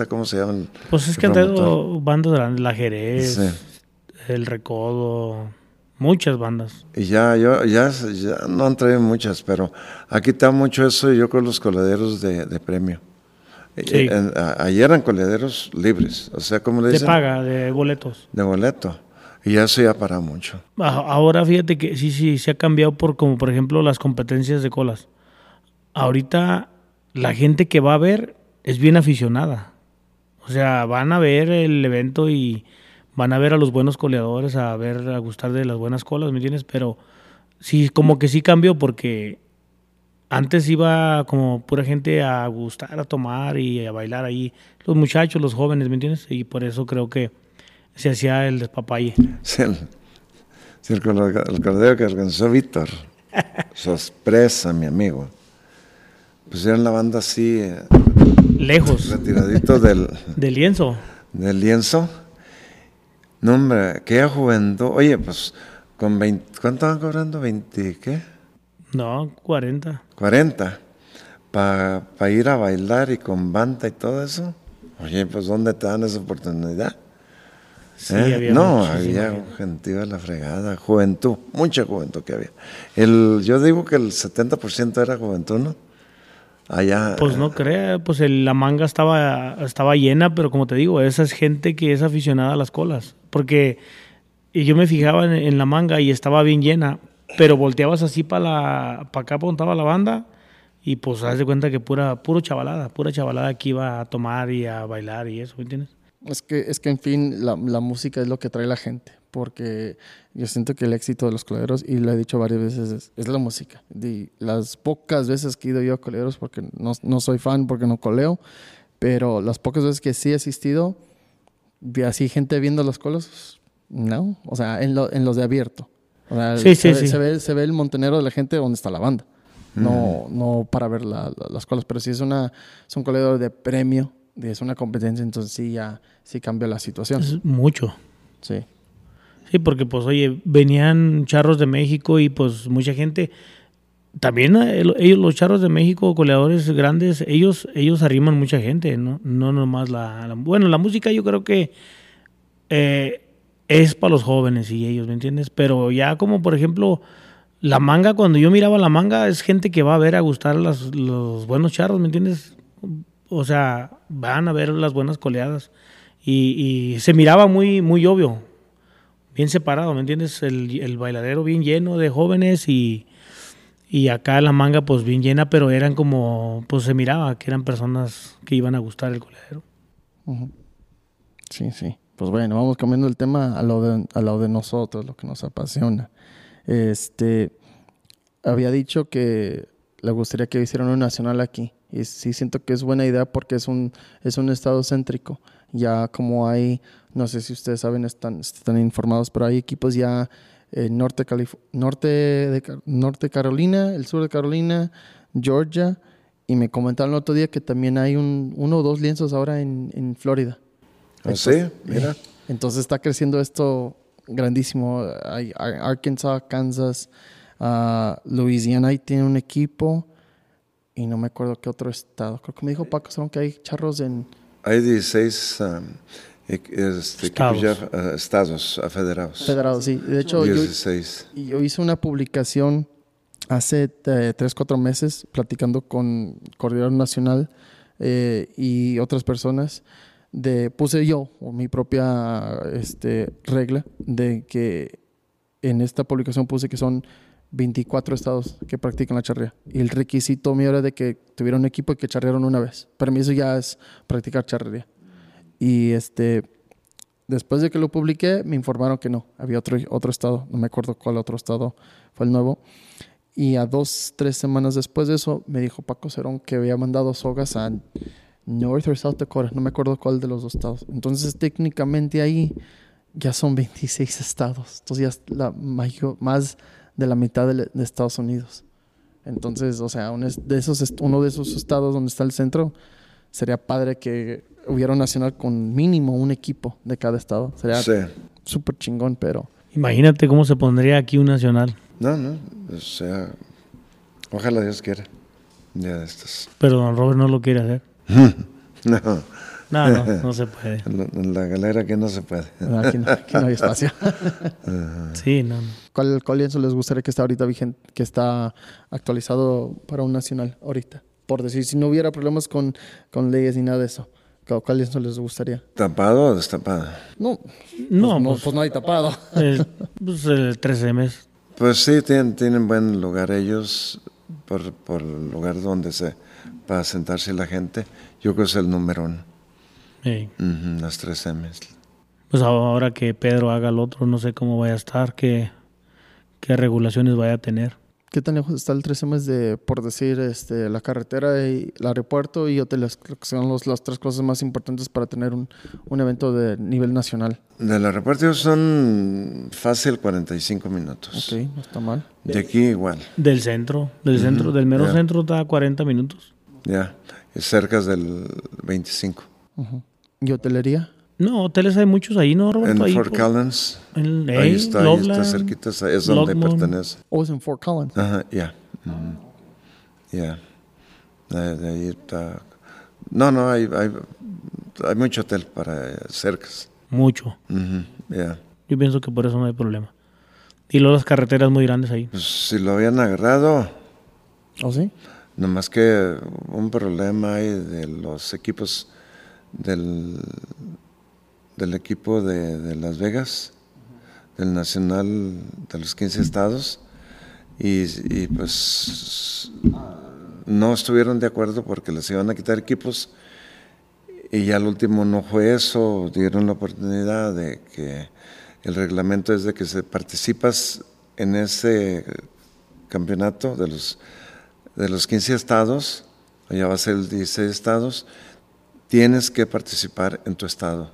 cómo se llama. pues es que han tenido bandas grandes, la Jerez, el Recodo, muchas bandas. Y ya, yo, ya, ya no han traído muchas, pero aquí está mucho eso yo con los coladeros de, premio. Sí. ayer eran coladeros libres, o sea, ¿cómo le dicen? De paga, de boletos. De boleto. Y eso ya para mucho. Ahora fíjate que sí, sí, se ha cambiado por como por ejemplo las competencias de colas. Ahorita la gente que va a ver es bien aficionada. O sea, van a ver el evento y van a ver a los buenos coleadores, a ver, a gustar de las buenas colas, ¿me entiendes? Pero sí, como que sí cambió porque antes iba como pura gente a gustar, a tomar y a bailar ahí. Los muchachos, los jóvenes, ¿me entiendes? Y por eso creo que se hacía el despapalle. Sí, el, el, cordero que organizó Víctor, <laughs> sorpresa, mi amigo. Pusieron la banda así. Eh, Lejos. Retiradito del. <laughs> del lienzo. Del lienzo. No, hombre, qué juventud. Oye, pues, con 20, ¿cuánto van cobrando? ¿20 qué? No, 40. 40. Para ir a bailar y con banda y todo eso. Oye, pues, ¿dónde te dan esa oportunidad? ¿Eh? no, había gentío de la fregada, juventud, mucha juventud que había. El, yo digo que el 70% era juventud, ¿no? Allá. Pues no crea, pues la manga estaba, estaba llena, pero como te digo, esa es gente que es aficionada a las colas. Porque yo me fijaba en, la manga y estaba bien llena, pero volteabas así para la para acá apuntaba la banda y pues haz de cuenta que pura puro chavalada, pura chavalada que iba a tomar y a bailar y eso, ¿me entiendes? Es que, es que en fin, la, la, música es lo que trae la gente, porque yo siento que el éxito de los coleros, y lo he dicho varias veces, es, la música. Y las pocas veces que he ido yo a coleros, porque no, no, soy fan, porque no coleo, pero las pocas veces que sí he asistido, vi así gente viendo los colos, no, o sea, en, lo, en los de abierto. O sea, sí, se, sí, ve, sí. se, ve, se ve el montenero de la gente donde está la banda. No, mm. no para ver las colas, pero si es, una, es un coledor de premio, es una competencia, entonces sí ya sí cambia la situación. mucho. Sí. Sí, porque pues oye, venían charros de México y pues mucha gente también eh, ellos los charros de México, coleadores grandes, ellos ellos arriman mucha gente, no no nomás la, bueno, la música yo creo que eh, es para los jóvenes y ellos, ¿me entiendes? Pero ya como por ejemplo la manga, cuando yo miraba la manga, es gente que va a ver a gustar los, los buenos charros, ¿me entiendes? o sea, van a ver las buenas coleadas. Y, se miraba muy, muy obvio, bien separado, ¿me entiendes? El, el bailadero bien lleno de jóvenes y, y acá la manga pues bien llena, pero eran como, pues se miraba que eran personas que iban a gustar el coleadero. Sí, sí. Pues bueno, vamos cambiando el tema a lo de, a lo de nosotros, lo que nos apasiona. Este, había dicho que le gustaría que hicieran un nacional aquí. Y sí siento que es buena idea porque es un, es un estado céntrico. Ya como hay, no sé si ustedes saben, están, están informados, pero hay equipos ya en norte, norte, de, norte Carolina, el sur de Carolina, Georgia. Y me comentaron el otro día que también hay un, uno o dos lienzos ahora en, en Florida. ¿Ah, sí? Mira. <laughs> Entonces está creciendo esto grandísimo. Hay Arkansas, Kansas, uh, Louisiana ahí tiene un equipo y no me acuerdo qué otro estado. Creo que me dijo Paco son que hay charros en... Hay 16 um, este, estados. Ya, uh, estados uh, federados. Federados, sí. De hecho, 16. Yo, yo hice una publicación hace eh, tres, cuatro meses platicando con Coordinador Nacional eh, y otras personas. De, puse yo mi propia este, regla de que en esta publicación puse que son 24 estados que practican la charrea. Y el requisito mío era de que tuviera un equipo y que charrearon una vez. Para mí eso ya es practicar charrería. Y este, después de que lo publiqué, me informaron que no, había otro, otro estado, no me acuerdo cuál otro estado fue el nuevo. Y a dos, tres semanas después de eso, me dijo Paco Cerón que había mandado sogas a North o South Dakota, no me acuerdo cuál de los dos estados. Entonces, técnicamente ahí ya son 26 estados. Entonces, ya es la mayor, más de la mitad de, de Estados Unidos. Entonces, o sea, un es- de esos, uno de esos estados donde está el centro, sería padre que hubiera un nacional con mínimo un equipo de cada estado. Sería Sí. súper chingón, pero Imagínate cómo se pondría aquí un nacional. No, no, o sea, ojalá Dios quiera. Día de estos. Pero don Robert no lo quiere hacer. <laughs> No, No, no, <laughs> no se puede. en la, galera que no se puede. aquí no, aquí no hay espacio. <laughs> Sí, no. ¿Cuál, ¿Cuál lienzo les gustaría que está ahorita vigente, que está actualizado para un nacional ahorita? Por decir, si no hubiera problemas con, con leyes ni nada de eso, ¿cuál lienzo les gustaría? ¿Tapado o destapado? No, No, pues, no, pues, pues no hay tapado. el, <laughs> pues el 13M. Pues sí, tienen, tienen buen lugar ellos por, por el lugar donde se para sentarse la gente. Yo creo que es el número uno. Eh, Ujú, las tres M's. pues ahora que Pedro haga el otro, no sé cómo vaya a estar, qué, qué regulaciones vaya a tener. ¿Qué tan lejos está el 3M de, por decir, este, la carretera y el aeropuerto y hoteles? Creo que son los- las tres cosas más importantes para tener un, un evento de nivel nacional. Del aeropuerto son fácil 45 minutos. Ok, no está mal. De aquí igual, Del centro, del centro, del mero ya. centro está a 40 minutos. ya. Y cerca del 25. Ujú. ¿Y hotelería? No, hoteles hay muchos ahí, ¿no, En Roberto? Ahí Fort por- Collins, en- ahí ahí, está, ahí está cerquita, es donde pertenece. ¿O es en Fort Collins? Ajá, ya. ujú, Ya. De, ahí está. No, no, hay, hay, hay mucho hotel para cercas. Mucho. Ya. Yo pienso que por eso no hay problema. Y luego las carreteras muy grandes ahí. Pues si lo habían agarrado, ¿O sí? nomás que un problema hay de los equipos del, del equipo de, de Las Vegas, del Nacional de los 15 estados, y, pues no estuvieron de acuerdo porque les iban a quitar equipos y ya al último no fue eso, dieron la oportunidad de que el reglamento es de que se participas en ese campeonato de los, de los 15 estados, ya va a ser el 16 estados, tienes que participar en tu estado.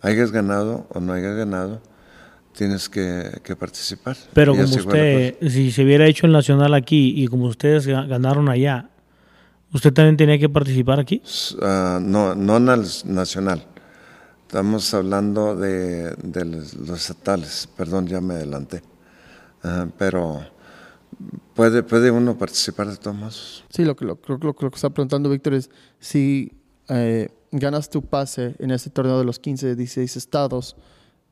Hayas ganado o no hayas ganado, tienes que, que participar. Pero Y como usted, si se hubiera hecho el nacional aquí y como ustedes ga- ganaron allá, ¿usted también tenía que participar aquí? Ah, no, no nacional. Estamos hablando de, de los estatales, perdón, ya me adelanté. Ajá, pero puede, puede uno participar de todos modos. Sí, lo que, lo, creo que lo, lo que está preguntando Víctor es si eh, ganas tu pase en este torneo de los 15, 16 estados,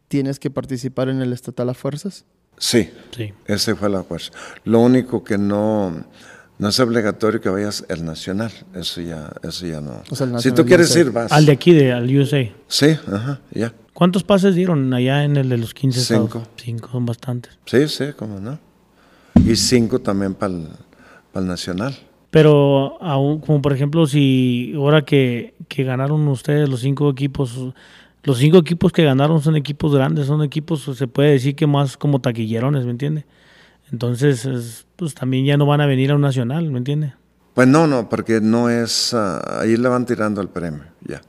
¿tienes que participar en el estatal a fuerzas? Sí, Sí. ese fue el acuerdo. Lo único que no, no es obligatorio que vayas el nacional, eso ya, eso ya no. O sea, el si tú quieres sé. ir, vas. Al de aquí, de, al USA. Sí, ajá, ya. ¿Cuántos pases dieron allá en el de los 15 estados? Cinco. Cinco, son bastantes. Sí, sí, cómo no. Y cinco también para el nacional. Pero, aún, como por ejemplo, si ahora que, que ganaron ustedes los cinco equipos, los cinco equipos que ganaron son equipos grandes, son equipos, se puede decir que más como taquillerones, ¿me entiende? Entonces, es- pues también ya no van a venir a un nacional, ¿me entiende? Pues no, no, porque no es, ah, ahí le van tirando el premio, ya.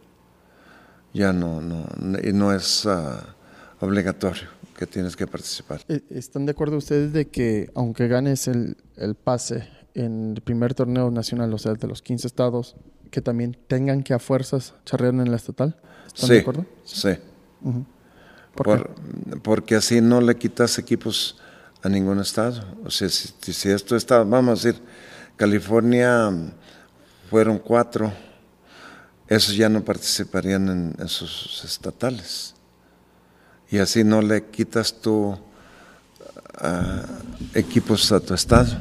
Ya no, no, y no es ah, obligatorio que tienes que participar. Eh, ¿Están de acuerdo ustedes de que aunque ganes el, el pase en el primer torneo nacional, o sea, de los 15 estados, que también tengan que a fuerzas charrear en el estatal? ¿Están de acuerdo? sí. Ujú. ¿Por Por- porque así no le quitas equipos a ningún estado. O sea, si, esto está, vamos a decir, California fueron cuatro, esos ya no participarían en, en sus estatales. Y así no le quitas tú equipos a tu estado.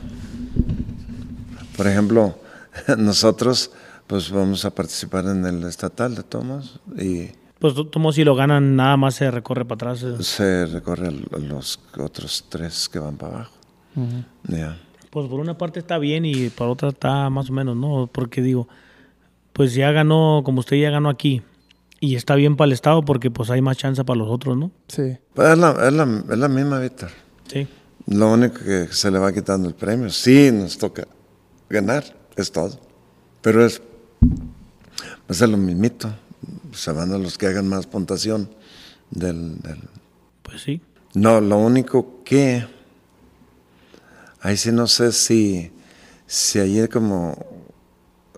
Por ejemplo, <laughs> nosotros pues vamos a participar en el estatal de Tomás y Pues como si lo ganan, nada más se recorre para atrás. eh. se recorre a los otros tres que van para abajo. Ya. Pues por una parte está bien y por otra está más o menos, ¿no? Porque digo, pues ya ganó, como usted ya ganó aquí Y está bien para el Estado porque pues hay más chance para los otros, ¿no? Sí. Pues es, la, es, la, es la misma, Víctor. Sí. Lo único que se le va quitando el premio. Sí, nos toca ganar, es todo. Pero es, pues es lo mismito. Se van a los que hagan más puntuación del, del... Pues sí. No, lo único que... Ahí sí no sé si, si ayer como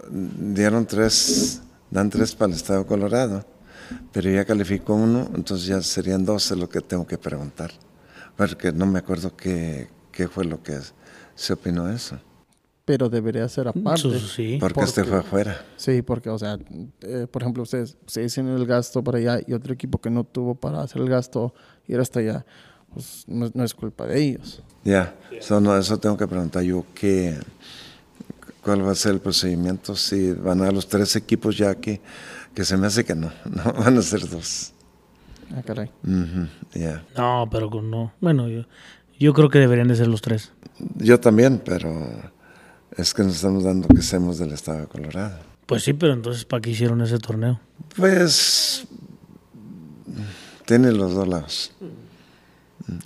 dieron tres, dan tres para el Estado de Colorado, pero ya calificó uno, entonces ya serían dos, es lo que tengo que preguntar. Porque no me acuerdo qué, qué fue lo que se opinó eso. Pero debería ser aparte. Sí. Porque, este fue afuera. Sí, porque, o sea, eh, por ejemplo, ustedes, ustedes hicieron el gasto para allá y otro equipo que no tuvo para hacer el gasto y era hasta allá, pues no, no es culpa de ellos. Ya, so, no, eso tengo que preguntar yo qué, cuál va a ser el procedimiento, si van a los tres equipos ya aquí, que se me hace que no, <laughs> no van a ser dos. Ah, caray. Uh -huh, yeah. No, pero no. Bueno, yo, yo creo que deberían de ser los tres. Yo también, pero es que nos estamos dando que seamos del estado de Colorado. Pues sí, pero entonces, ¿para qué hicieron ese torneo? Pues tiene los dos lados.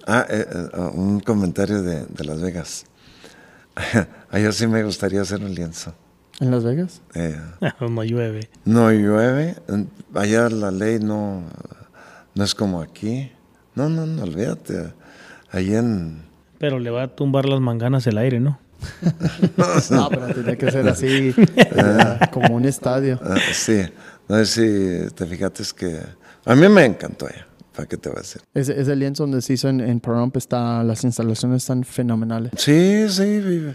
Ah, eh, eh, un comentario de, de, Las Vegas. <laughs> Ayer sí me gustaría hacer un lienzo. ¿En Las Vegas? Eh, <laughs> no llueve. No llueve. Allá la ley no, no es como aquí. No, no, no, olvídate. Ahí en... Pero le va a tumbar las manganas el aire, ¿no? <laughs> no, pero tiene que ser así, como un estadio. Uh, sí, no sé si te fijaste que a mí me encantó ya. ¿Para qué te voy a decir? Ese, ese lienzo donde se hizo en, en Pahrump está, las instalaciones están fenomenales. Sí, sí,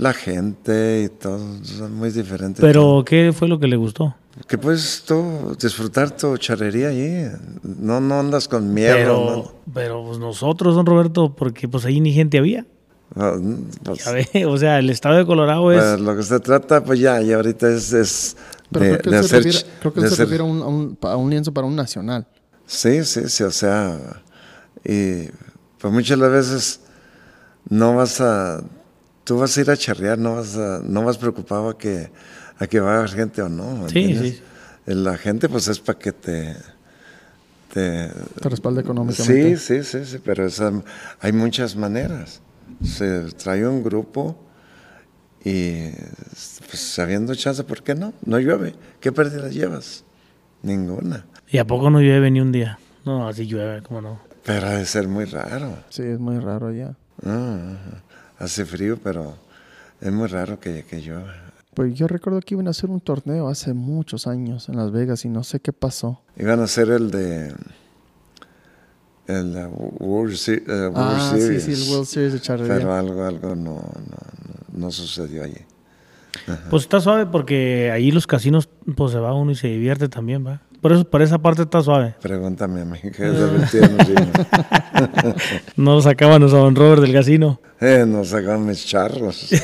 la gente y todo, son muy diferentes. Pero, ¿qué fue lo que le gustó? Que puedes tú disfrutar tu charrería allí. No, no andas con miedo. Pero, no. pero pues nosotros, don Roberto, porque pues ahí ni gente había. No, pues, ya ve, <laughs> o sea, el estado de Colorado es. Pues, lo que se trata, pues ya, y ahorita es. es pero de, creo que de se hacer, refiere, creo que de se hacer- refiere a un, a, un, a un lienzo para un nacional. Sí, sí, sí, o sea, y pues muchas las veces no vas a, tú vas a ir a charrear, no vas a, no vas preocupado a que, a que vaya gente o no. ¿me Sí, sí. La gente pues es para que te, te, Te respalda sí, económicamente. sí, sí, sí, pero esa- hay muchas maneras. Se trae un grupo y pues habiendo chance, ¿por qué no? No llueve. ¿Qué pérdida llevas? Ninguna. ¿Y a poco no llueve ni un día? No, así llueve, ¿cómo no? Pero ha de ser muy raro. Sí, es muy raro ya. Ah, hace frío, pero es muy raro que, que llueva. Pues yo recuerdo que iban a hacer un torneo hace muchos años en Las Vegas y no sé qué pasó. Iban a hacer el de el uh, World, Se- eh, World ah, sí, Series. sí, el World Series de charrería. pero algo, algo no, no, no, no sucedió allí. Pues está suave porque ahí los casinos, pues se va uno y se divierte también, ¿va? Por eso, por esa parte está suave. Pregúntame a mí, que es divertido, no sirve. <laughs> No lo sacaban a don Robert del casino. Eh, nos sacaban mis charros. <laughs>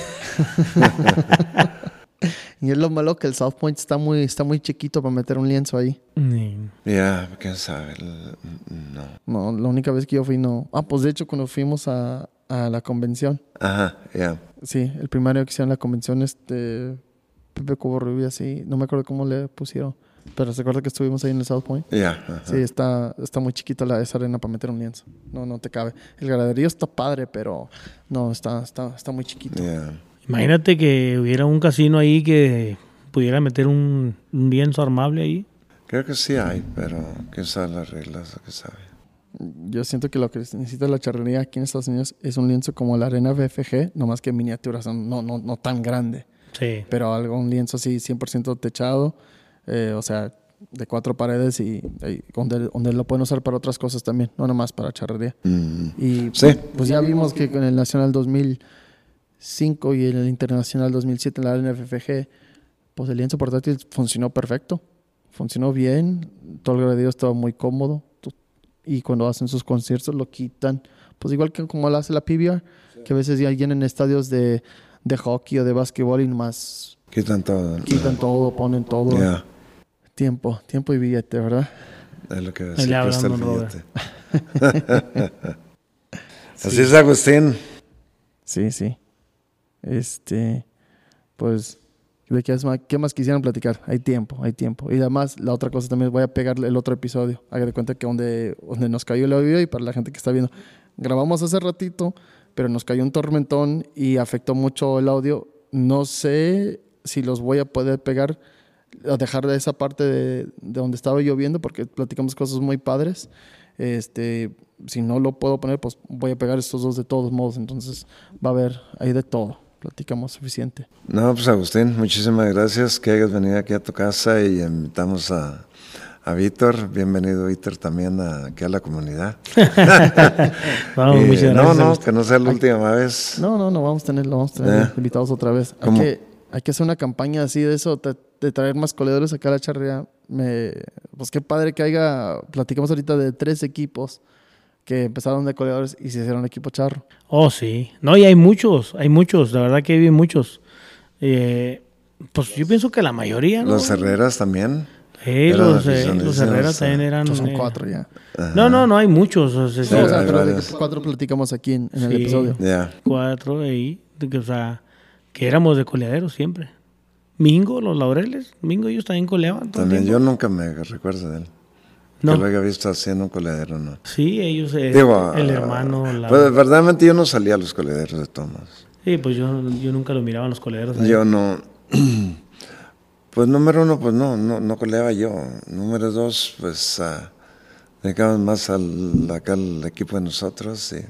<laughs> Y es lo malo que el South Point está muy, está muy chiquito para meter un lienzo ahí. Ni- Ya, quién sabe. No. No, la única vez que yo fui no. Ah, pues de hecho cuando fuimos a, a la convención. Ajá, ya. Sí, el primario que hicieron la convención, este Pepe Coborrubia, sí, no me acuerdo cómo le pusieron. Pero se acuerda que estuvimos ahí en el South Point. Ya. ajá. Sí, está, está muy chiquita la, esa arena para meter un lienzo. No, no te cabe. El graderío está padre, pero no, está, está, está muy chiquito. Ya. Imagínate que hubiera un casino ahí que pudiera meter un, un lienzo armable ahí. Creo que sí hay, pero quién sabe las reglas, qué sabe. Yo siento que lo que necesita la charrería aquí en Estados Unidos es un lienzo como la arena BFG, nomás que en miniatura, son no, no, no tan grande. Sí. Pero algo, un lienzo así 100% techado, eh, o sea, de cuatro paredes y, y donde, donde lo pueden usar para otras cosas también, no nomás para charrería. Mm. Y Sí. pues, pues ya vimos que con el Nacional 2005 y en el Internacional 2007 en la arena FFG, pues el lienzo portátil funcionó perfecto. Funcionó bien, todo el graderío estaba muy cómodo. Y cuando hacen sus conciertos lo quitan. Pues igual que como lo hace la PBR, que a veces ya llenan estadios de, de hockey o de básquetbol y nomás Quitan todo. quitan todo, ponen todo. Tiempo, tiempo y billete, ¿verdad? Es lo que le el billete. <laughs> Así es, Agustín. Sí, sí. Este, pues ¿De qué más, qué quisieran platicar? Hay tiempo, hay tiempo. Y además, la otra cosa también, voy a pegarle el otro episodio. Haga de cuenta que donde, donde nos cayó el audio y para la gente que está viendo, grabamos hace ratito, pero nos cayó un tormentón y afectó mucho el audio. No sé si los voy a poder pegar, a dejar de esa parte de, de donde estaba lloviendo, porque platicamos cosas muy padres. Este, si no lo puedo poner, pues voy a pegar estos dos de todos modos. Entonces va a haber ahí de todo. Platicamos suficiente. No, pues Agustín, muchísimas gracias que hayas venido aquí a tu casa y invitamos a, a Víctor. Bienvenido, Víctor, también a, aquí a la comunidad. <laughs> Vamos, Y, muchas no, gracias. no, que no sea la última vez. No, no, no, vamos a tener, vamos a tener Eh. invitados otra vez. Hay que, hay que hacer una campaña así de eso, de, de traer más coledores acá a la charrea. Me, pues qué padre que haya, platicamos ahorita de tres equipos que empezaron de coledores y se hicieron equipo charro. Oh, sí. No, y hay muchos, hay muchos, la verdad que hay bien muchos. Eh, pues yo pienso que la mayoría, ¿no? Los Herreras también. Sí, los, eh, los Herreras también eran... Son eh, cuatro ya. No, no, no hay muchos. o sea, Sí, sí, o sea, pero de cuatro platicamos aquí en, en el episodio. Ya. cuatro ahí, de que, o sea, que éramos de coleaderos siempre. Mingo, los laureles, Mingo ellos también coleaban. También yo nunca me recuerdo de él. No. Que lo haya visto haciendo un coledero, no. Sí, ellos, eh, Digo, el ah, hermano, la- pues, verdaderamente yo no salía a los colederos de Tomás. sí, pues yo, yo nunca lo miraba en los coleaderos. ahí. Yo no. <clears throat> Pues número uno, pues no, no, no coleaba yo. Número dos, pues ah, dedicamos más al, acá al equipo de nosotros, y-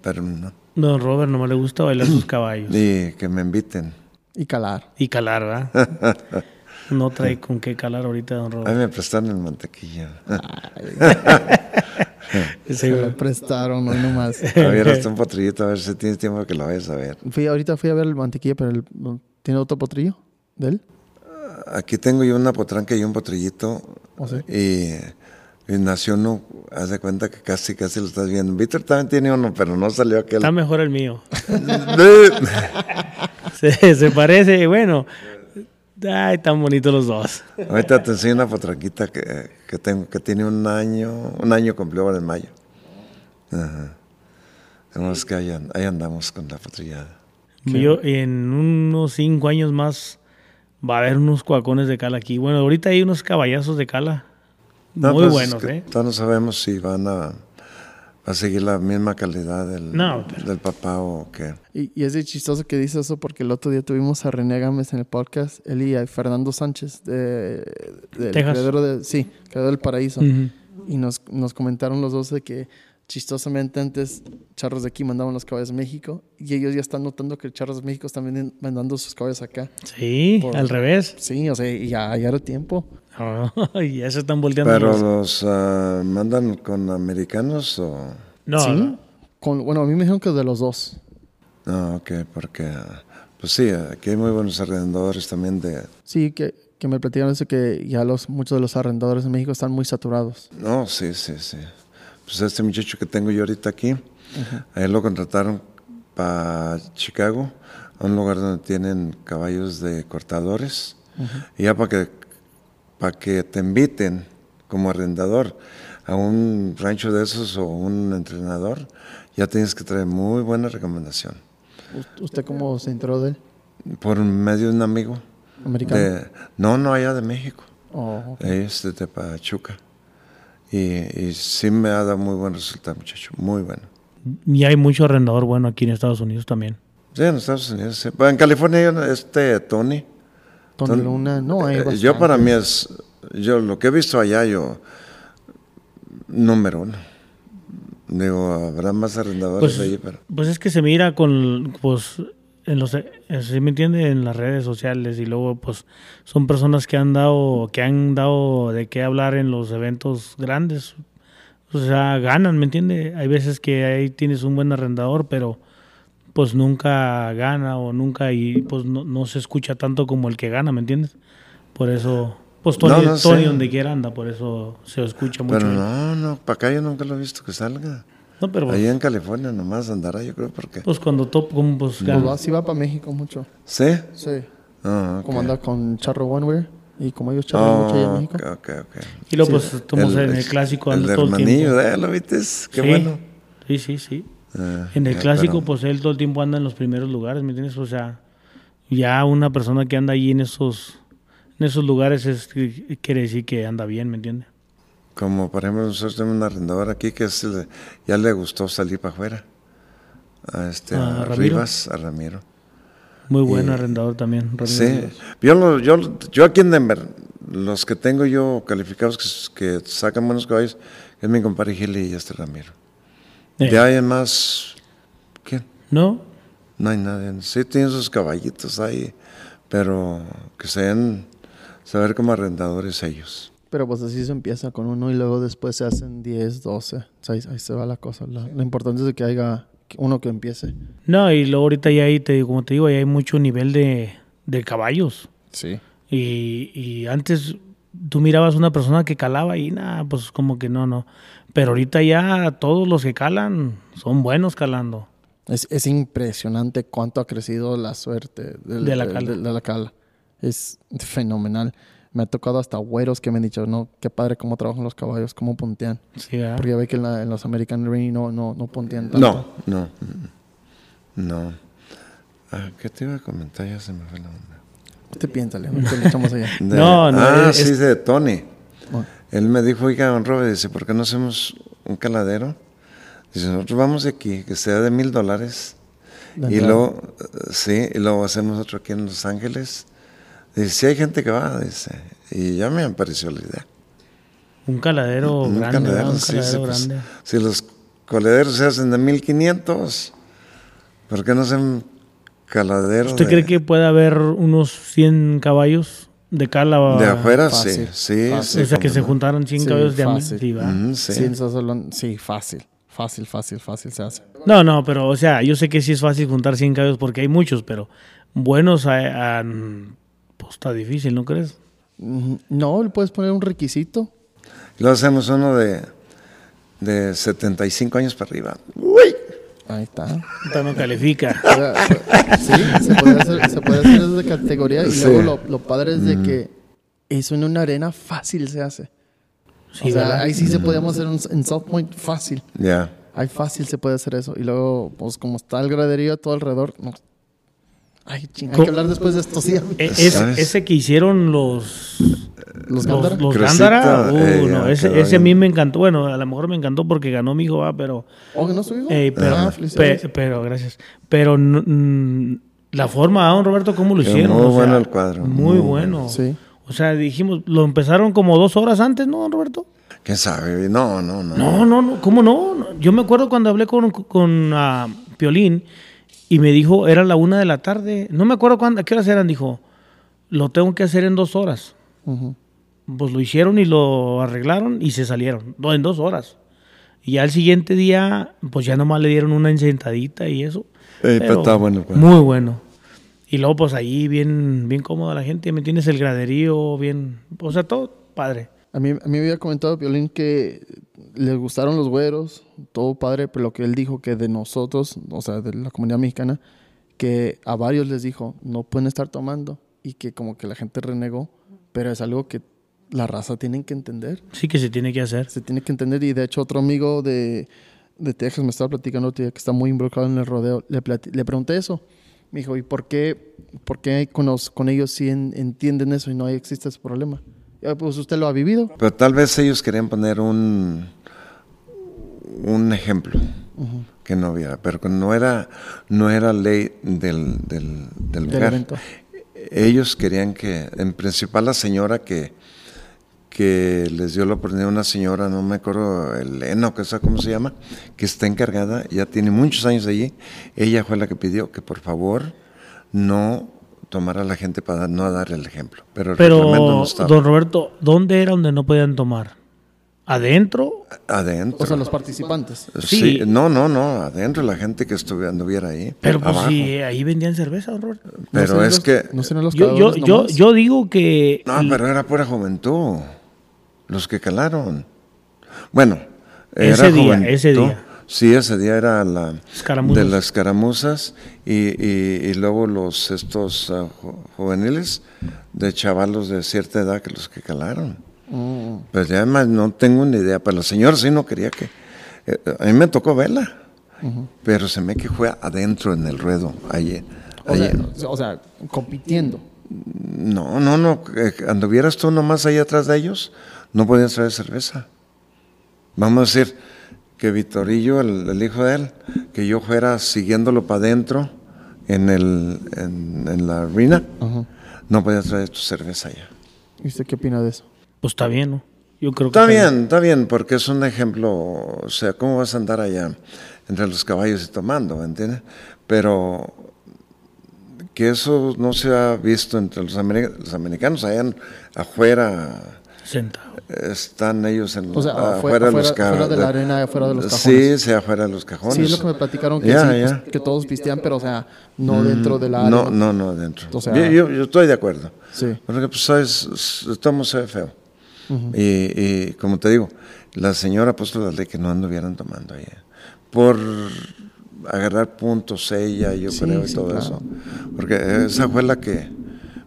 pero no. Don Robert nomás le gusta bailar sus <clears throat> caballos Y que me inviten. Y calar. y calar, ¿verdad? <laughs> No trae con qué calar ahorita, don A mí me prestaron el mantequilla. Se lo prestaron hoy nomás. <laughs> A ver, hasta un potrillito, a ver si tienes tiempo que lo vayas a ver. Fui, ahorita fui a ver el mantequilla, pero el- ¿tiene otro potrillo de él? Aquí tengo yo una potranca y un potrillito. ¿O sí? Y, y nació uno, haz de cuenta que casi, casi lo estás viendo. Víctor también tiene uno, pero no salió aquel. Está mejor el mío. <laughs> <laughs> Se, se parece, bueno. Ay, tan bonitos los dos. Ahorita te enseño una potranquita que, que tengo, que tiene un año, un año cumplió ahora en mayo. Ajá. Tenemos que ahí, ahí andamos con la potrillada. Yo, en unos cinco años más va a haber unos cuacones de cala aquí. Bueno, ahorita hay unos caballazos de cala. No, muy pues, buenos, que ¿eh? Todavía no sabemos si van a, a seguir la misma calidad del, No, pero- del papá o qué. Y, y es de chistoso que dice eso porque el otro día tuvimos a René Gámez en el podcast, él y a Fernando Sánchez, de, del Texas. creador de, sí, creador del paraíso. Y nos, nos comentaron los dos de que chistosamente antes Charros de aquí mandaban los caballos a México y ellos ya están notando que Charros de México están vendiendo- mandando sus caballos acá. Sí, Por- al revés. Sí, o sea, y ya, ya era tiempo. Oh, <laughs> y ya se están volteando. Pero los- los ah, mandan con americanos o No, ¿Sí? no. Con, bueno, a mí me dijeron que de los dos. no, ok, porque ah, pues sí, aquí hay muy buenos arrendadores también de Sí, que, que me platicaron eso que ya los muchos de los arrendadores en México están muy saturados. No, sí, sí, sí. Pues este muchacho que tengo yo ahorita aquí, a él lo contrataron para Chicago, a un lugar donde tienen caballos de cortadores, y ya para que, para que te inviten como arrendador a un rancho de esos o un entrenador, ya tienes que traer muy buena recomendación. ¿Us- ¿Usted cómo se enteró de él? Por medio de un amigo. ¿Americano? De, no, no, allá de México. Oh, ok. Es de Pachuca. Y, y sí me ha dado muy buen resultado, muchacho. Muy bueno. Y hay mucho arrendador bueno aquí en Estados Unidos también. Sí, en Estados Unidos. sí. Bueno, en California, este Tony. Tony Ton- Luna, no hay eh, bastante. yo para mí es. Yo lo que he visto allá, yo. Número uno. Digo, habrá más arrendadores Pues, allí, pero. pues es que se mira con, pues, en los, eh, ¿sí me entiende? En las redes sociales y luego, pues, son personas que han dado, que han dado de qué hablar en los eventos grandes. O sea, ganan, ¿me entiende? Hay veces que ahí tienes un buen arrendador, pero pues nunca gana o nunca y pues no, no se escucha tanto como el que gana, ¿me entiendes? Por eso, pues Tony, No, no Tony donde quiera anda, por eso se escucha mucho. Pero no, no, para acá yo nunca lo he visto que salga. No, pero Allí en California nomás andará, yo creo, porque. pues cuando top, como pues Pues va, sí va para México mucho. ¿Sí? Sí. Ah. Como anda con Charro Oneware. Y como ellos charlan mucho allá en México. ok, ok, ok. Y luego pues estamos en el clásico El anda todo el hermanillo, tiempo. ¿eh? ¿Lo viste? Qué Sí, bueno. Sí, sí, sí. Ah, En el ya, clásico pero- pues él todo el tiempo anda en los primeros lugares, ¿me entiendes? O sea, Ya una persona que anda allí en esos, en esos lugares es, quiere decir que anda bien, ¿me entiendes? Como por ejemplo nosotros tenemos un arrendador aquí que es el- ya le gustó salir para afuera. A este ¿A a? Rivas, a Ramiro. Muy buen Y- arrendador también. Ramiro Sí, yo, lo- yo, yo aquí en Denver, los que tengo yo calificados que, sacan buenos caballos, es mi compadre Gili y este Ramiro. Eh, Ya hay más, ¿quién? ¿No? No hay nadie. Sí tienen sus caballitos ahí, pero que sean, saber como arrendadores ellos. Pero pues así se empieza con uno y luego después se hacen 10, 12. O sea, ahí, ahí se va la cosa. La- lo importante es que haya uno que empiece. No, y luego ahorita ya hay, te como te digo, ya hay mucho nivel de, de caballos. Sí. Y, y antes tú mirabas una persona que calaba y nada, pues como que no, no. Pero ahorita ya todos los que calan son buenos calando. Es, es impresionante cuánto ha crecido la suerte del- De la cala. de- de la cala. Es fenomenal. Me ha tocado hasta güeros que me han dicho, no, qué padre cómo trabajan los caballos, cómo puntean. Sí, ¿verdad? Porque ya ve que en, la- en los American Ring no, no, no puntean tanto. No, no, mm, no. Ah, ¿Qué te iba a comentar? Ya se me fue la onda. Usted piénsale, ¿no? Le echamos allá. <laughs> De- No, no, Ah, es- sí, de Tony. Oh, Él me dijo, oiga, don Robert, dice, ¿por qué no hacemos un caladero? Dice, nosotros vamos de aquí, que sea de mil dólares. Y luego, eh, sí, y luego hacemos otro aquí en Los Ángeles. Dice, sí hay gente que va, dice. Y ya me pareció la idea. Un caladero Un grande, Un sí, caladero sí, pues, grande. si los coladeros se hacen de 1500, ¿por qué no hacen caladero ¿Usted de, cree que puede haber unos 100 caballos de cala? de afuera? fácil, sí, sí, fácil. sí. o sea, que se juntaron 100 Sí, caballos de a fácil. Sí, fácil. Fácil, fácil, fácil, se hace. No, no, pero o sea, yo sé que sí es fácil juntar 100 caballos porque hay muchos, pero buenos, ah, pues está difícil, ¿no crees? No, le puedes poner un requisito. Y luego hacemos uno de, de 75 años para arriba. Uy. Ahí está. No califica. <laughs> O sea, sí, se puede hacer, se puede hacer categoría y Sí. luego lo, lo padre es de que eso en una arena fácil se hace. Sí, o sea, ¿verdad? ahí sí se podíamos hacer un, en South Point fácil. Ya. Ahí fácil se puede hacer eso. Y luego, pues como está el graderío todo alrededor, no. Ay, ching, hay que hablar después de esto, sí. E- es- ¿Sabes? ese que hicieron los Los los, Gándara. los Gándara, uh, eh, no, ya ese, ese a mí me encantó. Bueno, a lo mejor me encantó porque ganó mi hijo, va, pero, ¿Oh, que no su hijo? eh, pero, Ah, pe- felicidades. pero, gracias. Pero mm, la forma, ¿ah, don Roberto, cómo lo hicieron. muy O sea, bueno el cuadro, Muy, muy bueno. Sí. O sea, dijimos, lo empezaron como dos horas antes, ¿no, don Roberto? ¿Quién sabe? No, no, no. No, no, no, ¿cómo no? No, Yo me acuerdo cuando hablé con, con ah, Piolín y me dijo, era la una de la tarde. No me acuerdo cuándo, a qué horas eran. Dijo, lo tengo que hacer en dos horas. Ujú. Pues lo hicieron y lo arreglaron y se salieron. En dos horas. Y ya el siguiente día, pues ya nomás le dieron una encentadita y eso. Eh, pero está bueno, pues. Muy bueno. Y luego, pues ahí bien, bien cómoda la gente. ¿Me entiendes? El graderío, bien. O sea, todo padre. A mí, a mí me había comentado Violín que le gustaron los güeros, todo padre, pero lo que él dijo que de nosotros, o sea, de la comunidad mexicana, que a varios les dijo, no pueden estar tomando y que como que la gente renegó, pero es algo que la raza tienen que entender, Sí que se tiene que hacer. se tiene que entender y de hecho otro amigo de, de Texas me estaba platicando otro día que está muy involucrado en el rodeo, le, le pregunté eso, me dijo, ¿y por qué, por qué con, los- con ellos sí en- entienden eso y no existe ese problema? Pues usted lo ha vivido. Pero tal vez ellos querían poner un, un ejemplo que no había, pero que no era, no era ley del, del, del lugar. Ellos querían que, en principal la señora que, que les dio la oportunidad, una señora, no me acuerdo, Elena o qué sé cómo se llama, que está encargada, ya tiene muchos años allí, ella fue la que pidió que por favor no tomara a la gente para no dar el ejemplo. Pero el Pero, no estaba. don Roberto, ¿dónde era donde no podían tomar? ¿Adentro? Adentro. O sea, los participantes. Sí, Sí. no, no, no, adentro la gente que estuviera, anduviera ahí. Pero pues abajo. sí, ahí vendían cerveza, don Roberto. Pero ¿No serán es los- que. ¿No serán los Yo, yo, yo, yo digo que... No, pero era pura juventud. Los que calaron. Bueno, era Ese día, juventud. ese día. Sí, ese día era la Escaramuzas. de las escaramuzas y, y, y luego los estos ju- juveniles de chavalos de cierta edad que los que calaron. Mm, Pues ya además no tengo ni idea, pero la señora sí no quería que... eh, a mí me tocó verla, pero se me que fue adentro en el ruedo, allí, O sea, o sea, compitiendo. No, no, no. eh, Anduvieras tú nomás ahí atrás de ellos, no podías traer cerveza. Vamos a decir que Vitorillo, el, el hijo de él, que yo fuera siguiéndolo para adentro en, el, en, en la arena, Ajá. no podías traer tu cerveza allá. ¿Y usted qué opina de eso? Pues está bien, ¿no? Yo creo que Está bien, está bien, porque es un ejemplo, o sea, ¿cómo vas a andar allá entre los caballos y tomando, ¿me entiendes? Pero que eso no se ha visto entre los, los americanos, allá en- afuera Sentado. están ellos en, O sea, afuera, afuera, de los afuera- ca- afuera de la arena, afuera de los Sí, cajones. sí, afuera de los cajones. Sí, es lo que me platicaron que, Ya, sí, pues, ya. que todos pistean, pero o sea, no dentro de la No, arena. no, no, adentro. O sea- yo, yo- yo estoy de acuerdo. Sí. Porque pues sabes, estamos feo. y, y como te digo, la señora ha puesto la ley que no anduvieran tomando ahí. Por agarrar puntos ella, yo Sí, creo, y sí, todo claro. eso. Porque esa fue la que...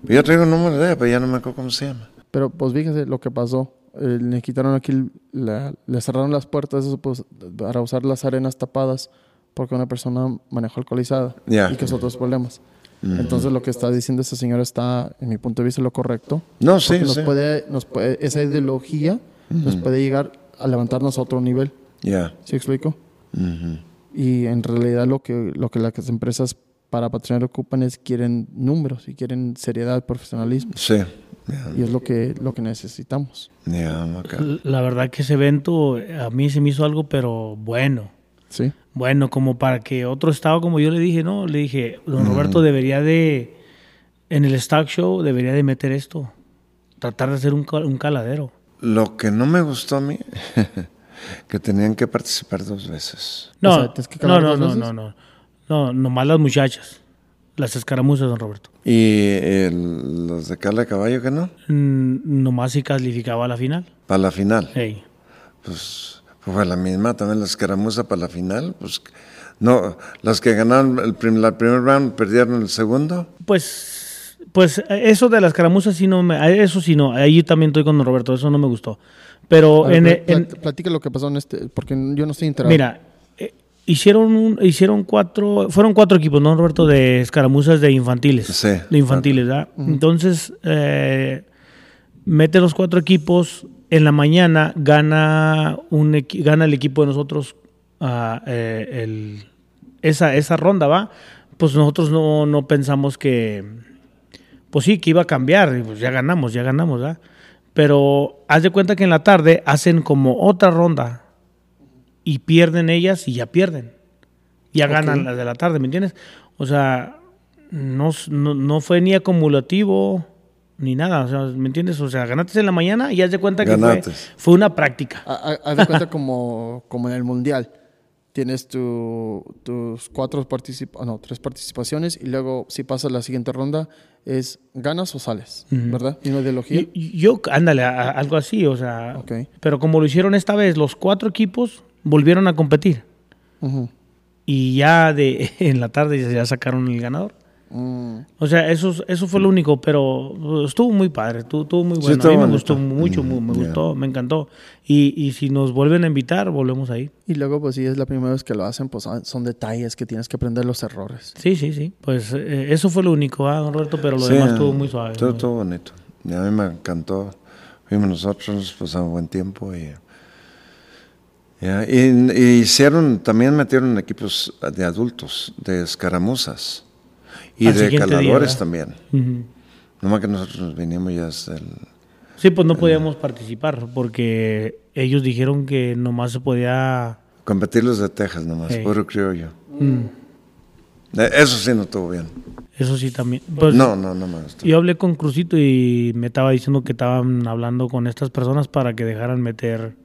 Yo traigo un número de ella, pero ya no me acuerdo cómo se llama. Pero pues fíjese lo que pasó. Eh, le quitaron aquí, la- le cerraron las puertas eso, pues, para usar las arenas tapadas porque una persona manejó alcoholizada Ya. y que es otros problemas. Entonces lo que está diciendo esa señora está, en mi punto de vista, lo correcto. No, sí, nos sí. puede, nos puede, esa ideología nos puede llegar a levantarnos a otro nivel. Ya. ¿Sí explico? Ujú. Y en realidad lo que, lo que las empresas para patrocinar ocupan es quieren números y quieren seriedad, profesionalismo. Sí. Ya, Y es lo que, lo que necesitamos. ya, ok. La verdad que ese evento eh, a mí se me hizo algo, pero bueno. Sí. Bueno, como para que otro estado, como yo le dije, ¿no? Le dije, don Roberto debería de, en el Stock Show, debería de meter esto. Tratar de hacer un, cal- un caladero. Lo que no me gustó a mí, <laughs> que tenían que participar dos veces. No, O sea, ¿tienes que no, no, dos no, veces? no, no. No, nomás las muchachas. Las escaramuzas, don Roberto. Y el- los de Cala de Caballo, que no? Mm, nomás si calificaba a la final. Para la final. Ey. Pues fue la misma, también la escaramuza para la final. Pues no, las que ganaron el, prim- la primer round perdieron el segundo. Pues, pues eso de las caramuzas sí no me, eso sí no, ahí también estoy con don Roberto, eso no me gustó. Pero ver, en, pla- en- plat- platica lo que pasó en este, porque yo no estoy enterado. mira, hicieron un- hicieron cuatro, fueron cuatro equipos, ¿no, Roberto? De escaramuzas de infantiles. Sí, De infantiles, ¿verdad? Entonces, eh, mete los cuatro equipos, en la mañana gana, un, gana el equipo de nosotros eh, el- esa, esa ronda, ¿va? Pues nosotros no, no pensamos que, pues sí, que iba a cambiar, pues ya ganamos, ya ganamos, ¿verdad? Pero haz de cuenta que en la tarde hacen como otra ronda y pierden ellas y ya pierden. Ya ganan las de la tarde, ¿me entiendes? O sea, no, s- no, no fue ni acumulativo ni nada, o sea, ¿me entiendes? O sea, ganaste en la mañana y haz de cuenta que fue, fue una práctica. Ha- ha- Haz de cuenta como, como en el mundial. Tienes tu- tus cuatro participaciones, no, tres participaciones y luego si pasas la siguiente ronda es ganas o sales, ¿verdad? Y una ideología. Y- Yo, ándale, a- a- algo así, o sea, Ok. pero como lo hicieron esta vez, los cuatro equipos volvieron a competir Ujú. y ya de <laughs> en la tarde ya sacaron el ganador. Mm, O sea, eso, eso fue lo único, pero uh, estuvo muy padre, estuvo, estuvo muy Sí, bueno. estuvo a mí me gustó mucho, mu- me ya. gustó, me encantó. Y, y si nos vuelven a invitar, volvemos ahí. Y luego, pues si es la primera vez que lo hacen, pues ah, son detalles que tienes que aprender los errores. Sí, sí, sí. Pues eh, eso fue lo único, ¿ah, don Roberto? Pero lo Sí, demás estuvo muy suave. Todo, muy- todo bonito. Y a mí me encantó. Fuimos nosotros, pasamos buen tiempo. Y, ya, y- y hicieron, también metieron equipos de adultos, de escaramuzas. Y Al de día, caladores también. Nomás que nosotros nos vinimos ya hasta el... Sí, pues no podíamos participar porque ellos dijeron que nomás se podía... Competir los de Texas nomás, Sí. puro criollo. Mm, Eh, Eso sí no estuvo bien. Eso sí también. Pues, no, no, no me gustó. Yo hablé con Crucito y me estaba diciendo que estaban hablando con estas personas para que dejaran meter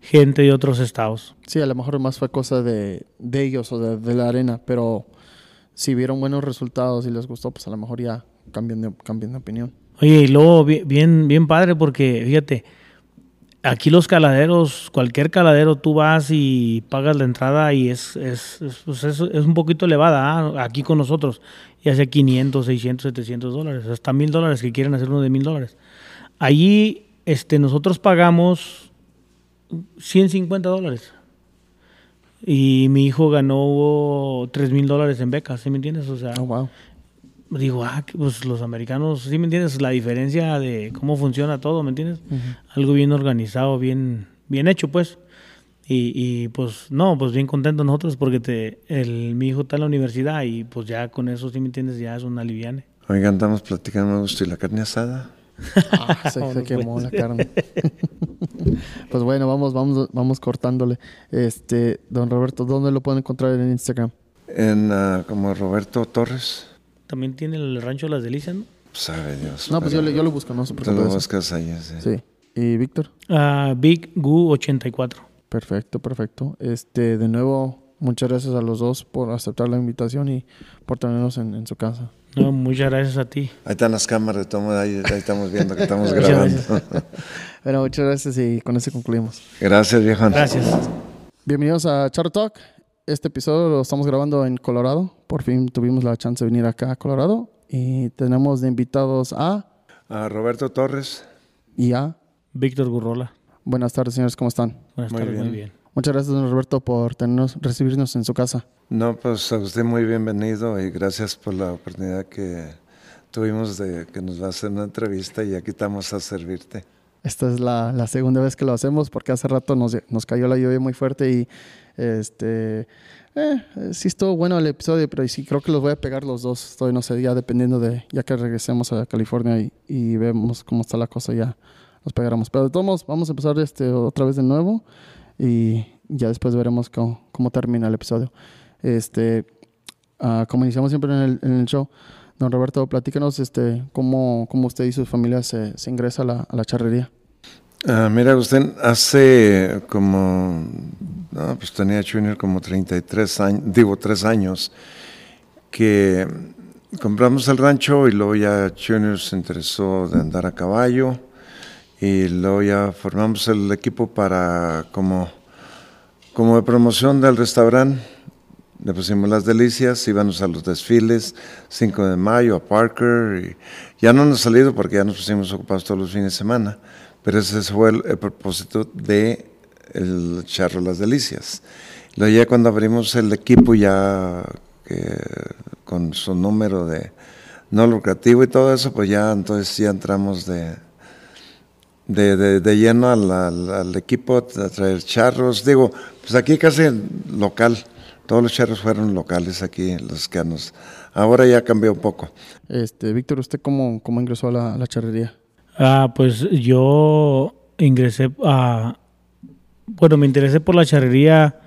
gente de otros estados. Sí, a lo mejor más fue cosa de, de ellos o de, de la arena, pero si vieron buenos resultados y les gustó, pues a lo mejor ya cambian de, cambian de opinión. Oye, y luego bi- bien, bien padre porque, fíjate, aquí los caladeros, cualquier caladero, tú vas y pagas la entrada y es, es, es, pues, es- es un poquito elevada ¿ah? aquí con nosotros, ya sea 500, 600, 700 dólares, hasta mil dólares que quieren hacer uno de mil dólares. Allí este, nosotros pagamos 150 dólares. Y mi hijo ganó 3 mil dólares en becas, ¿sí me entiendes? O sea, Oh, wow. digo, ah, pues los americanos, ¿sí me entiendes? La diferencia de cómo funciona todo, ¿me entiendes? Algo bien organizado, bien, bien hecho, pues. Y, y, pues no, pues bien contento nosotros porque te, el, mi hijo está en la universidad y pues ya con eso, ¿sí me entiendes? Ya es una liviane. Oigan, andamos platicando gusto y la carne asada. Ah, <laughs> se, se quemó la carne. <laughs> pues bueno, vamos, vamos, vamos cortándole. Este, don Roberto, ¿dónde lo pueden encontrar en Instagram? En uh, como Roberto Torres. También tiene el rancho Las Delicias, ¿no? Sabe Dios. No, pues yo, yo lo busco, no se preocupe lo buscas ahí, sí. Sí. ¿Y Víctor? Ah, Big Gu 84. Perfecto, perfecto. Este, de nuevo, muchas gracias a los dos por aceptar la invitación y por tenernos en, en su casa. No, muchas gracias a ti. Ahí están las cámaras, tomo, ahí, ahí estamos viendo que estamos Muchas grabando. <laughs> Bueno, muchas gracias y con eso concluimos. Gracias, viejo. Gracias. Bienvenidos a Charro Talk. Este episodio lo estamos grabando en Colorado. Por fin tuvimos la chance de venir acá a Colorado y tenemos de invitados a A Roberto Torres. y a. Víctor Gurrola. Buenas tardes, señores, ¿cómo están? Buenas Muy tardes, muy bien. Muchas gracias, don Roberto, por tenernos, recibirnos en su casa. No, pues a usted muy bienvenido y gracias por la oportunidad que tuvimos de que nos va a hacer una entrevista y aquí estamos a servirte. Esta es la, la segunda vez que lo hacemos porque hace rato nos, nos cayó la lluvia muy fuerte y este eh, sí estuvo bueno el episodio, pero sí creo que los voy a pegar los dos. Estoy, no sé, ya dependiendo de, ya que regresemos a California y, y vemos cómo está la cosa, ya los pegaremos. Pero de todos modos, vamos a empezar este otra vez de nuevo y ya después veremos cómo, cómo termina el episodio. Este, ah, como iniciamos siempre en el, en el show, don Roberto, platícanos este, cómo, cómo usted y su familia se, se ingresa a la, a la charrería. Ah, mira, usted hace como, no, pues tenía Junior como 33 años, digo, tres años, que compramos el rancho y luego ya Junior se interesó de andar a caballo y luego ya formamos el equipo para como, como de promoción del restaurante. Le pusimos las delicias, íbamos a los desfiles, 5 de mayo, a Parker. Y ya no nos ha salido porque ya nos pusimos ocupados todos los fines de semana. Pero ese fue el, el propósito de el charro Las Delicias. Luego ya cuando abrimos el equipo ya que, con su número de no lucrativo y todo eso, pues ya entonces ya entramos de, de, de, de lleno al, al, al equipo a traer charros. Digo, pues aquí casi local. Todos los charros fueron locales aquí, los que nos... Ahora ya cambió un poco. Este, Víctor, ¿usted cómo, cómo ingresó a la, a la charrería? Ah, pues yo ingresé a... Bueno, me interesé por la charrería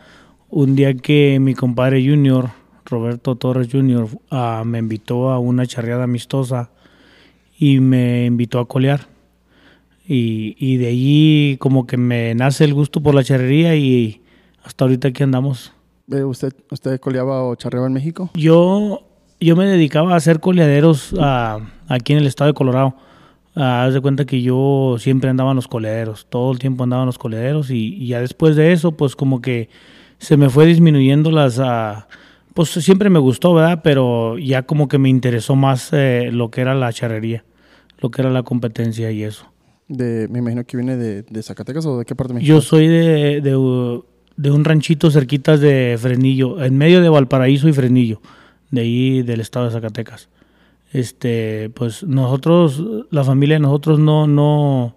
un día que mi compadre Junior, Roberto Torres Junior, ah, me invitó a una charreada amistosa y me invitó a colear. Y, y de allí como que me nace el gusto por la charrería y hasta ahorita aquí andamos. ¿Usted, ¿Usted coleaba o charreaba en México? Yo, yo me dedicaba a hacer coleaderos aquí en el estado de Colorado. Ah, haz de cuenta que yo siempre andaba en los coleaderos, todo el tiempo andaba en los coleaderos y, y ya después de eso, pues como que se me fue disminuyendo las... ah, pues siempre me gustó, ¿verdad? Pero ya como que me interesó más eh, lo que era la charrería, lo que era la competencia y eso. De, me imagino que viene de, de Zacatecas o de qué parte de México? Yo soy de, de, un ranchito cerquitas de Fresnillo, en medio de Valparaíso y Fresnillo, de ahí del estado de Zacatecas. Este, pues nosotros, la familia de nosotros no, no,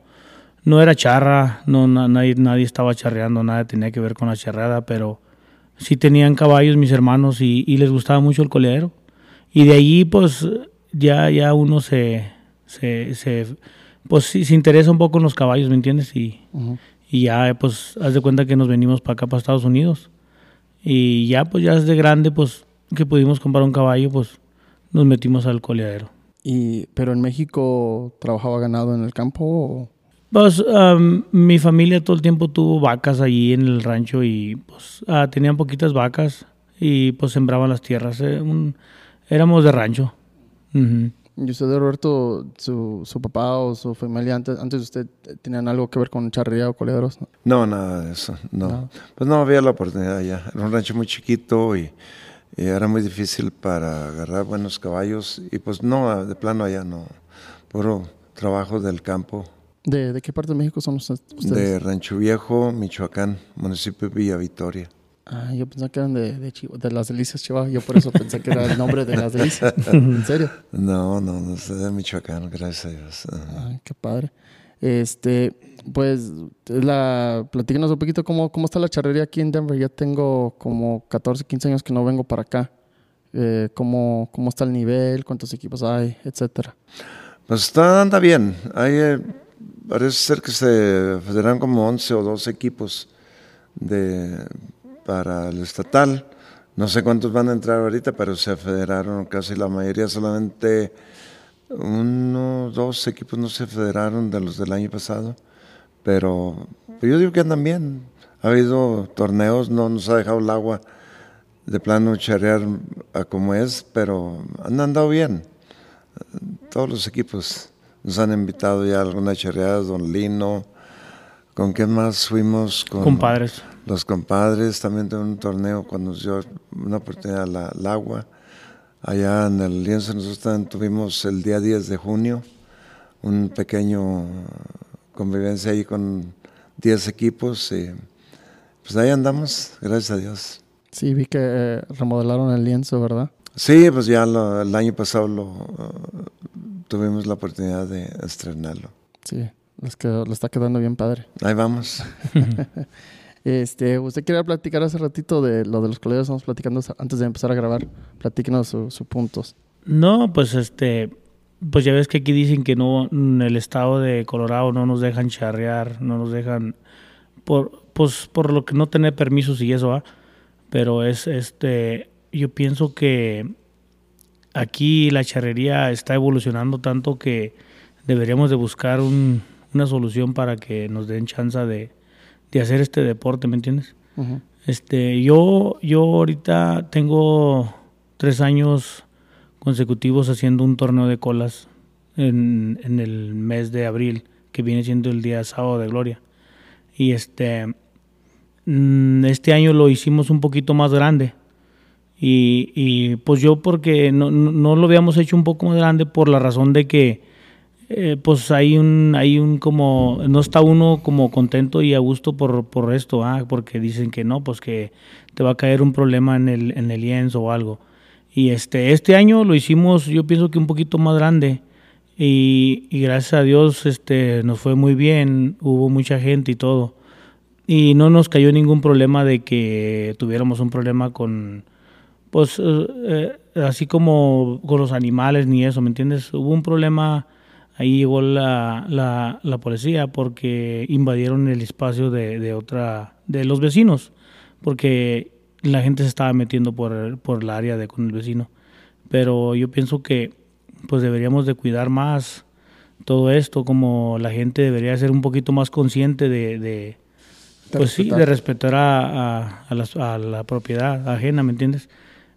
no era charra, no, na- nadie, nadie estaba charreando, nada tenía que ver con la charreada, pero sí tenían caballos mis hermanos y, y les gustaba mucho el coleadero. Y de allí, pues, ya, ya uno se, se, se pues sí, se interesa un poco en los caballos, ¿me entiendes? Y, ya, pues, haz de cuenta que nos venimos para acá, para Estados Unidos. Y ya, pues, ya desde grande, pues, que pudimos comprar un caballo, pues, nos metimos al coleadero. Y, ¿Pero en México trabajaba ganado en el campo? O? Pues, mi familia todo el tiempo tuvo vacas allí en el rancho y, pues, ah, tenían poquitas vacas y, pues, sembraban las tierras. eh, un- éramos de rancho. Ujú. ¿Y usted, Roberto, su, su papá o su familia antes, antes de usted eh, tenían algo que ver con charrería o coleaderos? ¿no? No, nada de eso, no. Pues no había la oportunidad ya. Era un rancho muy chiquito y, y era muy difícil para agarrar buenos caballos. Y pues no, de plano allá no. Puro trabajo del campo. ¿De, de qué parte de México son usted- ustedes? De Rancho Viejo, Michoacán, municipio de Villa Victoria. Ah, yo pensaba que eran de, de, Chihuahua- de las delicias Chihuahua. Yo por eso pensé que era el nombre de las delicias. <laughs> ¿En serio? No, no, no soy de Michoacán, gracias a Dios. Ay, qué padre. Este, pues, la, platícanos un poquito cómo, cómo está la charrería aquí en Denver. Ya tengo como 14, 15 años que no vengo para acá. Eh, cómo, ¿Cómo está el nivel? ¿Cuántos equipos hay? Etcétera. Pues está, anda bien. Hay, eh, parece ser que se federan como 11 o 12 equipos de, para el estatal. No sé cuántos van a entrar ahorita, pero se federaron casi la mayoría, solamente uno, dos equipos no se federaron de los del año pasado. Pero yo digo que andan bien. Ha habido torneos, no nos ha dejado el agua de plano charrear a como es, pero han andado bien todos los equipos nos han invitado ya a algunas charreadas, Don Lino. ¿Con quién más fuimos? Con Compadres. Los compadres, también de un torneo cuando nos dio una oportunidad al al agua. Allá en el lienzo nosotros también tuvimos el día 10 de junio un pequeño convivencia ahí con 10 equipos y pues ahí andamos, gracias a Dios. Sí, vi que eh, remodelaron el lienzo, ¿verdad? Sí, pues ya lo- el año pasado lo, uh, tuvimos la oportunidad de estrenarlo. Sí, les, quedó, está quedando bien padre. Ahí vamos. <laughs> Este, usted quería platicar hace ratito de lo de los colegas, estamos platicando antes de empezar a grabar. Platíquenos sus su puntos. No, pues este, pues ya ves que aquí dicen que no, en el estado de Colorado no nos dejan charrear, no nos dejan, por, pues por lo que no tener permisos y eso, ¿ah? Pero es, este, yo pienso que aquí la charrería está evolucionando tanto que deberíamos de buscar un- una solución para que nos den chance de, de hacer este deporte, ¿me entiendes? Este, yo, yo ahorita tengo tres años consecutivos haciendo un torneo de colas en, en el mes de abril, que viene siendo el día sábado de gloria. Y este, mm, este año lo hicimos un poquito más grande. Y, y, pues yo porque no, no lo habíamos hecho un poco más grande por la razón de que eh, pues hay un, hay un como, no está uno como contento y a gusto por, por esto, ah, porque dicen que no, pues que te va a caer un problema en el, en el lienzo o algo. Y este, este año lo hicimos, yo pienso que un poquito más grande. Y, y gracias a Dios este, nos fue muy bien, hubo mucha gente y todo. Y no nos cayó ningún problema de que tuviéramos un problema con, pues, eh, eh, así como con los animales ni eso, ¿me entiendes? Hubo un problema, ahí llegó la, la, la policía porque invadieron el espacio de, de otra, de los vecinos, porque la gente se estaba metiendo por, el- por el área de con el vecino. Pero yo pienso que pues deberíamos de cuidar más todo esto, como la gente debería ser un poquito más consciente de, pues sí, respetar. de respetar a, a- a las- a la propiedad ajena, ¿me entiendes?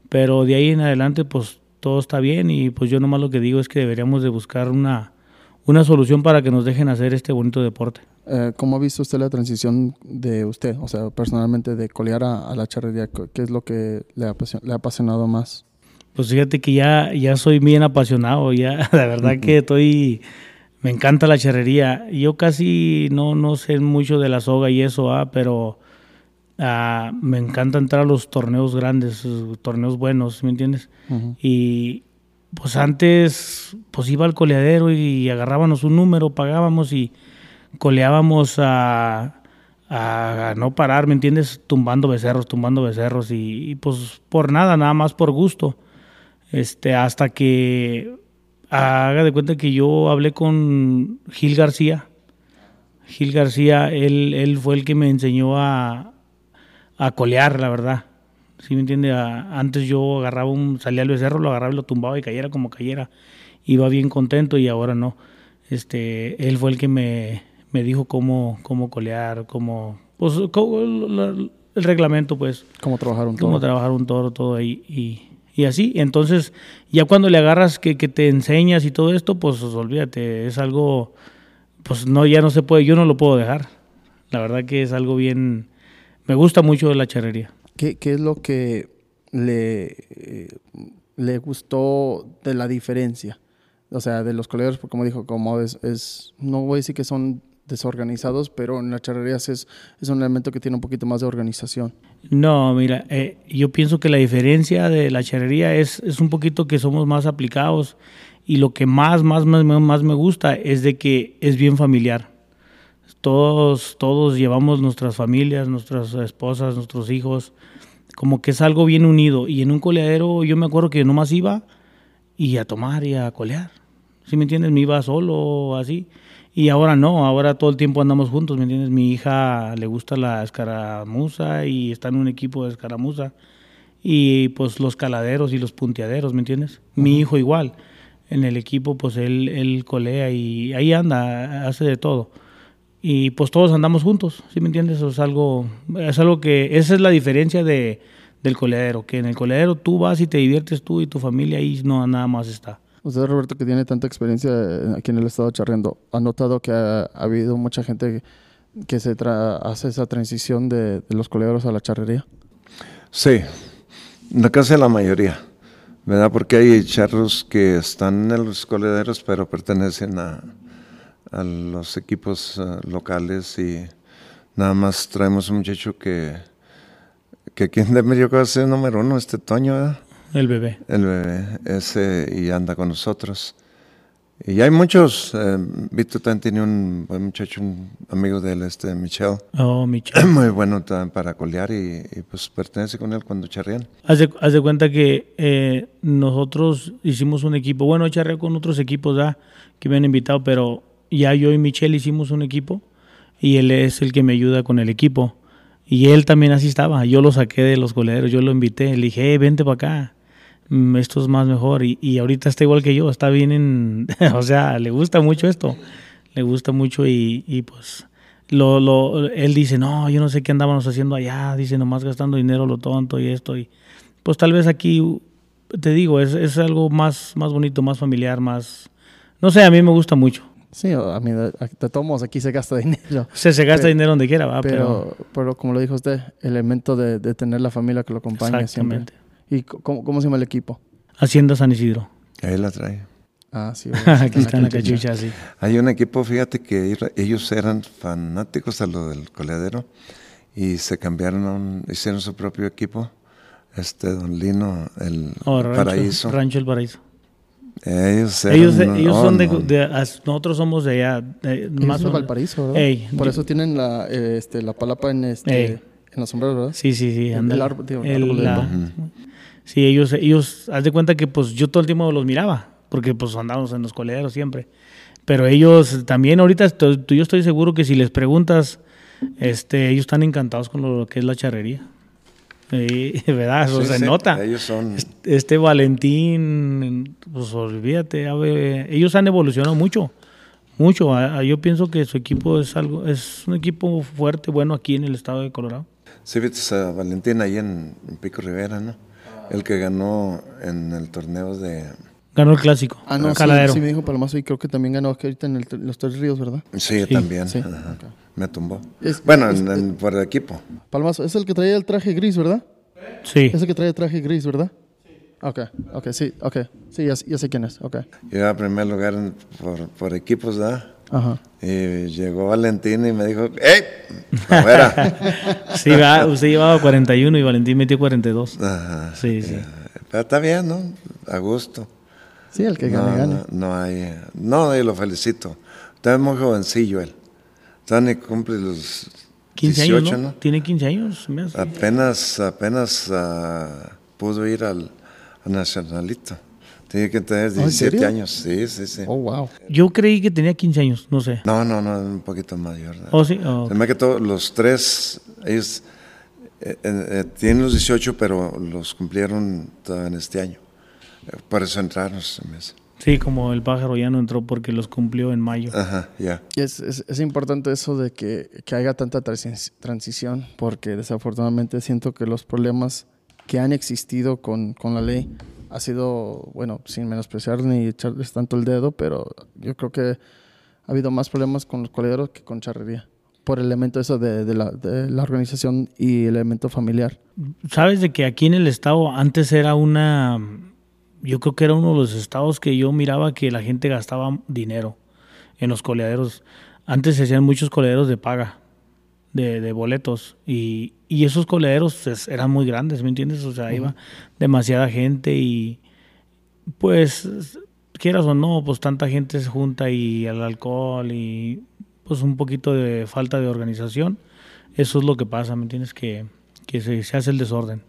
Pero de ahí en adelante, pues todo está bien y pues yo nomás lo que digo es que deberíamos de buscar una, una solución para que nos dejen hacer este bonito deporte. Eh, ¿Cómo ha visto usted la transición de usted, o sea, personalmente, de colear a, a la charrería? ¿Qué es lo que le ha, le ha apasionado más? Pues fíjate que ya, ya soy bien apasionado, ya <laughs> la verdad que estoy, me encanta la charrería. Yo casi no, no sé mucho de la soga y eso, ah, pero ah, me encanta entrar a los torneos grandes, torneos buenos, ¿me entiendes? Ujú. Y pues antes, pues iba al coleadero y agarrábamos un número, pagábamos y coleábamos a, no parar, ¿me entiendes? Tumbando becerros, tumbando becerros y, y, pues por nada, nada más por gusto. Este, hasta que haga de cuenta que yo hablé con Gil García. Gil García, él, él fue el que me enseñó a, a colear, la verdad. ¿Sí me entiende? A- Antes yo agarraba un, salía al becerro, lo agarraba y lo tumbaba y cayera como cayera. Iba bien contento y ahora no. Este, él fue el que me, me dijo cómo, cómo colear, cómo, pues, cómo- la- el reglamento, pues ¿Cómo trabajar un cómo toro? trabajar un toro, todo ahí. Y, y así, entonces, ya cuando le agarras que, que te enseñas y todo esto, pues olvídate, es algo, pues no, ya no se puede, yo no lo puedo dejar. La verdad que es algo bien, me gusta mucho la charrería. ¿Qué, qué es lo que le, eh, le gustó de la diferencia? O sea, de los colegas, como dijo, como es, es, no voy a decir que son desorganizados, pero en las charrerías es, es un elemento que tiene un poquito más de organización. No, mira, eh, yo pienso que la diferencia de la charrería es, es un poquito que somos más aplicados y lo que más, más, más, más me gusta es de que es bien familiar. Todos, todos llevamos nuestras familias, nuestras esposas, nuestros hijos, como que es algo bien unido. Y en un coleadero yo me acuerdo que nomás iba y a tomar y a colear. ¿Sí me entiendes? Me iba solo así. Y ahora no, ahora todo el tiempo andamos juntos, ¿me entiendes? Mi hija le gusta la escaramuza y está en un equipo de escaramuza. Y pues los caladeros y los punteaderos, ¿me entiendes? Mi hijo igual. En el equipo pues él, él colea y ahí anda, hace de todo. Y pues todos andamos juntos, ¿sí me entiendes? Eso es algo, es algo que, esa es la diferencia de, del coleadero, que en el coleadero tú vas y te diviertes tú y tu familia y no nada más está. Usted, Roberto, que tiene tanta experiencia aquí en el estado charreando, ¿ha notado que ha, habido mucha gente que se hace esa transición de, los coleaderos a la charrería? Sí, casi la mayoría, ¿verdad? Porque hay charros que están en los coleaderos pero pertenecen a, a los equipos eh, locales y nada más traemos un muchacho que, que aquí en Denver yo creo que es el número uno este Toño, ¿verdad? El bebé. El bebé, ese, y anda con nosotros. Y hay muchos, eh, Víctor también tiene un buen muchacho, un amigo de él, este Michelle. Oh, <clears throat> Michelle. Muy bueno también para colear y, pues pertenece con él cuando charrean. Haz de, haz de cuenta que eh, nosotros hicimos un equipo, bueno, charreé con otros equipos ya que me han invitado, pero ya yo y Michelle hicimos un equipo y él es el que me ayuda con el equipo. Y él también así estaba, yo lo saqué de los goleros, yo lo invité, le dije, vente para acá, mm, esto es más mejor. Y, y, ahorita está igual que yo, está bien en, <laughs> o sea, le gusta mucho esto, le gusta mucho y, y pues lo, lo, él dice, no, yo no sé qué andábamos haciendo allá, dice, nomás gastando dinero lo tonto y esto. Y pues tal vez aquí, te digo, es, es algo más, más bonito, más familiar, más, no sé, a mí me gusta mucho. Sí, a mí de, todos aquí se gasta <laughs> dinero. Se, se gasta dinero donde quiera, va, pero, pero, como lo dijo usted, el elemento de, de tener la familia que lo acompaña siempre. ¿Y cómo, cómo, se llama el equipo? Hacienda San Isidro. Ahí la trae. Ah, sí. <laughs> aquí está en la cachucha, sí. Hay un equipo, fíjate que ellos eran fanáticos a lo del coleadero y se cambiaron, hicieron su propio equipo. Este, Don Lino, el oh, Paraíso. Rancho El Paraíso. Ellos, ellos, ellos son de, nosotros somos de allá. más de Valparaíso, ¿verdad? Por eso tienen la, este, la palapa en, este, en los sombreros, ¿verdad? Sí, sí, sí. El, el, árbol, tío, el, árbol la, Sí, ellos, ellos, haz de cuenta que pues yo todo el tiempo los miraba, porque pues andábamos en los coleros siempre. Pero ellos también ahorita, tú, yo estoy seguro que si les preguntas, este, ellos están encantados con lo que es la charrería. Sí, <laughs> ¿verdad? Eso se nota. Ellos son... Este Valentín, pues olvídate, ellos han evolucionado mucho, mucho. Yo pienso que su equipo es algo, es un equipo fuerte, bueno aquí en el estado de Colorado. Sí, viste a Valentín ahí en, Pico Rivera, ¿no? El que ganó en el torneo de... Ganó el clásico. Ah, no, Caladero. Sí, me dijo Palomazo y creo que también ganó aquí ahorita en los Tres Ríos, ¿verdad? Sí, también. Me tumbó. bueno, en, por el equipo. Palmazo, es el que traía el traje gris, ¿verdad? Sí. Es el que traía el traje gris, ¿verdad? Sí. Ok, ok, sí, ok. Sí, ya, sé quién es, ok. Yo iba a primer lugar por, por, equipos, ¿verdad? Ajá. Y llegó Valentín y me dijo, ¡Ey! ¡Afuera! <laughs> sí, va, usted llevaba 41 y Valentín metió 42. Ajá. Sí, sí. Pero está bien, ¿no? A gusto. Sí, el que gane, no, gane. No, no hay. No, yo lo felicito. Está muy jovencillo él. Todavía cumple los 15 18, años, ¿no? Tiene 15 años. Apenas, apenas uh, pudo ir al, al, Nacionalito. Tiene que tener 17 años, sí, sí, sí. Oh, wow. Yo creí que tenía 15 años, no sé. No, no, no, un poquito mayor. Oh, sí. Oh. Se me que todos los tres, ellos eh, eh, tienen los 18, pero los cumplieron en este año. Por eso entraron. Se me hace. Sí, como el pájaro ya no entró porque los cumplió en mayo. Ajá, ya. Y es, es, es, importante eso de que, que haya tanta transición, porque desafortunadamente siento que los problemas que han existido con, con, la ley ha sido, bueno, sin menospreciar ni echarles tanto el dedo, pero yo creo que ha habido más problemas con los coleros que con charrería, por el elemento eso de, de, la, de la organización y el elemento familiar. Sabes de que aquí en el estado antes era una yo creo que era uno de los estados que yo miraba que la gente gastaba dinero en los coleaderos. antes se hacían muchos coleaderos de paga, de, de boletos, y, y esos coleaderos pues, eran muy grandes, ¿me entiendes? O sea, iba demasiada gente y pues quieras o no, pues tanta gente se junta y el alcohol y pues un poquito de falta de organización, eso es lo que pasa, ¿me entiendes? Que, que se, se hace el desorden.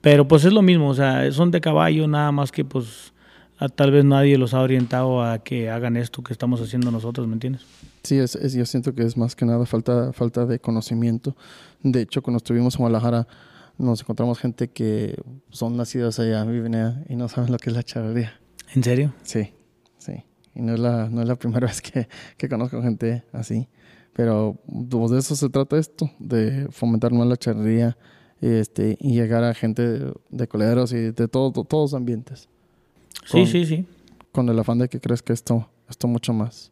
Pero pues es lo mismo, o sea, son de caballo, nada más que pues a- tal vez nadie los ha orientado a que hagan esto que estamos haciendo nosotros, ¿me entiendes? Sí, es, es- yo siento que es más que nada falta, falta de conocimiento. De hecho, cuando estuvimos en Guadalajara, nos encontramos gente que son nacidos allá, viven allá y no saben lo que es la charrería. ¿En serio? Sí, sí. Y no es la, no es la <laughs> primera vez que, que conozco gente así. Pero pues, de eso se trata esto, de fomentar más la charrería este, y llegar a gente de, coleros y de todo, to- todos los ambientes. Sí, Con- sí, sí. con el afán de que crezca esto, esto mucho más.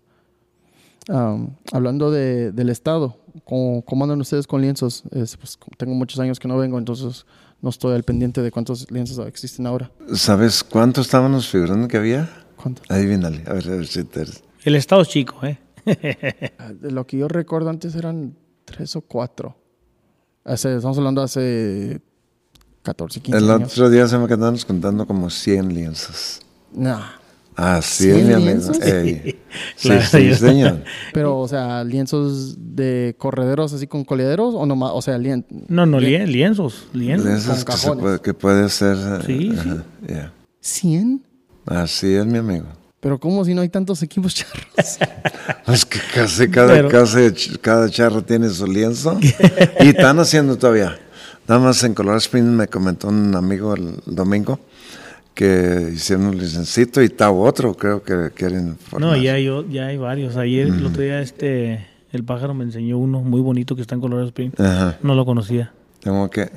Am, hablando de, del Estado, ¿cómo, cómo andan ustedes con lienzos? Es, pues, tengo muchos años que no vengo, entonces no estoy al pendiente de cuántos lienzos existen ahora. ¿Sabes cuánto estábamos figurando que había? ¿Cuántos? Adivínale, a ver, a ver si te... El estado es chico, ¿eh? <laughs> Ah, De lo que yo recuerdo antes eran tres o cuatro. Hace, estamos hablando hace 14, 15 El años. otro día se me quedaron contando como 100 lienzos. Nah. Así es, ¿Cien mi amigo. lienzos? Ey. <laughs> Sí, Claro, sí, señor. Pero, o sea, lienzos de correderos así con coleaderos o nomás, o sea, lien- No, no, lien- lienzos, lienzos. Lienzos con que, se puede, que puede ser... eh, Sí, sí. ajá, ya. 100. Así es, mi amigo. Pero ¿cómo si no hay tantos equipos <laughs> charros? Es que casi cada, Pero- casi cada charro tiene su lienzo. y están haciendo todavía. Nada más en Colorado Springs me comentó un amigo el domingo que hicieron un licencito y está otro, creo que quieren formar. No, ya hay, o- ya hay varios. Ayer, el otro día, este, el pájaro me enseñó uno muy bonito que está en Colorado Springs. Ajá. No lo conocía. Tengo que...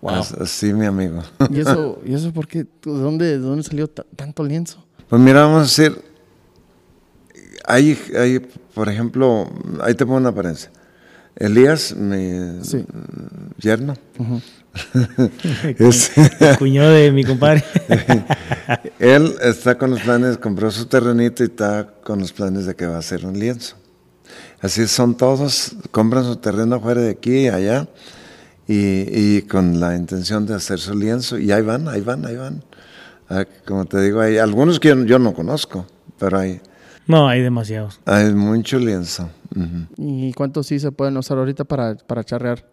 Wow. As- Así, mi amigo. ¿Y eso, <laughs> ¿y eso por qué? ¿De dónde, de dónde salió ta- tanto lienzo? Pues mira, vamos a decir, hay, hay, por ejemplo, ahí te pongo una apariencia. Elías, mi Sí. yerno, <laughs> es- El cuñado de mi compadre. <laughs> él está con los planes, compró su terrenito y está con los planes de que va a hacer un lienzo. Así son todos, compran su terreno afuera de aquí y allá y, y con la intención de hacer su lienzo y ahí van, ahí van, ahí van. Ah, Como te digo, hay algunos que yo, yo no conozco, pero hay, no, hay demasiados. hay mucho lienzo. Ujú. ¿Y cuántos sí se pueden usar ahorita para, para charrear?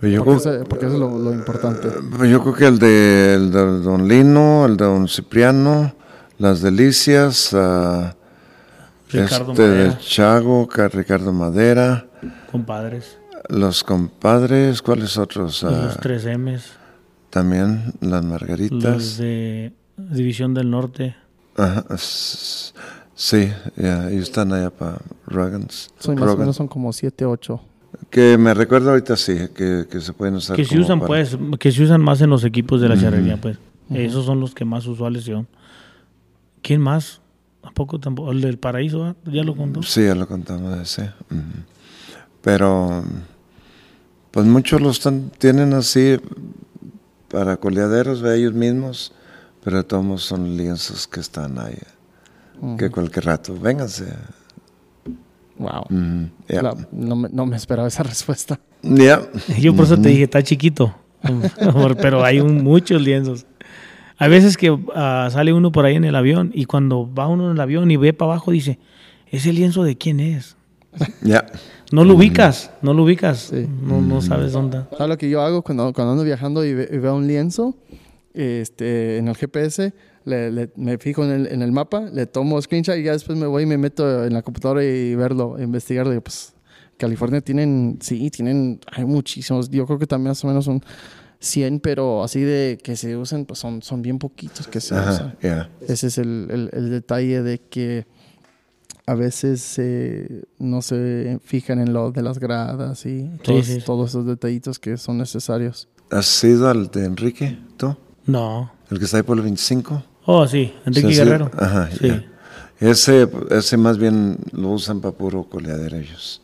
Pues yo, Porque, creo, eso, porque eso es lo, lo importante. pues yo creo que el de, el de Don Lino, el de Don Cipriano, Las Delicias, Ricardo este de Madera, Chago, Ca- Ricardo Madera, compadres. Los Compadres, ¿cuáles otros? Ah, Los 3 M's. También Las Margaritas. Los de División del Norte. Ajá, sí, ya, ellos están allá para Rogans. Son más o Rogan. menos son como 7, 8. Que me recuerdo ahorita sí, que, que se pueden usar Que se usan, para- pues, que se usan más en los equipos de la charrería, pues. Esos son los que más usuales son. ¿Quién más? ¿Tampoco, tampoco? El del Paraíso, ¿ah? ¿ya lo contó? Sí, ya lo contamos ese. Pero, pues muchos los están, tienen así para coleaderos de ellos mismos, pero todos son lienzos que están ahí, que cualquier rato, vénganse. Wow. La- no, me, no me esperaba esa <laughs> respuesta. Ya. Yo por eso te dije, está chiquito. <laughs> Pero hay un- muchos lienzos. Hay veces que ah, sale uno por ahí en el avión y cuando va uno en el avión y ve para abajo dice, ¿ese lienzo de quién es? Ya. <laughs> No lo ubicas, no lo ubicas. Sí. No, no sabes dónde. ¿Sabes lo que yo hago cuando, cuando ando viajando y, ve- y veo un lienzo este, en el GPS? Le, le- me fijo en el, en el mapa, le tomo screenshot y ya después me voy y me meto en la computadora y verlo, investigarlo. Y pues California tienen, sí, tienen, hay muchísimos. Yo creo que también más o menos son 100, pero así de que se usan, pues son, son bien poquitos que se Ajá, usan. Ese es el, el- el detalle de que a veces eh, no se fijan en lo de las gradas y todos, sí, sí. todos esos detallitos que son necesarios. ¿Has ido al de Enrique, tú? No. ¿El que está ahí por el 25? Oh, sí, Enrique. Guerrero. Ajá, Sí. ya. Ese, ese más bien lo usan para puro coleadero ellos.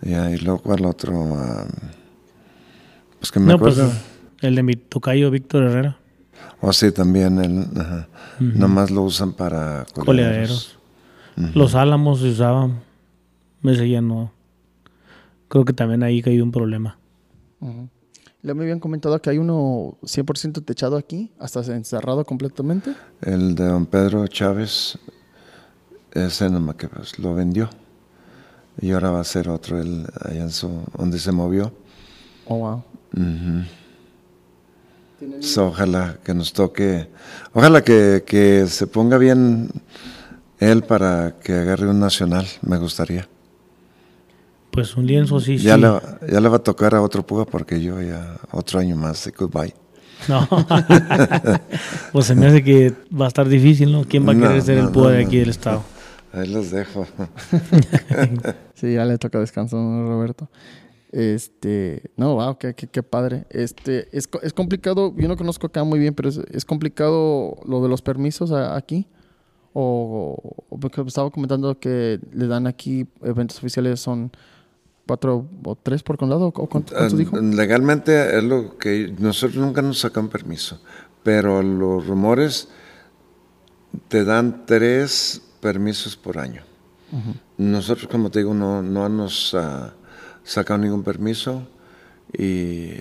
Ya, y luego cuál otro, Ah, pues que me No, pues acuerdo. el de mi tocayo Víctor Herrera. O sí, también, el, ajá. nomás lo usan para coleaderos. Coleaderos. Los álamos se usaban. Ese ya no. Creo que también ahí cayó un problema. Ujú. Le me habían comentado que hay uno 100% techado aquí, hasta encerrado completamente. El de don Pedro Chávez, ese nomás que pues, lo vendió. Y ahora va a ser otro, el, allá en su, donde se movió. Oh, wow. Ujú. So, ojalá que nos toque, ojalá que, que se ponga bien él para que agarre un nacional, me gustaría. Pues un lienzo sí, ya, sí. Le, ya le va a tocar a otro Puga porque yo ya otro año más de goodbye. No. <laughs> pues se me hace que va a estar difícil, ¿no? ¿Quién va a No, querer ser no, el PUA no, de no. aquí del estado? <laughs> Ahí los dejo. <laughs> Sí, ya le toca descanso a Roberto. Este, no, wow, qué, qué, qué padre. Este, es, co- es complicado, yo no conozco acá muy bien, pero es, es complicado lo de los permisos a- aquí. O, o porque estaba comentando que le dan aquí eventos oficiales son cuatro o tres por condado, ¿o cuánto- dijo? Eh, Legalmente es lo que nosotros nunca nos sacan permiso, pero los rumores te dan tres permisos por año. Nosotros, como te digo, no, no nos ah, sacado ningún permiso y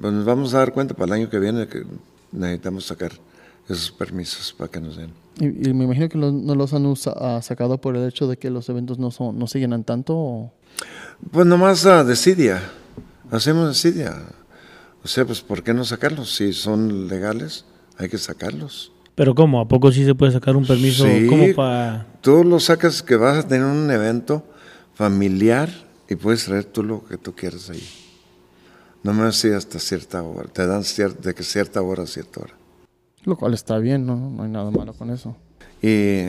pues, nos vamos a dar cuenta para el año que viene que necesitamos sacar esos permisos para que nos den. Y, y me imagino que lo- no los han usa- ah, sacado por el hecho de que los eventos no, son, no se llenan tanto. o- Pues nomás uh, decidia, hacemos decidia. O sea, pues ¿por qué no sacarlos? Si son legales, hay que sacarlos. Pero ¿cómo? ¿A poco sí se puede sacar un permiso? Sí. como para...? Tú lo sacas que vas a tener un evento familiar y puedes traer tú lo que tú quieras ahí. No me decía hasta cierta hora, te dan cier- de que cierta hora a cierta hora. Lo cual está bien, ¿no? No hay nada malo con eso. Y,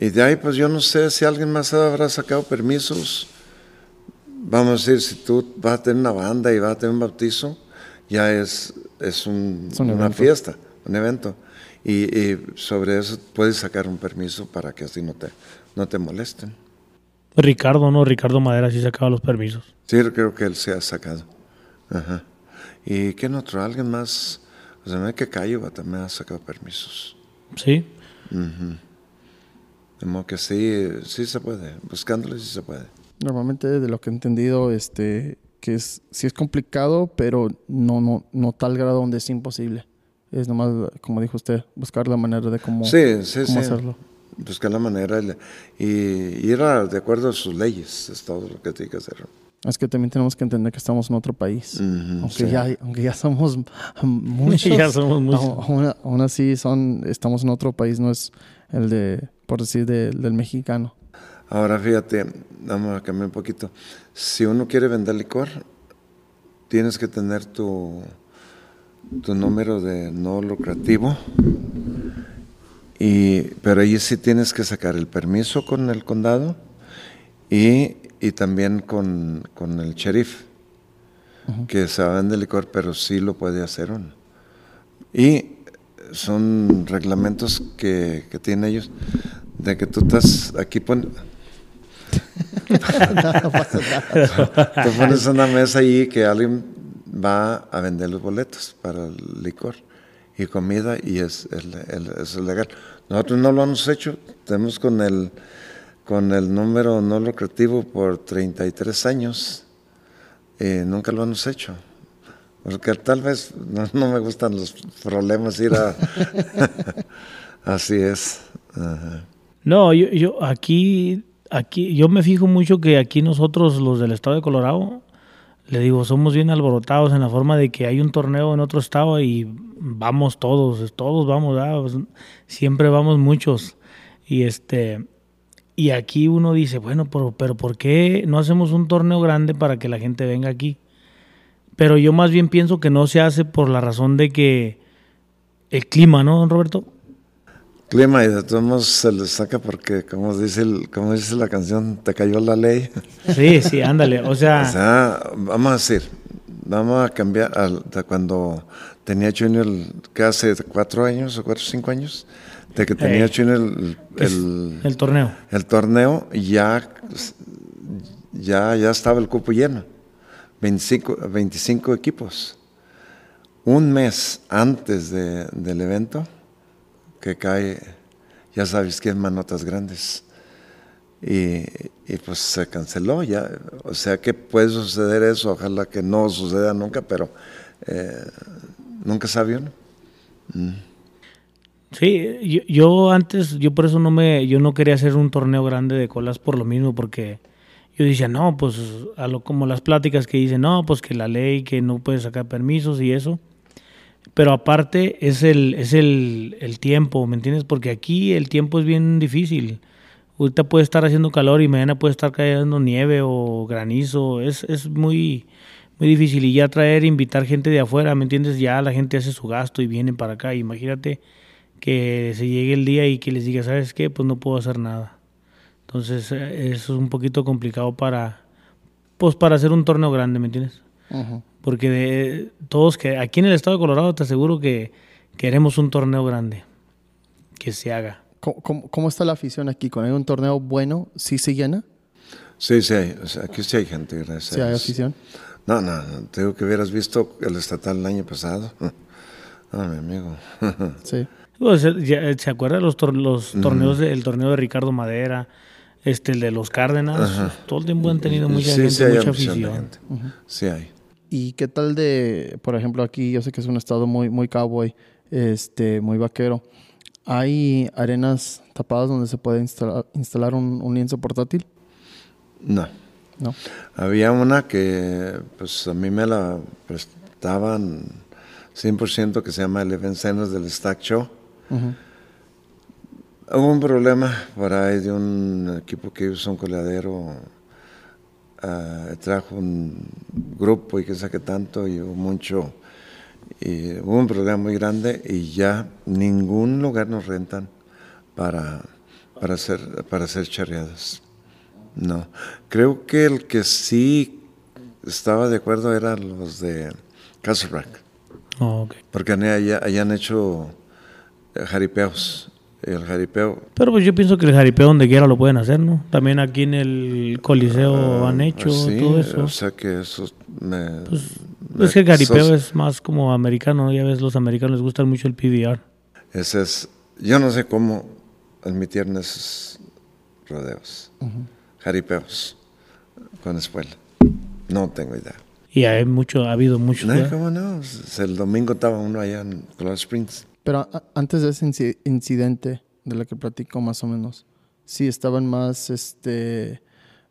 y de ahí, pues yo no sé si alguien más habrá sacado permisos. Vamos a decir, si tú vas a tener una banda y vas a tener un bautizo, ya es, es, un- Es un una fiesta, un evento. Y, y sobre eso puedes sacar un permiso para que así no te, no te molesten. Ricardo, ¿no? Ricardo Madera sí sacaba los permisos. Sí, creo que él se ha sacado. Ajá. ¿Y quién otro? ¿Alguien más? Sea, me ve que Cayo también ha sacado permisos. Sí. Como que sí, sí se puede. Buscándole sí se puede. Normalmente, de lo que he entendido, este, que es, sí es complicado, pero no, no, no tal grado donde es imposible. Es nomás, como dijo usted, buscar la manera de cómo, Sí, sí, cómo sí. hacerlo. Buscar la manera y, y ir a- de acuerdo a sus leyes. Es todo lo que tiene que hacer. Es que también tenemos que entender que estamos en otro país. Ujú, aunque, sí. ya, aunque ya somos <laughs> muchos. <laughs> Ya somos muchos. aún- Aún, aún así son, estamos en otro país, no es el de, por decir, de- del mexicano. Ahora fíjate, vamos a cambiar un poquito. Si uno quiere vender licor, tienes que tener tu, tu número de no lucrativo. Y, pero ahí sí tienes que sacar el permiso con el condado y, y también con, con el sheriff, que se vende licor, pero sí lo puede hacer uno. Y son reglamentos que, que tienen ellos de que tú estás aquí pon, <laughs> tú pones una mesa allí que alguien va a vender los boletos para el licor y comida y es, el- el- es legal. Nosotros no lo hemos hecho, tenemos con el, con el número no lucrativo por 33 años y nunca lo hemos hecho. Porque tal vez no, no me gustan los problemas ir a... <laughs> Así es. Ajá. No, yo, yo aquí, aquí, yo me fijo mucho que aquí nosotros, los del estado de Colorado, le digo, somos bien alborotados en la forma de que hay un torneo en otro estado y vamos todos, todos vamos, ¿verdad? Pues, siempre vamos muchos. Y este, y aquí uno dice, bueno, pero, pero ¿por qué no hacemos un torneo grande para que la gente venga aquí? Pero yo más bien pienso que no se hace por la razón de que el clima, ¿no, don Roberto? Clima y de todos modos se les saca porque, como dice, el, como dice la canción, te cayó la ley. Sí, sí, ándale. O sea, <laughs> O sea, vamos a decir, vamos a cambiar de cuando tenía Junior, que hace cuatro años o cuatro o cinco años, de que tenía Ey. Junior el, que es el- el torneo. el torneo, ya, ya, ya estaba el cupo lleno, 25, 25 equipos. Un mes antes de- del evento, que cae, ya sabes que manotas grandes. Y, y, pues se canceló ya. O sea que puede suceder eso, ojalá que no suceda nunca, pero eh, nunca sabía. Mm. Sí, yo, yo, antes, yo por eso no me, yo no quería hacer un torneo grande de colas por lo mismo, porque yo decía, no, pues a lo como las pláticas que dicen, no, pues que la ley, que no puedes sacar permisos y eso. Pero aparte es el, es el, el tiempo, ¿me entiendes? Porque aquí el tiempo es bien difícil. Ahorita puede estar haciendo calor y mañana puede estar cayendo nieve o granizo. Es, es muy, muy difícil. Y ya traer, invitar gente de afuera, ¿me entiendes? Ya la gente hace su gasto y vienen para acá. Imagínate que se llegue el día y que les diga, ¿sabes qué? Pues no puedo hacer nada. Entonces, eh, eso es un poquito complicado para, pues para hacer un torneo grande, ¿me entiendes? Porque de, todos que aquí en el estado de Colorado te aseguro que queremos un torneo grande, que se haga. ¿Cómo, cómo, está la afición aquí? ¿Con un torneo bueno, sí se llena? Sí, sí, o sea, aquí sí hay gente, gracias. ¿Sí hay afición? No, no, te digo que hubieras visto el estatal el año pasado. <laughs> Ah, mi amigo. <laughs> sí. Pues, ¿Se acuerdan los, tor los torneos, del torneo de Ricardo Madera, este, el de los Cárdenas? Todo el tiempo han tenido mucha sí, gente, sí hay mucha afición. Uh -huh. Sí hay. ¿Y qué tal de, por ejemplo, aquí yo sé que es un estado muy, muy cowboy, este, muy vaquero? ¿Hay arenas tapadas donde se puede instalar, instalar un, un, lienzo portátil? No. No. Había una que, pues a mí me la prestaban 100% que se llama el Event Centers del Stack Show. Uh -huh. Hubo un problema por ahí de un equipo que hizo un coladero, uh, trajo un grupo y que saque tanto y hubo mucho, y hubo un problema muy grande y ya ningún lugar nos rentan para, para, hacer, para hacer charreadas. No, creo que el que sí estaba de acuerdo eran los de Castle Rock. Oh, okay. Porque allá, allá han hecho jaripeos el jaripeo. Pero pues yo pienso que el jaripeo donde quiera lo pueden hacer, ¿no? También aquí en el Coliseo uh, han hecho sí, todo eso. O sea que eso me... Pues, me es que el jaripeo sos- es más como americano, ya ves, los americanos les gusta mucho el PBR. Ese es... Yo no sé cómo admitieron esos rodeos. Jaripeos con espuela. No tengo idea. Y hay mucho, ha habido muchos. No. ¿cómo no? El domingo estaba uno allá en Colorado Springs. Pero a- antes de ese inci- incidente de la que platico más o menos, sí estaban más, este,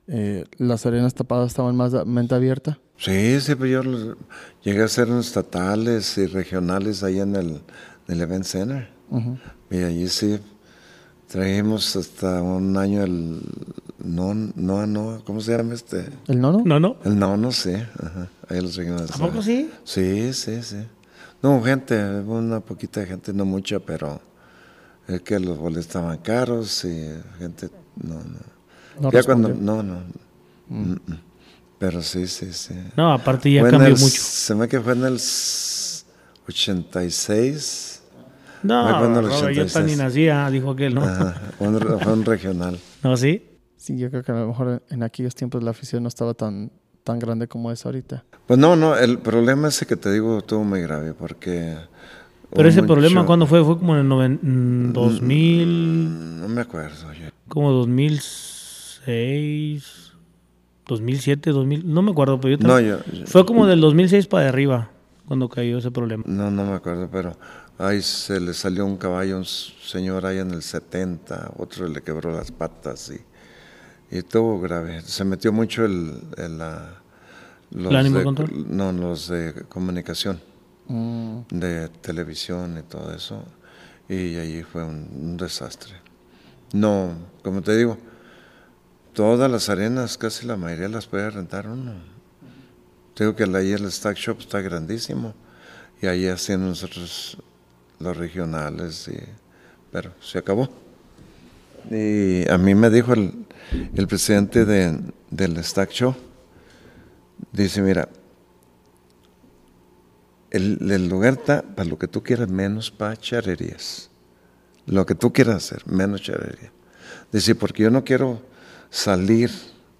eh, las arenas tapadas estaban más a mente abierta. Sí, sí, pues yo llegué a hacer unos estatales y regionales ahí en el, en el Event Center. Ujú. Y allí sí trajimos hasta un año el no, no, no, ¿cómo se llama este? ¿El nono? No, no. El no, no sé. Ajá, ahí los. ¿A poco sí? Sí, sí, sí. No, gente, una poquita gente, no mucha, pero es que los boletos estaban caros y gente, no, no. No ya cuando, no, no. Mm, mm. Pero sí, sí, sí. No, aparte ya Fue cambió el- mucho. Se me que fue en el s- 86. No, fue en el Robert, yo 86. tan ni nacía, dijo aquel, ¿no? Ajá, fue un, fue un <laughs> regional. ¿No, sí? Sí, yo creo que a lo mejor en aquellos tiempos la afición no estaba tan, tan grande como es ahorita. Pues no, no, el problema ese que te digo estuvo muy grave porque... Pero ese mucho- problema, ¿cuándo fue? Fue como en el noven- mm, 2000, No me acuerdo. yo. como 2006, 2007, 2000, no me acuerdo, pero yo No, también- yo, yo- Fue como del 2006 para arriba cuando cayó ese problema. no, no me acuerdo, pero ahí se le salió un caballo a un señor ahí en el 70, otro le quebró las patas y, y estuvo grave. Se metió mucho el... el, la- los ¿El Animal de- Control? No, los de comunicación. Mm, de televisión y todo eso, y allí fue un, un desastre. No, como te digo, todas las arenas, casi la mayoría las puede rentar uno. Te digo que ahí el Stack Shop está grandísimo, y ahí hacían nosotros los regionales, y, pero se acabó. Y a mí me dijo el, el presidente de- del Stack Show, dice, mira, el, el lugar está para lo que tú quieras, menos para charrerías. Lo que tú quieras hacer, menos charrería. Dice, porque yo no quiero salir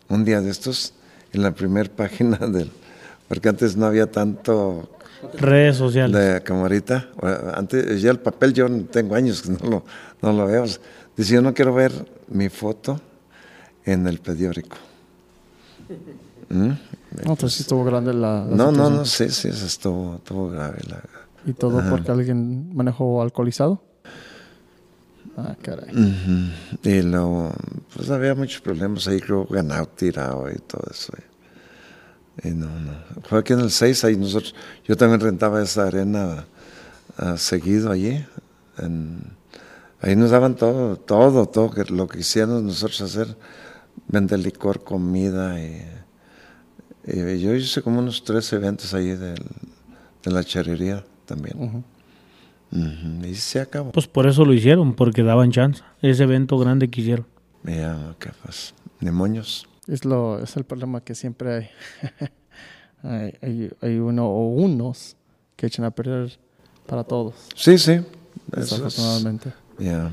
un día de estos en la primera <laughs> página del... Porque antes no había tanto Redes sociales. de como ahorita. Antes, ya el papel yo tengo años que no lo, no lo veo. Dice, yo no quiero ver mi foto en el periódico. ¿Mm? No, entonces sí estuvo grande la, No, no, no, sí, sí, estuvo, estuvo grave. La... ¿Y todo porque alguien manejó alcoholizado? Ah, caray. Y luego, pues había muchos problemas ahí, creo, ganado, tirado y todo eso. Y no, no. Fue aquí en el 6, ahí nosotros, yo también rentaba esa arena uh, seguido allí. En, ahí nos daban todo, todo, todo que, lo que hicieron nosotros hacer, vender licor, comida. Y, y yo hice como unos tres eventos ahí de, de la charrería también. Y se acabó. Pues por eso lo hicieron, porque daban chance. Ese evento grande que hicieron. Ya, qué pues, demonios. Es, lo, es el problema que siempre <laughs> hay. hay, hay, uno o unos que echan a perder para todos. Sí, sí. Desafortunadamente. Ya.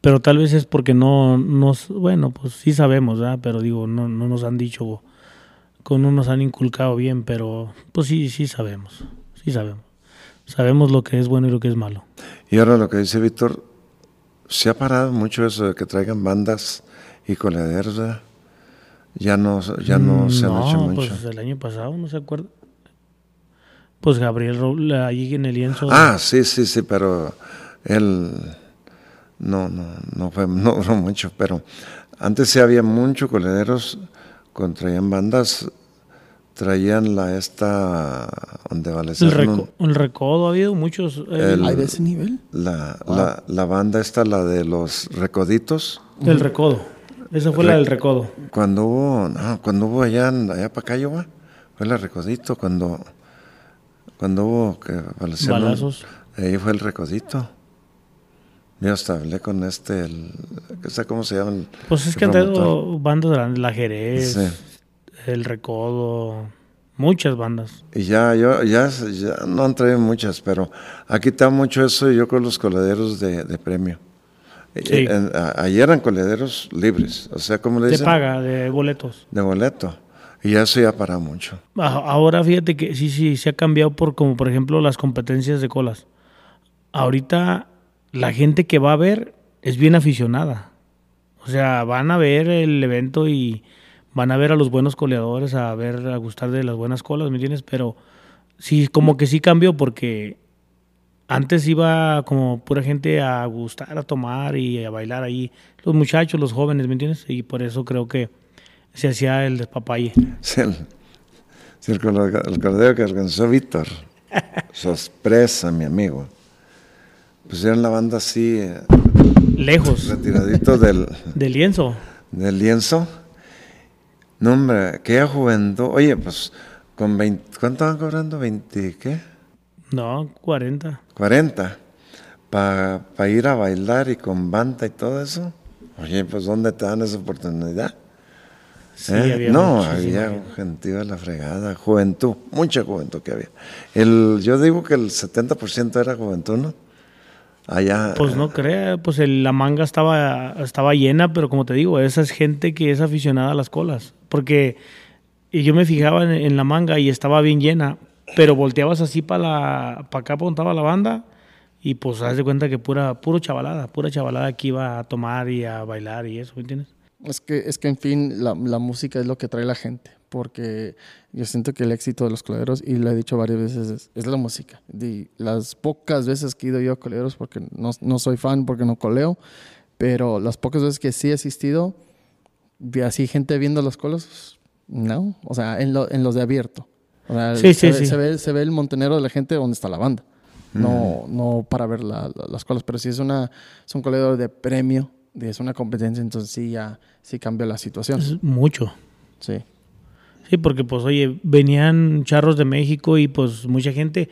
Pero tal vez es porque no nos, bueno, pues sí sabemos, ¿verdad? Pero digo, no, no nos han dicho, no nos han inculcado bien, pero pues sí, sí sabemos, sí sabemos. Sabemos lo que es bueno y lo que es malo. Y ahora lo que dice Víctor, se ha parado mucho eso de que traigan bandas y coladeros. Ya no, ya no se han hecho mucho. Pues el año pasado, ¿no se acuerda? Pues Gabriel Robles, allí en el lienzo. Ah, sí, sí, sí, pero él no, no, no fue <laughs> no, no mucho, pero antes sí había muchos colederos traían bandas traían la esta donde vale el, el recodo ha habido muchos eh, hay de ese nivel la, la, la, banda esta la de los recoditos. El recodo. Esa fue la del recodo. Cuando hubo no, cuando hubo allá allá para acá fue la recodito cuando cuando hubo que balazos. ahí fue el recodito yo hasta hablé con este el, cómo se llama pues es que han traído bandas la Jerez sí el Recodo, muchas bandas. Y ya, yo, ya, ya no han traído muchas, pero aquí está mucho eso yo con los coladeros de, premio. Sí. ayer eran coladeros libres, o sea, como le dicen? De paga, de boletos. De boleto. Y eso ya para mucho. Ahora fíjate que sí, sí, se ha cambiado por como por ejemplo las competencias de colas. Ahorita la gente que va a ver es bien aficionada. O sea, van a ver el evento y van a ver a los buenos coleadores, a ver, a gustar de las buenas colas, ¿me entiendes? Pero sí, como que sí cambió porque antes iba como pura gente a gustar, a tomar y a bailar ahí, los muchachos, los jóvenes, ¿me entiendes? Y por eso creo que se hacía el despapalle. Sí, el, el, cordero que alcanzó Víctor, <laughs> sorpresa, mi amigo. Pusieron la banda así. Eh, Lejos. Retiradito del. <laughs> Del lienzo. Del lienzo no, hombre, qué juventud. Oye, pues, con 20, ¿cuánto van cobrando? ¿20 qué? No, 40. 40. Para ir a bailar y con banda y todo eso. Oye, pues, ¿dónde te dan esa oportunidad? Sí, ¿Eh? había no, había gentío de la fregada, juventud, mucha juventud que había. El, yo digo que el 70% era juventud, ¿no? Allá. Pues no crea, pues la manga estaba, estaba llena, pero como te digo, esa es gente que es aficionada a las colas. Porque yo me fijaba en, la manga y estaba bien llena, pero volteabas así para para acá, apuntaba la banda y pues haz de cuenta que pura, puro chavalada, pura chavalada que iba a tomar y a bailar y eso, ¿me entiendes? Es que, es que en fin, la, la música es lo que trae la gente porque yo siento que el éxito de los coleros, y lo he dicho varias veces, es, la música. Y las pocas veces que he ido yo a coleros, porque no, no, soy fan, porque no coleo, pero las pocas veces que sí he asistido, vi así gente viendo los colos, no, o sea, en, lo, en los de abierto. O sea, sí, se, sí, ve, sí. se, ve, se ve el montenero de la gente donde está la banda. No, no para ver la, las colas, pero si es, una, es un colegio de premio, es una competencia, entonces sí ya sí cambia la situación. Es mucho. Sí. Sí, porque pues oye, venían charros de México y pues mucha gente,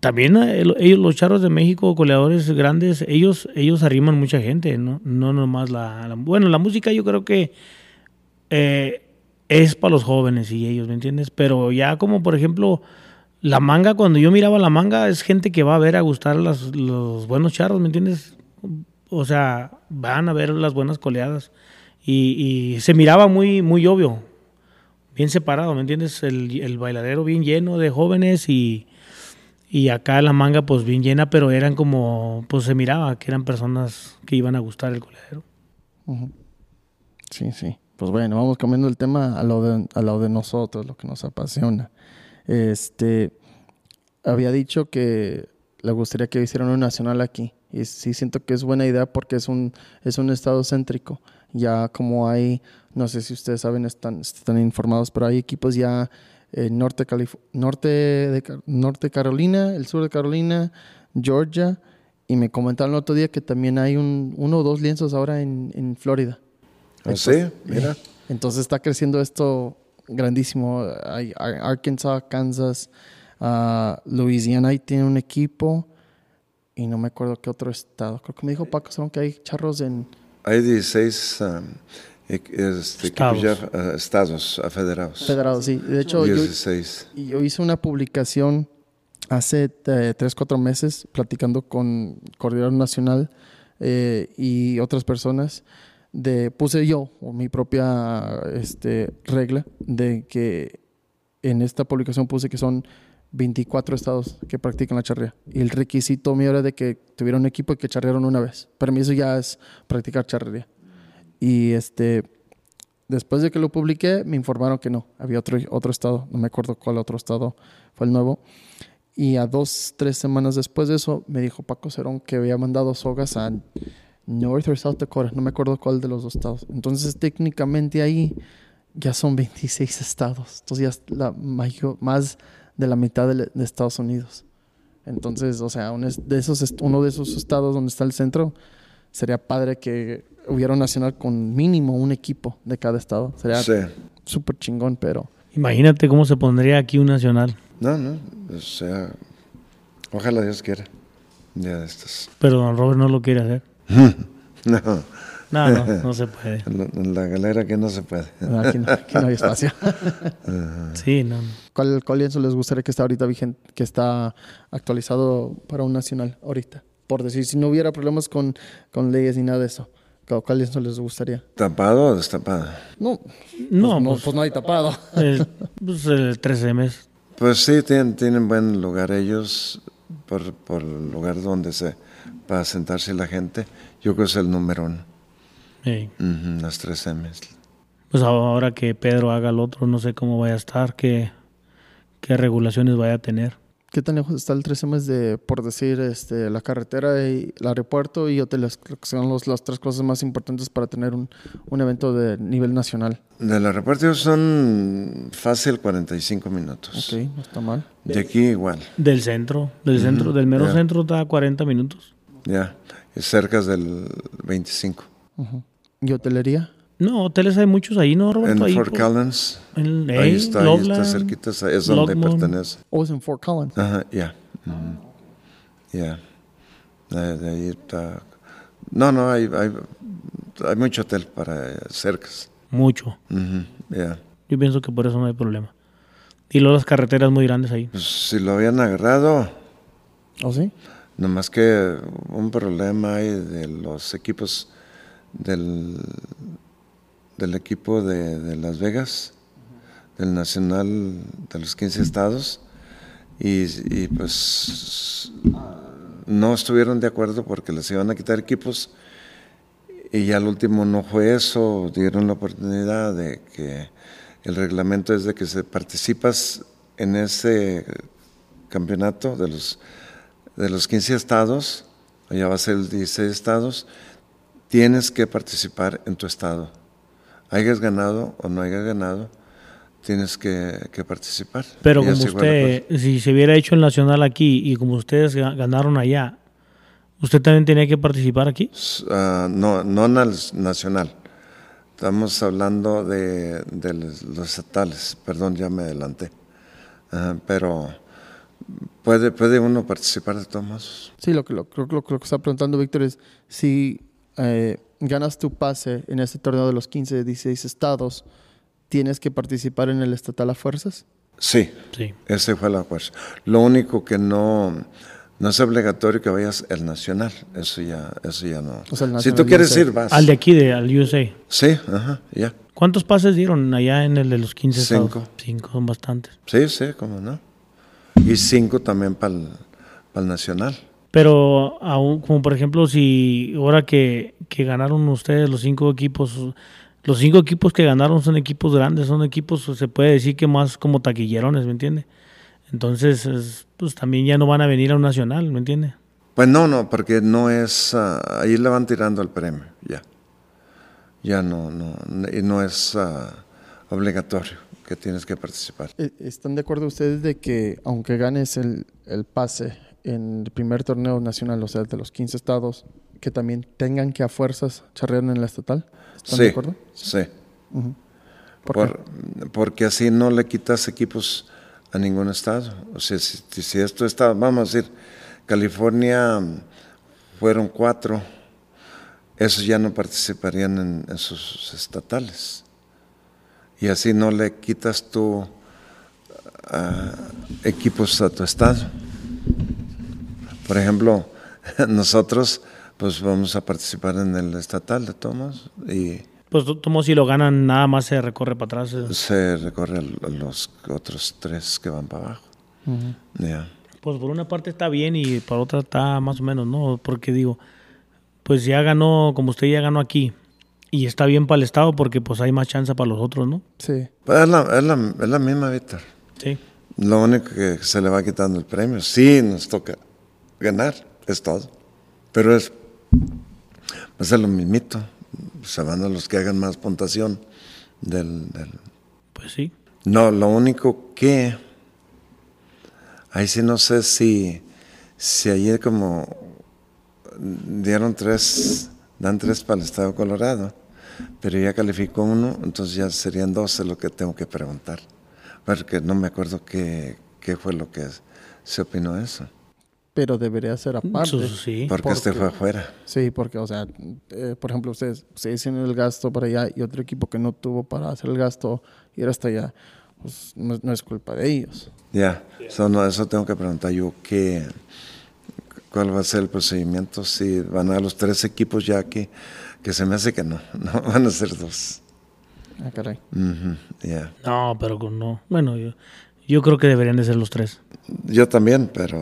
también eh, ellos, los charros de México, coleadores grandes, ellos, ellos arriman mucha gente, ¿no? No nomás la, bueno, la música yo creo que eh, es para los jóvenes y ellos, ¿me entiendes? Pero ya como por ejemplo, la manga, cuando yo miraba la manga, es gente que va a ver a gustar los buenos charros, ¿me entiendes? O sea, van a ver las buenas coleadas. Y, y se miraba muy, muy obvio bien separado, ¿me entiendes? El, el bailadero bien lleno de jóvenes y, Y acá la manga, pues bien llena, pero eran como, pues se miraba que eran personas que iban a gustar el coladero. Sí, sí. Pues bueno, vamos cambiando el tema a lo de, a lo de nosotros, lo que nos apasiona. Este, había dicho que le gustaría que hicieran un nacional aquí. Y sí siento que es buena idea porque es un, es un estado céntrico. Ya como hay, no sé si ustedes saben, están, están informados, pero hay equipos ya en norte, Calif- norte, de, norte Carolina, el sur de Carolina, Georgia. Y me comentaron el otro día que también hay un, uno o dos lienzos ahora en, en Florida. ¿Ah, sí? Mira. <laughs> Entonces está creciendo esto grandísimo. Hay Ar- Arkansas, Kansas, ah, Louisiana ahí tiene un equipo y no me acuerdo qué otro estado. Creo que me dijo Paco Salón que hay charros en... Hay 16 um, e- este, ya, eh, estados ah, federados. Federados, sí. De hecho, yo, 16. y yo hice una publicación hace eh, tres, cuatro meses platicando con Coordinador Nacional eh, y otras personas. De, puse yo o mi propia este, regla de que en esta publicación puse que son 24 estados que practican la charrea. Y el requisito mío era de que tuviera un equipo y que charrearon una vez. Para mí eso ya es practicar charrería. Y este, después de que lo publiqué, me informaron que no, había otro, otro estado, no me acuerdo cuál otro estado fue el nuevo. Y a dos, tres semanas después de eso, me dijo Paco Cerón que había mandado sogas a North o South Dakota, no me acuerdo cuál de los dos estados. Entonces, técnicamente ahí ya son 26 estados, entonces ya es la mayor, más de la mitad de, de Estados Unidos. Entonces, o sea, un es- de esos, uno de esos estados donde está el centro, sería padre que hubiera un nacional con mínimo un equipo de cada estado. Sería Sí. súper chingón, pero Imagínate cómo se pondría aquí un nacional. No, no. O sea, ojalá Dios quiera. Ya de estos. Pero don Robert no lo quiere hacer. <laughs> No, No, no, <laughs> no se puede. en la, galera que no se puede. aquí no, aquí no hay espacio. <laughs> Sí, no. no. ¿Cuál, ¿Cuál lienzo les gustaría que está ahorita vigente, que está actualizado para un nacional ahorita? Por decir, si no hubiera problemas con, con leyes ni nada de eso, ¿cuál lienzo les gustaría? ¿Tapado o destapado? No, No, pues, no, pues, pues no hay tapado. el, <laughs> pues el 13M. Pues sí, tienen, tienen buen lugar ellos por, por el lugar donde se para sentarse la gente. Yo creo que es el número uno. Sí. Ujú, las tres M's. Pues ahora que Pedro haga el otro, no sé cómo vaya a estar, qué, qué regulaciones vaya a tener. ¿Qué tan lejos está el 13M de, por decir, este, la carretera y el aeropuerto y hoteles? Creo que son los- las tres cosas más importantes para tener un, un evento de nivel nacional. Del aeropuerto son fácil 45 minutos. Ok, no está mal. De aquí igual, Del centro, del centro, del mero ya. centro está a 40 minutos. ya. Es cerca del 25. Ujú. ¿Y hotelería? No, hoteles hay muchos ahí, ¿no, Roberto? En Ahí Fort por- Collins, en- ahí ahí, está, ahí está cerquita, es donde pertenece. ¿O es en Fort Collins? Ajá, ya. Ujú. Ya. De, de ahí está. No, no, hay, hay, hay mucho hotel para cercas. Mucho. Ujú, Ya. Yo pienso que por eso no hay problema. Y luego las carreteras muy grandes ahí. Pues si lo habían agarrado, ¿O sí? nomás que un problema hay de los equipos del, del equipo de, de Las Vegas, del Nacional de los 15 estados, y, pues no estuvieron de acuerdo porque les iban a quitar equipos y ya al último no fue eso, dieron la oportunidad de que el reglamento es de que se participas en ese campeonato de los de los 15 estados, ya va a ser el 16 estados, tienes que participar en tu estado. Hayas ganado o no hayas ganado, tienes que, que participar. Pero Y como usted, si se hubiera hecho el nacional aquí y como ustedes ga- ganaron allá, ¿usted también tenía que participar aquí? Ah, no, no nacional. Estamos hablando de, de los estatales, perdón, ya me adelanté. Ajá, pero puede, puede uno participar de todos modos. Sí, lo que, lo, lo, lo que está preguntando Víctor es si eh, ganas tu pase en este torneo de los 15, 16 estados, ¿tienes que participar en el estatal a fuerzas? Sí, Sí. Ese fue el acuerdo. Lo único que no, no es obligatorio que vayas el nacional. Eso ya, eso ya no. O sea, el si tú quieres USA. ir, vas. Al de aquí, de, al USA. Sí, ajá, ya. ¿Cuántos pases dieron allá en el de los 15 estados? Cinco. Cinco, son bastantes. Sí, sí, cómo no. y cinco también para el nacional. Pero, aún, como por ejemplo, si ahora que, que ganaron ustedes los cinco equipos, los cinco equipos que ganaron son equipos grandes, son equipos, se puede decir que más como taquillerones, ¿me entiende? Entonces, pues también ya no van a venir a un nacional, ¿me entiende? Pues no, no, porque no es, uh, ahí le van tirando el premio, ya. Ya no, no, y no es uh, obligatorio que tienes que participar. Eh, ¿Están de acuerdo ustedes de que aunque ganes el, el pase en el primer torneo nacional, o sea, de los 15 estados, que también tengan que a fuerzas charrear en la estatal? ¿Están sí, de acuerdo? Sí. Uh -huh. ¿Por Por, porque así no le quitas equipos a ningún estado. O sea, si, si esto está, vamos a decir, California fueron cuatro, esos ya no participarían en, en sus estatales. Y así no le quitas tú uh, equipos a tu estado. Por ejemplo, <laughs> nosotros pues vamos a participar en el estatal de Tomás y pues Tomás si lo ganan nada más se recorre para atrás. eh. se recorre a los otros tres que van para abajo. Uh -huh. Yeah. Pues por una parte está bien y por otra está más o menos, ¿no? Porque digo, pues ya ganó, como usted ya ganó aquí, y está bien para el Estado porque pues hay más chance para los otros, ¿no? Sí. Pues es, la, es, la, es la misma, Víctor. Sí. Lo único que se le va quitando el premio, sí nos toca ganar, es todo. Pero es, pues es lo mismito. Se van a los que hagan más puntuación del, del... Pues sí. No, lo único que... Ahí sí no sé si, si ayer como dieron tres, dan tres para el Estado de Colorado, pero ya calificó uno, entonces ya serían 12 lo que tengo que preguntar. Porque no me acuerdo qué, qué fue lo que se opinó eso. Pero debería ser aparte. Sí. Porque, Porque- este fue afuera. Sí, porque, o sea, eh, por ejemplo, ustedes, ustedes hicieron el gasto para allá y otro equipo que no tuvo para hacer el gasto y era hasta allá, pues no, no es culpa de ellos. Ya, so, no, eso tengo que preguntar yo qué, cuál va a ser el procedimiento, si van a los tres equipos ya aquí, que se me hace que no, <laughs> no van a ser dos. Ah, caray. Ujú, ya. No, pero con no. Bueno, yo, yo creo que deberían de ser los tres. Yo también, pero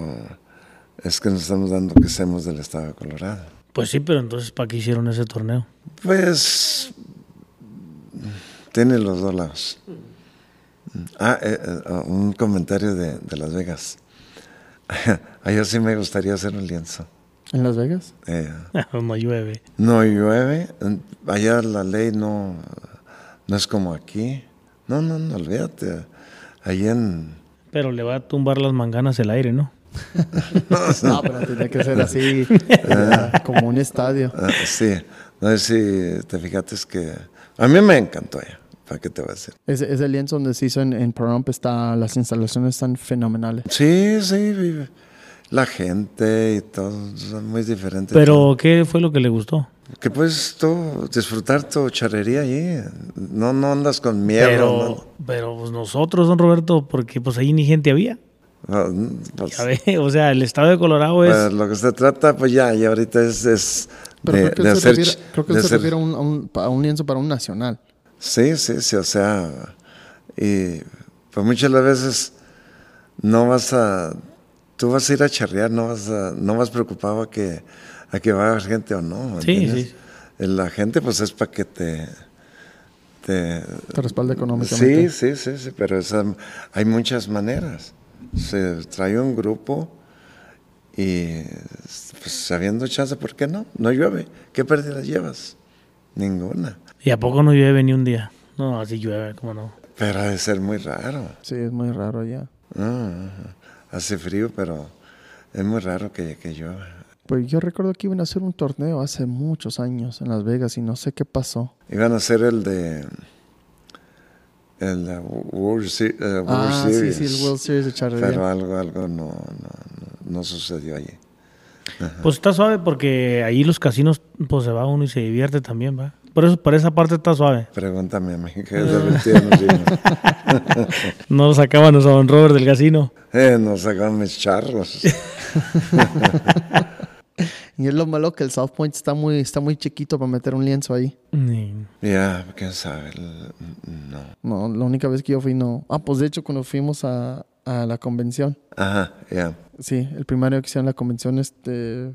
es que nos estamos dando que seamos del estado de Colorado. Pues sí, pero entonces ¿para qué hicieron ese torneo? Pues tiene los dos lados. Ah, eh, eh, un comentario de, de Las Vegas. <laughs> Ayer sí me gustaría hacer un lienzo. ¿En Las Vegas? Eh, <laughs> no llueve. no llueve, allá la ley no, no es como aquí. No, no, no, olvídate. Allí en... Pero le va a tumbar las manganas el aire, ¿no? <laughs> No, pero tenía que ser así, como un estadio. ah, sí, no sé si te fijaste es que... A mí me encantó allá, ¿para qué te voy a decir? Ese, ese lienzo donde se hizo en, en Pahrump está, las instalaciones están fenomenales. Sí, sí, vive. La gente y todo, son muy diferentes. Pero ¿qué fue lo que le gustó? Que puedes tú disfrutar tu charrería allí. No, no andas con miedo. Pero, pero pues nosotros, don Roberto, porque pues ahí ni gente había. No. No, pues, Ya ve, <laughs> o sea, el estado de Colorado es... pues, lo que se trata, pues ya, y ahorita es, es Pero de, creo que de él se hacer refiere, creo que él se hacer- refiere a un, a, un, a un lienzo para un nacional. Sí, sí, sí, o sea, y pues muchas de las veces no vas a, tú vas a ir a charrear, no vas a, no vas preocupado a que, a que va a haber gente o no. ¿me Sí, sí. La gente pues es para que te, te, Te respalda económicamente. Sí, sí, sí, sí, pero esa- hay muchas maneras. Se trae un grupo y pues habiendo chance, ¿por qué no? No llueve. ¿Qué pérdida llevas? Ninguna. ¿Y a poco no llueve ni un día? No, así llueve, ¿cómo no? Pero ha de ser muy raro. Sí, es muy raro allá. Ah, hace frío, pero es muy raro que, que llueva. Pues yo recuerdo que iban a hacer un torneo hace muchos años en Las Vegas y no sé qué pasó. Iban a hacer el de el de World, Se- eh, World ah, sí, Series. sí, el World Series de charrería. Pero algo, algo no, no, no, no sucedió allí. Pues está suave porque ahí los casinos, pues se va uno y se divierte también, ¿va? Por eso, por esa parte está suave. Pregúntame a mí, que. <laughs> <laughs> No lo sacaban a don Robert del casino. Eh, nos sacaron mis charros. <laughs> <laughs> Y es lo malo que el South Point está muy, está muy chiquito para meter un lienzo ahí. Ni- Ya, quién sabe. No. No, la única vez que yo fui no. Ah, pues de hecho cuando fuimos a, a la convención. Ajá, ya. Sí, el primer año que hicieron la convención, este,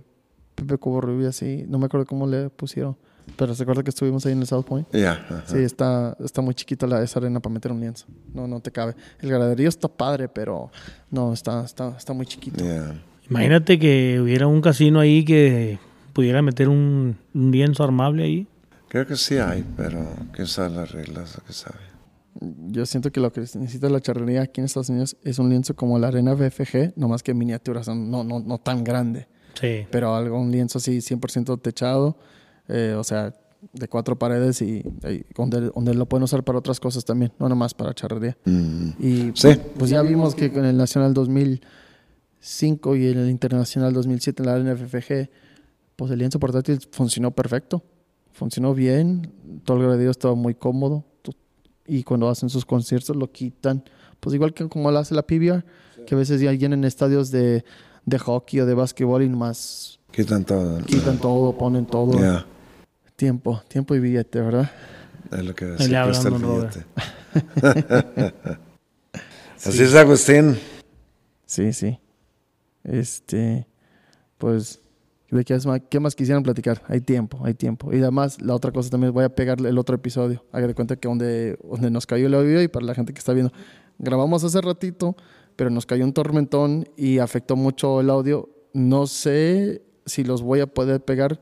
Pepe Cubo Rubio, así, no me acuerdo cómo le pusieron, pero se acuerda que estuvimos ahí en el South Point. Ya, ajá. Sí, está, está muy chiquita la, esa arena para meter un lienzo. No, no te cabe. El graderío está padre, pero no, está, está, está muy chiquito. ya. Imagínate que hubiera un casino ahí que pudiera meter un, un lienzo armable ahí. Creo que sí hay, pero quién sabe las reglas, o qué sabe. Yo siento que lo que necesita la charrería aquí en Estados Unidos es un lienzo como la arena BFG, nomás que en miniatura, no, no, no tan grande, Sí. pero algo, un lienzo así 100% techado, eh, o sea, de cuatro paredes y, y donde, donde lo pueden usar para otras cosas también, no nomás para charrería. Mm, Y Sí. pues ya vimos que con el Nacional 2005 y el Internacional 2007 en la arena FFG, pues el lienzo portátil funcionó perfecto. Funcionó bien, todo el graderío estaba muy cómodo. Y cuando hacen sus conciertos lo quitan, pues igual que como lo hace la PBR, que a veces ya llenan estadios de, de hockey o de básquetbol y nomás quitan todo. quitan todo, ponen todo. Tiempo, tiempo y billete, ¿verdad? es lo que hablan, cuesta el billete. <laughs> <laughs> Así es, Agustín. Sí, sí. Este, pues, ¿de qué más, qué quisieran platicar? Hay tiempo, hay tiempo. Y además, la otra cosa también, voy a pegarle el otro episodio. Haga de cuenta que donde, donde nos cayó el audio y para la gente que está viendo, grabamos hace ratito, pero nos cayó un tormentón y afectó mucho el audio. No sé si los voy a poder pegar,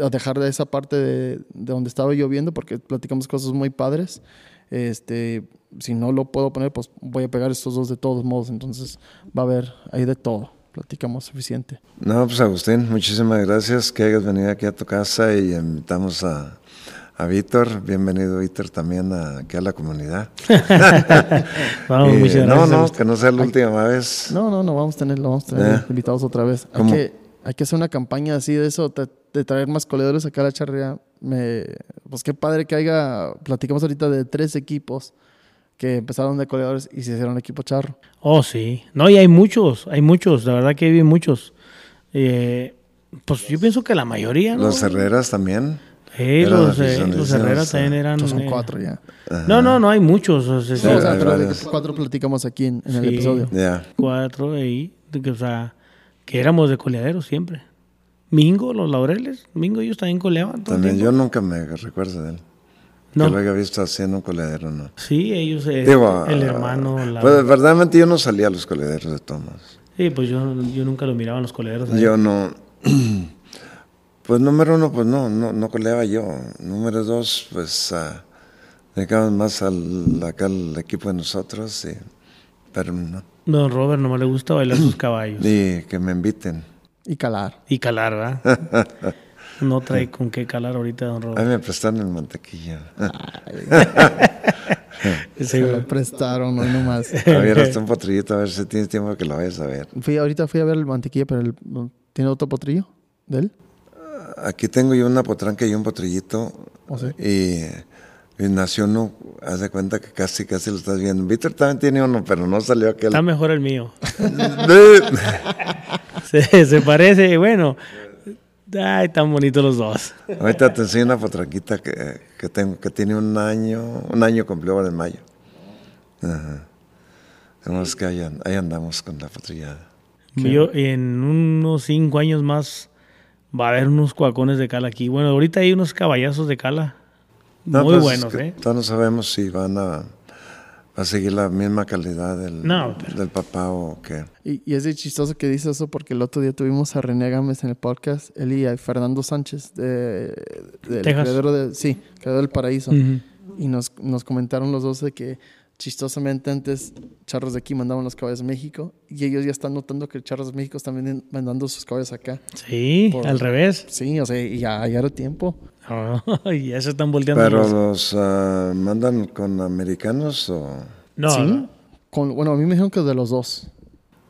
a dejar de esa parte de, de donde estaba lloviendo, porque platicamos cosas muy padres. Este, si no lo puedo poner, pues voy a pegar estos dos de todos modos. Entonces va a haber ahí de todo. Platicamos suficiente. No, pues Agustín, muchísimas gracias que hayas venido aquí a tu casa y invitamos a, a Víctor. Bienvenido, Víctor, también a- aquí a la comunidad. <laughs> Vamos, Y muchas no, gracias. no, Agustín. que no sea la última vez. No, no, no, vamos a tener, lo vamos a tener Eh. invitados otra vez. Hay que, hay que hacer una campaña así de eso, de, de traer más coleadores acá a la charrea. Me, pues qué padre que haya, platicamos ahorita de tres equipos que empezaron de coleadores y se hicieron equipo charro. Oh, sí. No, y hay muchos, hay muchos, la verdad que hay muchos. Eh, pues yo pienso que la mayoría, ¿no? Los Herreras también. Eh, eran los, eh, los Herreras también eran... Entonces son eh, cuatro ya. No, no, no, hay muchos. o sea, Sí, o sea, hay pero de varios. que cuatro platicamos aquí en, en el Sí. episodio. Ya. cuatro ahí, o sea, que éramos de coleaderos siempre. Mingo, los laureles, Mingo ellos también coleaban todo el También yo nunca me recuerdo de él. No. Que lo haya visto haciendo un coledero, ¿no? Sí, ellos, eh, Digo, el ah, hermano, la- Pues verdaderamente yo no salía a los colederos de Tomás. sí, pues yo, yo nunca lo miraba en los coleaderos. ahí. Yo no. <clears throat> Pues número uno, pues no, no, no coleaba yo. Número dos, pues ah, dedicamos más al, acá al equipo de nosotros, y- pero no. Don Robert nomás le gusta bailar sus <clears throat> caballos Y que me inviten. Y calar. y calar, ¿verdad? <laughs> No trae con qué calar ahorita, don A mí me prestaron el mantequilla. <laughs> Se lo prestaron, no nomás. <laughs> A ver, hasta un potrillito, a ver si tienes tiempo que lo vayas a ver. Fui, ahorita fui a ver el mantequilla, pero el- ¿tiene otro potrillo de él? Aquí tengo yo una potranca y un potrillito. ¿O sí? Y, y nació uno, haz de cuenta que casi, casi lo estás viendo. Víctor también tiene uno, pero no salió aquel. Está mejor el mío. <laughs> Se, se parece, bueno. Ay, tan bonitos los dos. Ahorita te enseño una potranquita que, que tengo, que tiene un año, un año cumplió ahora en mayo. Ajá. Tenemos que ahí, ahí andamos con la potrillada. Yo, en unos cinco años más va a haber unos cuacones de cala aquí. Bueno, ahorita hay unos caballazos de cala. No, muy pues, buenos, que ¿eh? Todavía no sabemos si van a, a seguir la misma calidad del, No, pero- del papá o qué. Y, y es de chistoso que dice eso porque el otro día tuvimos a René Gámez en el podcast, él y a Fernando Sánchez de, del Texas. creador de, sí, creador del paraíso. Y nos, nos comentaron los dos de que chistosamente antes Charros de aquí mandaban los caballos a México y ellos ya están notando que Charros de México están vendiendo- mandando sus caballos acá. Sí, Por- al revés. Sí, o sea, y ya, ya era tiempo. Oh, <laughs> y ya se están volteando. Pero los- los ah, mandan con americanos o... No, ¿Sí? no. Con, bueno, a mí me dijeron que de los dos.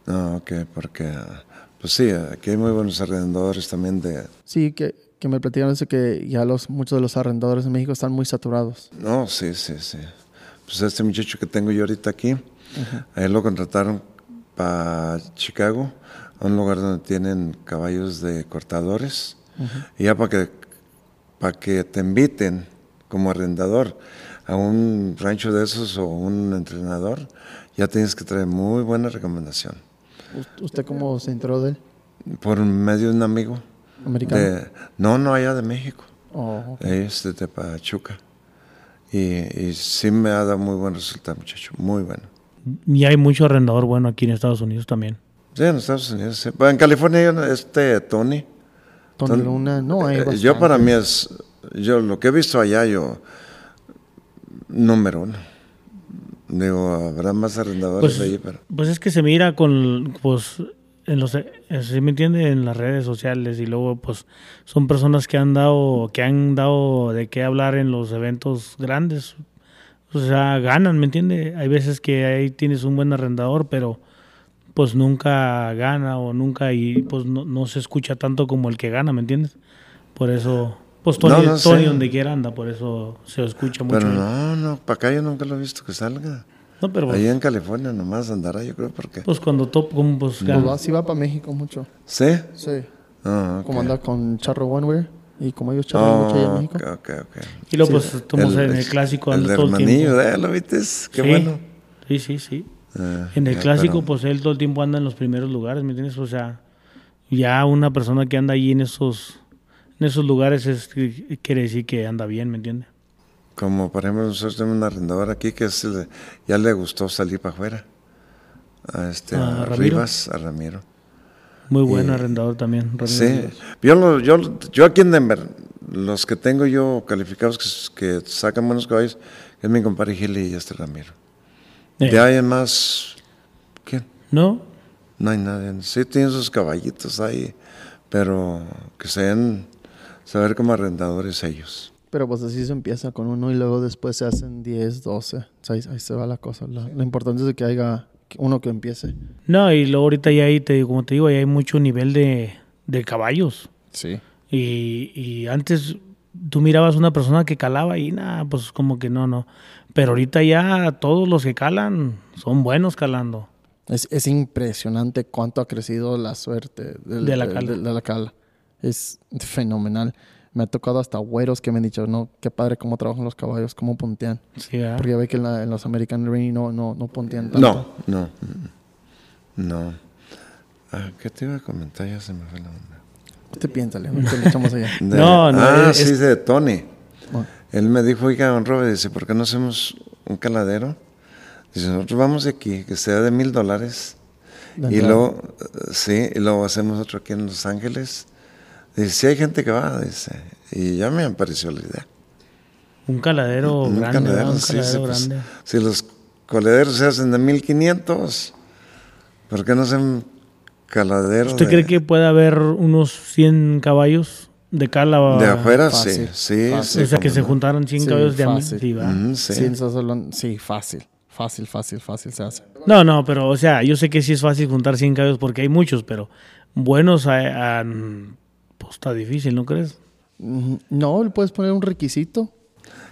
No, ok, porque... ah, Pues sí, aquí hay muy buenos arrendadores también de... Sí, que, que me platicaron eso que ya los muchos de los arrendadores en México están muy saturados. No, sí, sí, sí. Pues este muchacho que tengo yo ahorita aquí, a él lo contrataron para Chicago, a un lugar donde tienen caballos de cortadores, y ya para que, para que te inviten como arrendador. a un rancho de esos o un entrenador, ya tienes que traer muy buena recomendación. ¿Ust- ¿Usted cómo se enteró de él? Por medio de un amigo. ¿Americano? De, no, no, allá de México. Oh, ok. Es de Pachuca. Y, y sí me ha dado muy buen resultado, muchacho. Muy bueno. Y hay mucho arrendador bueno aquí en Estados Unidos también. Sí, en Estados Unidos. sí. Bueno, en California, este Tony. Tony Ton- Luna, no, hay eh, yo para mí es, yo lo que he visto allá, yo, número uno. Digo, habrá más arrendadores Pues, allí, pero... pues es que se mira con, pues, en los, eh, ¿sí me entiende? En las redes sociales y luego, pues, son personas que han dado, que han dado de qué hablar en los eventos grandes. O sea, ganan, ¿me entiende? Hay veces que ahí tienes un buen arrendador, pero pues nunca gana o nunca y pues no, no se escucha tanto como el que gana, ¿me entiendes? Por eso, pues Tony, No, donde quiera anda, por eso se escucha mucho. Pero no, no, para acá yo nunca lo he visto que salga. No, pero Allá en California nomás andará, yo creo, porque... pues cuando top, como pues, Pues va, sí va para México mucho. ¿Sí? Sí. Ah, ok. Como anda con Charro Oneware. Y como ellos charlan mucho allá en Oh, México. ok, ok, ok. Y luego, Sí. pues, estamos en el clásico, El anda todo el tiempo. él, ¿lo viste? Qué Sí. bueno. Sí, sí, sí. Ah, En el ya, clásico, pero- pues él todo el tiempo anda en los primeros lugares, ¿me entiendes? O sea, ya una persona que anda allí en esos, en esos lugares es, quiere decir que anda bien, ¿me entiendes? Como por ejemplo, nosotros tenemos un arrendador aquí que es el- ya le gustó salir para afuera. A este, ¿A a? Rivas, a Ramiro. Muy buen Y- arrendador también. Ramiro Sí, yo, lo- yo, yo aquí en Denver, los que tengo yo calificados que, que sacan buenos caballos, es mi compadre Gili y este Ramiro. Eh, De ahí en más, ¿quién? ¿No? No hay nadie. Sí, tienen sus caballitos ahí, pero que sean saber como arrendadores ellos. Pero pues así se empieza con uno y luego después se hacen 10, 12. O sea, ahí, ahí se va la cosa. La- lo importante es que haya uno que empiece. No, y luego ahorita ya hay, te como te digo, ya hay mucho nivel de, de caballos. Sí. Y, y antes tú mirabas una persona que calaba y nada, pues como que no, no. Pero ahorita ya todos los que calan son buenos calando. Es, es impresionante cuánto ha crecido la suerte del- De la de- de- de la cala. Es fenomenal. Me ha tocado hasta güeros que me han dicho, no, qué padre cómo trabajan los caballos, cómo puntean. Sí, ¿verdad? Porque ya ve que en, la- en los American Ring no, no, no puntean tanto. No, no, no. Ah, ¿Qué te iba a comentar? Ya se me fue la onda. Usted piénsale, ¿no? Le echamos allá. <laughs> De- No, no, Ah, es- sí, de Tony. Bueno, Él me dijo, oiga, don Robert, dice, ¿por qué no hacemos un caladero? Dice, nosotros vamos de aquí, que sea de mil dólares. Y luego, eh, sí, y luego hacemos otro aquí en Los Ángeles. Dice, sí hay gente que va, dice. Y ya me pareció la idea. Un caladero Un grande, caladero, Un sí, caladero sí, pues, grande. si los colederos se hacen de 1500, ¿por qué no hacen caladeros ¿Usted de, cree que puede haber unos 100 caballos de cala? de afuera? fácil, sí, sí, fácil. sí. o sea, que se no. juntaran 100 Sí, caballos de fácil. Sí, va. Sí, fácil. Fácil, fácil, fácil se hace. No, no, pero, o sea, yo sé que sí es fácil juntar 100 caballos porque hay muchos, pero buenos, a- a- está difícil, ¿no crees? Mm, No, le puedes poner un requisito.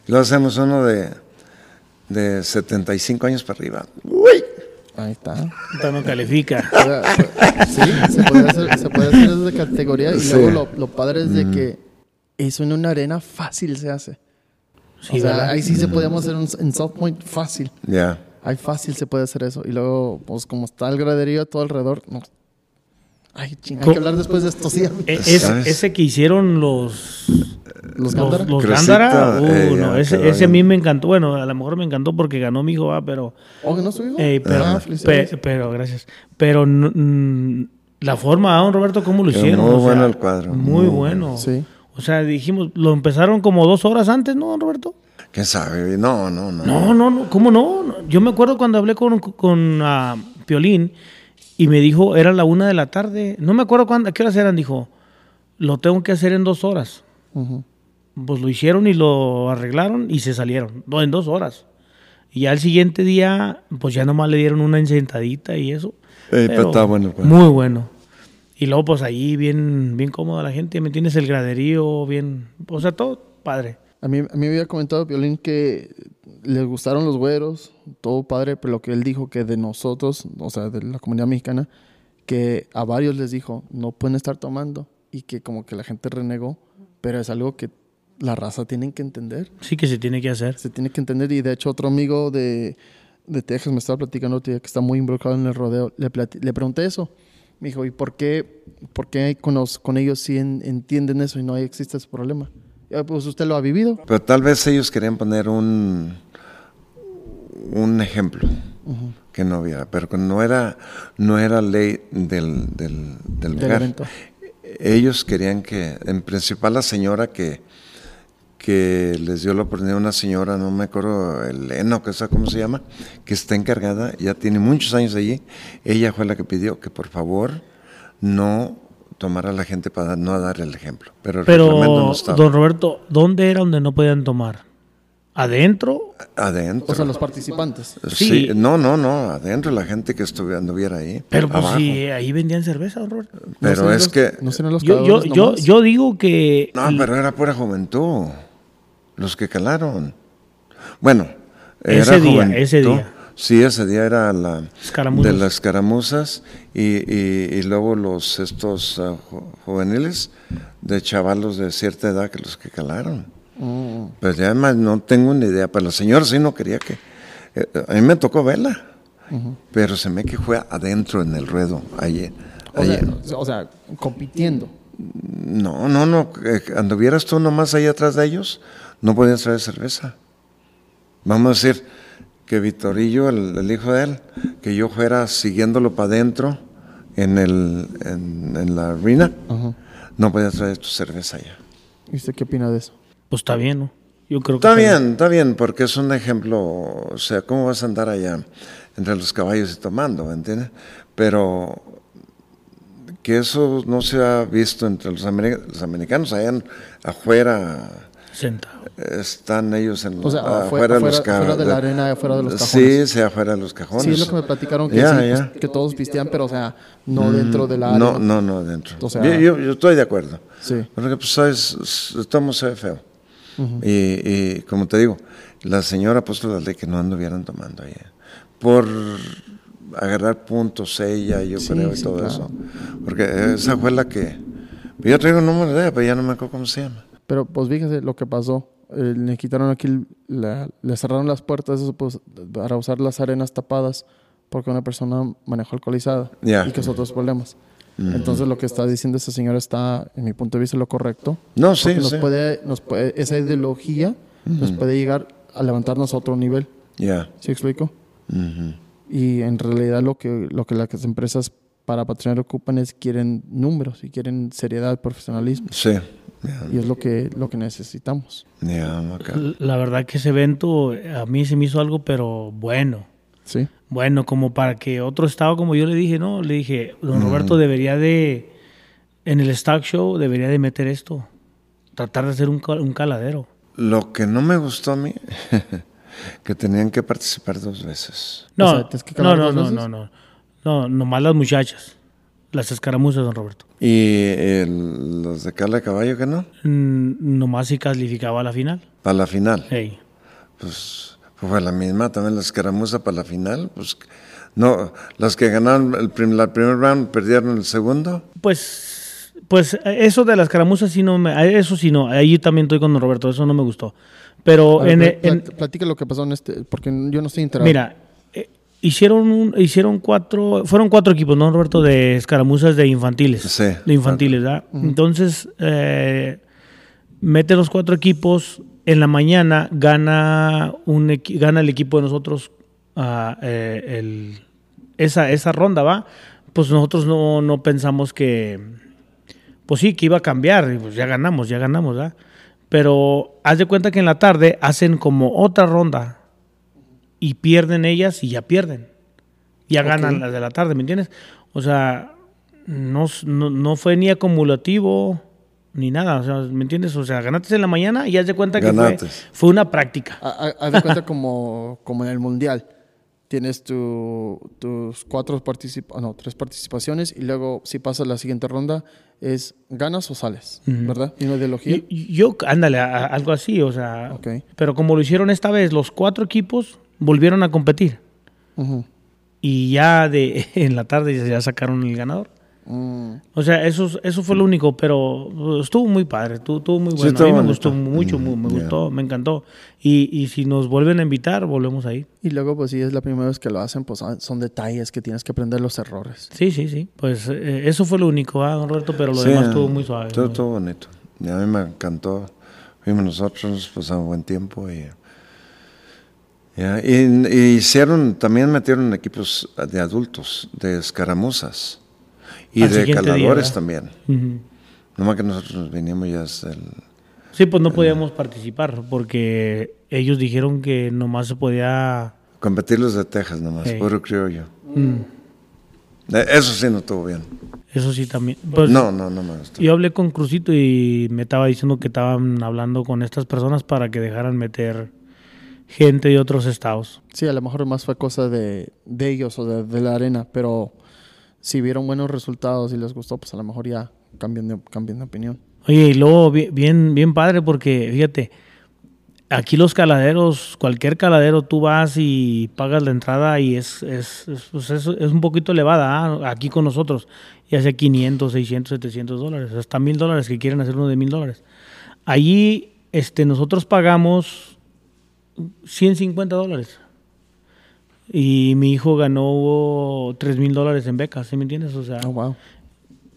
Luego hacemos uno de, de 75 años para arriba. Uy. Ahí está. Ahorita no califica. <laughs> O sea, sí, se puede hacer, se puede hacer de categoría. Y Sí. luego lo, lo padre es de que eso en una arena fácil se hace. Sí, o sea, ¿verdad? ahí sí se podemos hacer un, en South Point fácil. Ya. Ahí fácil se puede hacer eso. Y luego, pues como está el graderío todo alrededor, no. Ay, ching, hay que hablar después de esto, sí. E- ese, ¿Sabes? ese que hicieron los Los los, Gándara. los Crucito, Gándara, uh, eh, no, ese, a mí me encantó. Bueno, a lo mejor me encantó porque ganó mi hijo, va, pero, ¿Oh, que no su hijo? eh, pero, Ah, pe- felicidades. pero, gracias. Pero mm, la forma, ¿ah, don Roberto, cómo lo hicieron? muy O sea, bueno el cuadro, Muy, muy bueno. Sí. O sea, dijimos, lo empezaron como dos horas antes, ¿no, don Roberto? ¿Quién sabe? No, no, no. No, no, no, ¿cómo no? No, Yo me acuerdo cuando hablé con, con ah, Piolín y me dijo, era la una de la tarde. No me acuerdo cuándo, a qué horas eran, dijo, lo tengo que hacer en dos horas. Ujú. Pues lo hicieron y lo arreglaron y se salieron, en dos horas. Y ya el siguiente día, pues ya nomás le dieron una encentadita y eso. Ey, pero está bueno cuadro. Muy bueno. Y luego, pues ahí bien, bien cómoda la gente, ¿me entiendes? El graderío, bien, o sea, todo padre. A mí, a mí me había comentado Violín que le gustaron los güeros, todo padre, pero lo que él dijo que de nosotros, o sea, de la comunidad mexicana, que a varios les dijo, no pueden estar tomando y que como que la gente renegó, pero es algo que la raza tienen que entender. Sí que se tiene que hacer. Se tiene que entender. Y de hecho, otro amigo de, de Texas me estaba platicando otro día que está muy involucrado en el rodeo. Le, le pregunté eso. Me dijo, ¿y por qué, por qué con, los, con ellos sí en- entienden eso y no existe ese problema? Pues usted lo ha vivido. Pero tal vez ellos querían poner un, un ejemplo que no hubiera, pero que no era, no era ley del, del, del Del lugar. evento. Ellos querían que, en principal la señora que, que les dio la oportunidad, una señora, no me acuerdo, Elena qué sé cómo se llama, que está encargada, ya tiene muchos años allí, ella fue la que pidió que por favor no tomara a la gente para no dar el ejemplo. Pero el Pero, no estaba. don Roberto, ¿dónde era donde no podían tomar? ¿Adentro? Adentro. O sea, los participantes. Sí, Sí. no, no, no, adentro la gente que estuviera, anduviera ahí. Pero pues abajo. sí, ahí vendían cerveza, don Roberto. Pero ¿No serán es los- que. ¿No serán los Yo, yo, yo, yo digo que... No, pero era pura juventud. Los que calaron. Bueno, Ese era día, juventud. ese día. Sí, ese día era la Escaramuzas. de las escaramuzas y, y, y luego los estos ju- juveniles de chavalos de cierta edad que los que calaron. Mm. Pues ya además no tengo ni idea, pero la señora sí no quería que... eh, a mí me tocó verla, pero se me que fue adentro en el ruedo, allí. O allí. sea, o sea, compitiendo. No, no, no. eh, Anduvieras tú nomás ahí atrás de ellos, no podías traer cerveza. Vamos a decir que Vitorillo, el, el hijo de él, que yo fuera siguiéndolo para adentro en, el, en, en la arena, Ajá. no podías traer tu cerveza allá. ¿Y usted qué opina de eso? Pues está bien, ¿no? Yo creo que Está bien, está bien, porque es un ejemplo, o sea, ¿cómo vas a andar allá entre los caballos y tomando, ¿me entiendes? Pero que eso no se ha visto entre los, los americanos, allá en- afuera Sentado. están ellos en O sea, afuera, afuera, de los afuera- de la arena, afuera de los Sí, cajones. sí, afuera de los cajones. Sí, es lo que me platicaron que, Ya, sí, pues, ya. que todos pistean, pero o sea, no dentro de la No, arena. no, no, dentro. O sea- yo, yo- yo estoy de acuerdo. Sí. Porque pues sabes, estamos se ve feo. y, y como te digo, la señora ha puesto la ley que no anduvieran tomando ahí. Por agarrar puntos ella, yo Sí, creo, y sí, todo claro. eso. Porque esa fue la que... Yo traigo un número de ella, pero ya no me acuerdo cómo se llama. Pero pues fíjese lo que pasó. Eh, le quitaron aquí, la- le cerraron las puertas eso, pues, para usar las arenas tapadas porque una persona manejó alcoholizada Ya. y que es otros problemas. Entonces lo que está diciendo esa señora está, en mi punto de vista, lo correcto. No, sí, nos sí. puede, nos puede, esa ideología nos puede llegar a levantarnos a otro nivel. Ya. ¿Sí explico? Ujú. Y en realidad lo que, lo que las empresas para patrocinar ocupan es quieren números y quieren seriedad, profesionalismo. Sí. Ya, Y es lo que, lo que necesitamos. ya, acá. La verdad que ese evento a mí se me hizo algo, pero bueno. ¿Sí? Bueno, como para que otro estado, como yo le dije, ¿no? Le dije, don Roberto debería de, en el stock show, debería de meter esto. Tratar de hacer un, cal- un caladero. Lo que no me gustó a mí, <laughs> que tenían que participar dos veces. No, O sea, ¿tienes que no, no, dos no, veces? no, no. No, nomás las muchachas. Las escaramuzas, don Roberto. Y el- los de Carla de Caballo, que no? Mm, nomás si calificaba a la final. Para la final. Hey. Pues fue la misma, también la escaramuza para la final. Pues no, las que ganaron el, prim- la primer round perdieron el segundo. Pues, pues eso de las escaramuzas sí no me, eso sí no, ahí también estoy con don Roberto, eso no me gustó. Pero ver, en, pla- en- pla- platica lo que pasó en este, porque yo no estoy enterado. mira, hicieron un- hicieron cuatro, fueron cuatro equipos, ¿no, Roberto? De escaramuzas de infantiles. Sí, De infantiles, ¿verdad? Entonces, eh, mete los cuatro equipos, en la mañana gana, un, gana el equipo de nosotros eh, el- esa, esa ronda, ¿va? Pues nosotros no, no pensamos que, pues sí, que iba a cambiar, y pues ya ganamos, ya ganamos, ¿verdad? Pero haz de cuenta que en la tarde hacen como otra ronda y pierden ellas y ya pierden. Ya ganan las de la tarde, ¿me entiendes? O sea, no, no, no fue ni acumulativo ni nada, o sea, ¿me entiendes? O sea, ganaste en la mañana y haz de cuenta que fue, Ganates. fue una práctica. Ha- ha- Haz de cuenta como, como en el mundial. Tienes tu- tus cuatro participa no, tres participaciones y luego si pasas la siguiente ronda es ganas o sales, ¿verdad? Y una ideología. Y- Yo, ándale, a- a- algo así, o sea, Ok. pero como lo hicieron esta vez, los cuatro equipos volvieron a competir Ujú, y ya de <laughs> en la tarde ya sacaron el ganador. Mm. O sea, eso, eso fue lo único, pero uh, estuvo muy padre, estuvo, estuvo muy Sí, bueno. estuvo a mí me gustó mucho, mu- me Mm, ya. gustó, me encantó. Y, y si nos vuelven a invitar, volvemos ahí. Y luego, pues si es la primera vez que lo hacen, pues ah, son detalles que tienes que aprender los errores. Sí, sí, sí. Pues eh, eso fue lo único, ¿ah, don Roberto? Pero lo Sí, demás estuvo muy suave. Todo, todo bonito. Y a mí me encantó. Fuimos nosotros, pasamos buen tiempo y... ya, y, y hicieron, también metieron equipos de adultos, de escaramuzas y Al de día, caladores también. Nomás que nosotros vinimos ya hasta el... Sí, pues no podíamos participar porque ellos dijeron que nomás se podía... Competir los de Texas nomás, Sí. puro criollo. Mm, Eh, Eso sí no estuvo bien. eso sí también. Pues, no, no, no me gustó. Yo hablé con Crucito y me estaba diciendo que estaban hablando con estas personas para que dejaran meter gente de otros estados. Sí, a lo mejor más fue cosa de, de ellos o de, de la arena, pero si vieron buenos resultados y les gustó, pues a lo mejor ya cambian de, cambian de opinión. Oye, y luego bi- bien, bien padre porque fíjate, aquí los caladeros, cualquier caladero tú vas y pagas la entrada y es, es, es, pues es- es un poquito elevada ¿ah? aquí con nosotros, ya sea 500, 600, 700 dólares, hasta mil dólares que quieren hacer uno de mil dólares. Allí este, nosotros pagamos 150 dólares. Y mi hijo ganó 3 mil dólares en becas, ¿sí me entiendes? O sea, Oh, wow.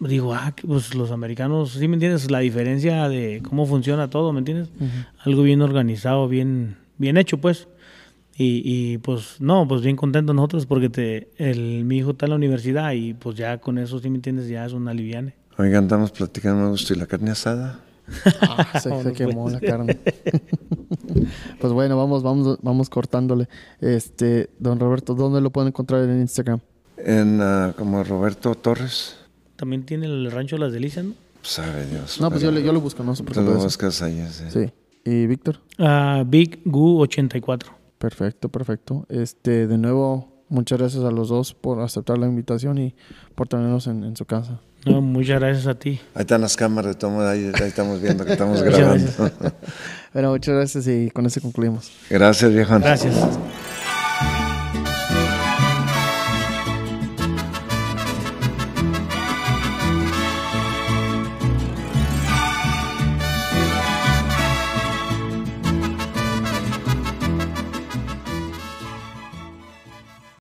digo, ah, pues los americanos, ¿sí me entiendes? La diferencia de cómo funciona todo, ¿me entiendes? Algo bien organizado, bien, bien hecho, pues. Y, y, pues, no, pues bien contento nosotros porque te, el, mi hijo está en la universidad y pues ya con eso, ¿sí me entiendes? Ya es una aliviane. Oigan, andamos platicando, me gusto. ¿Y la carne asada? Ah, se, se quemó la carne. <laughs> pues bueno, vamos, vamos, vamos cortándole. Este, don Roberto, ¿dónde lo pueden encontrar en Instagram? En, ah, como Roberto Torres. También tiene el rancho Las Delicias, ¿no? Sabe Dios. No, pues yo, le- yo lo busco, no se Tú preocupe. lo buscas ahí. sí. Sí. ¿Y Víctor? Ah, Big Goo 84. Perfecto, perfecto. Este, de nuevo, muchas gracias a los dos por aceptar la invitación y por tenernos en, en su casa. No, muchas gracias a ti. Ahí están las cámaras, toma, ahí, ahí estamos viendo que estamos <laughs> grabando. <laughs> Bueno, muchas gracias y con eso concluimos. Gracias, viejo. Gracias.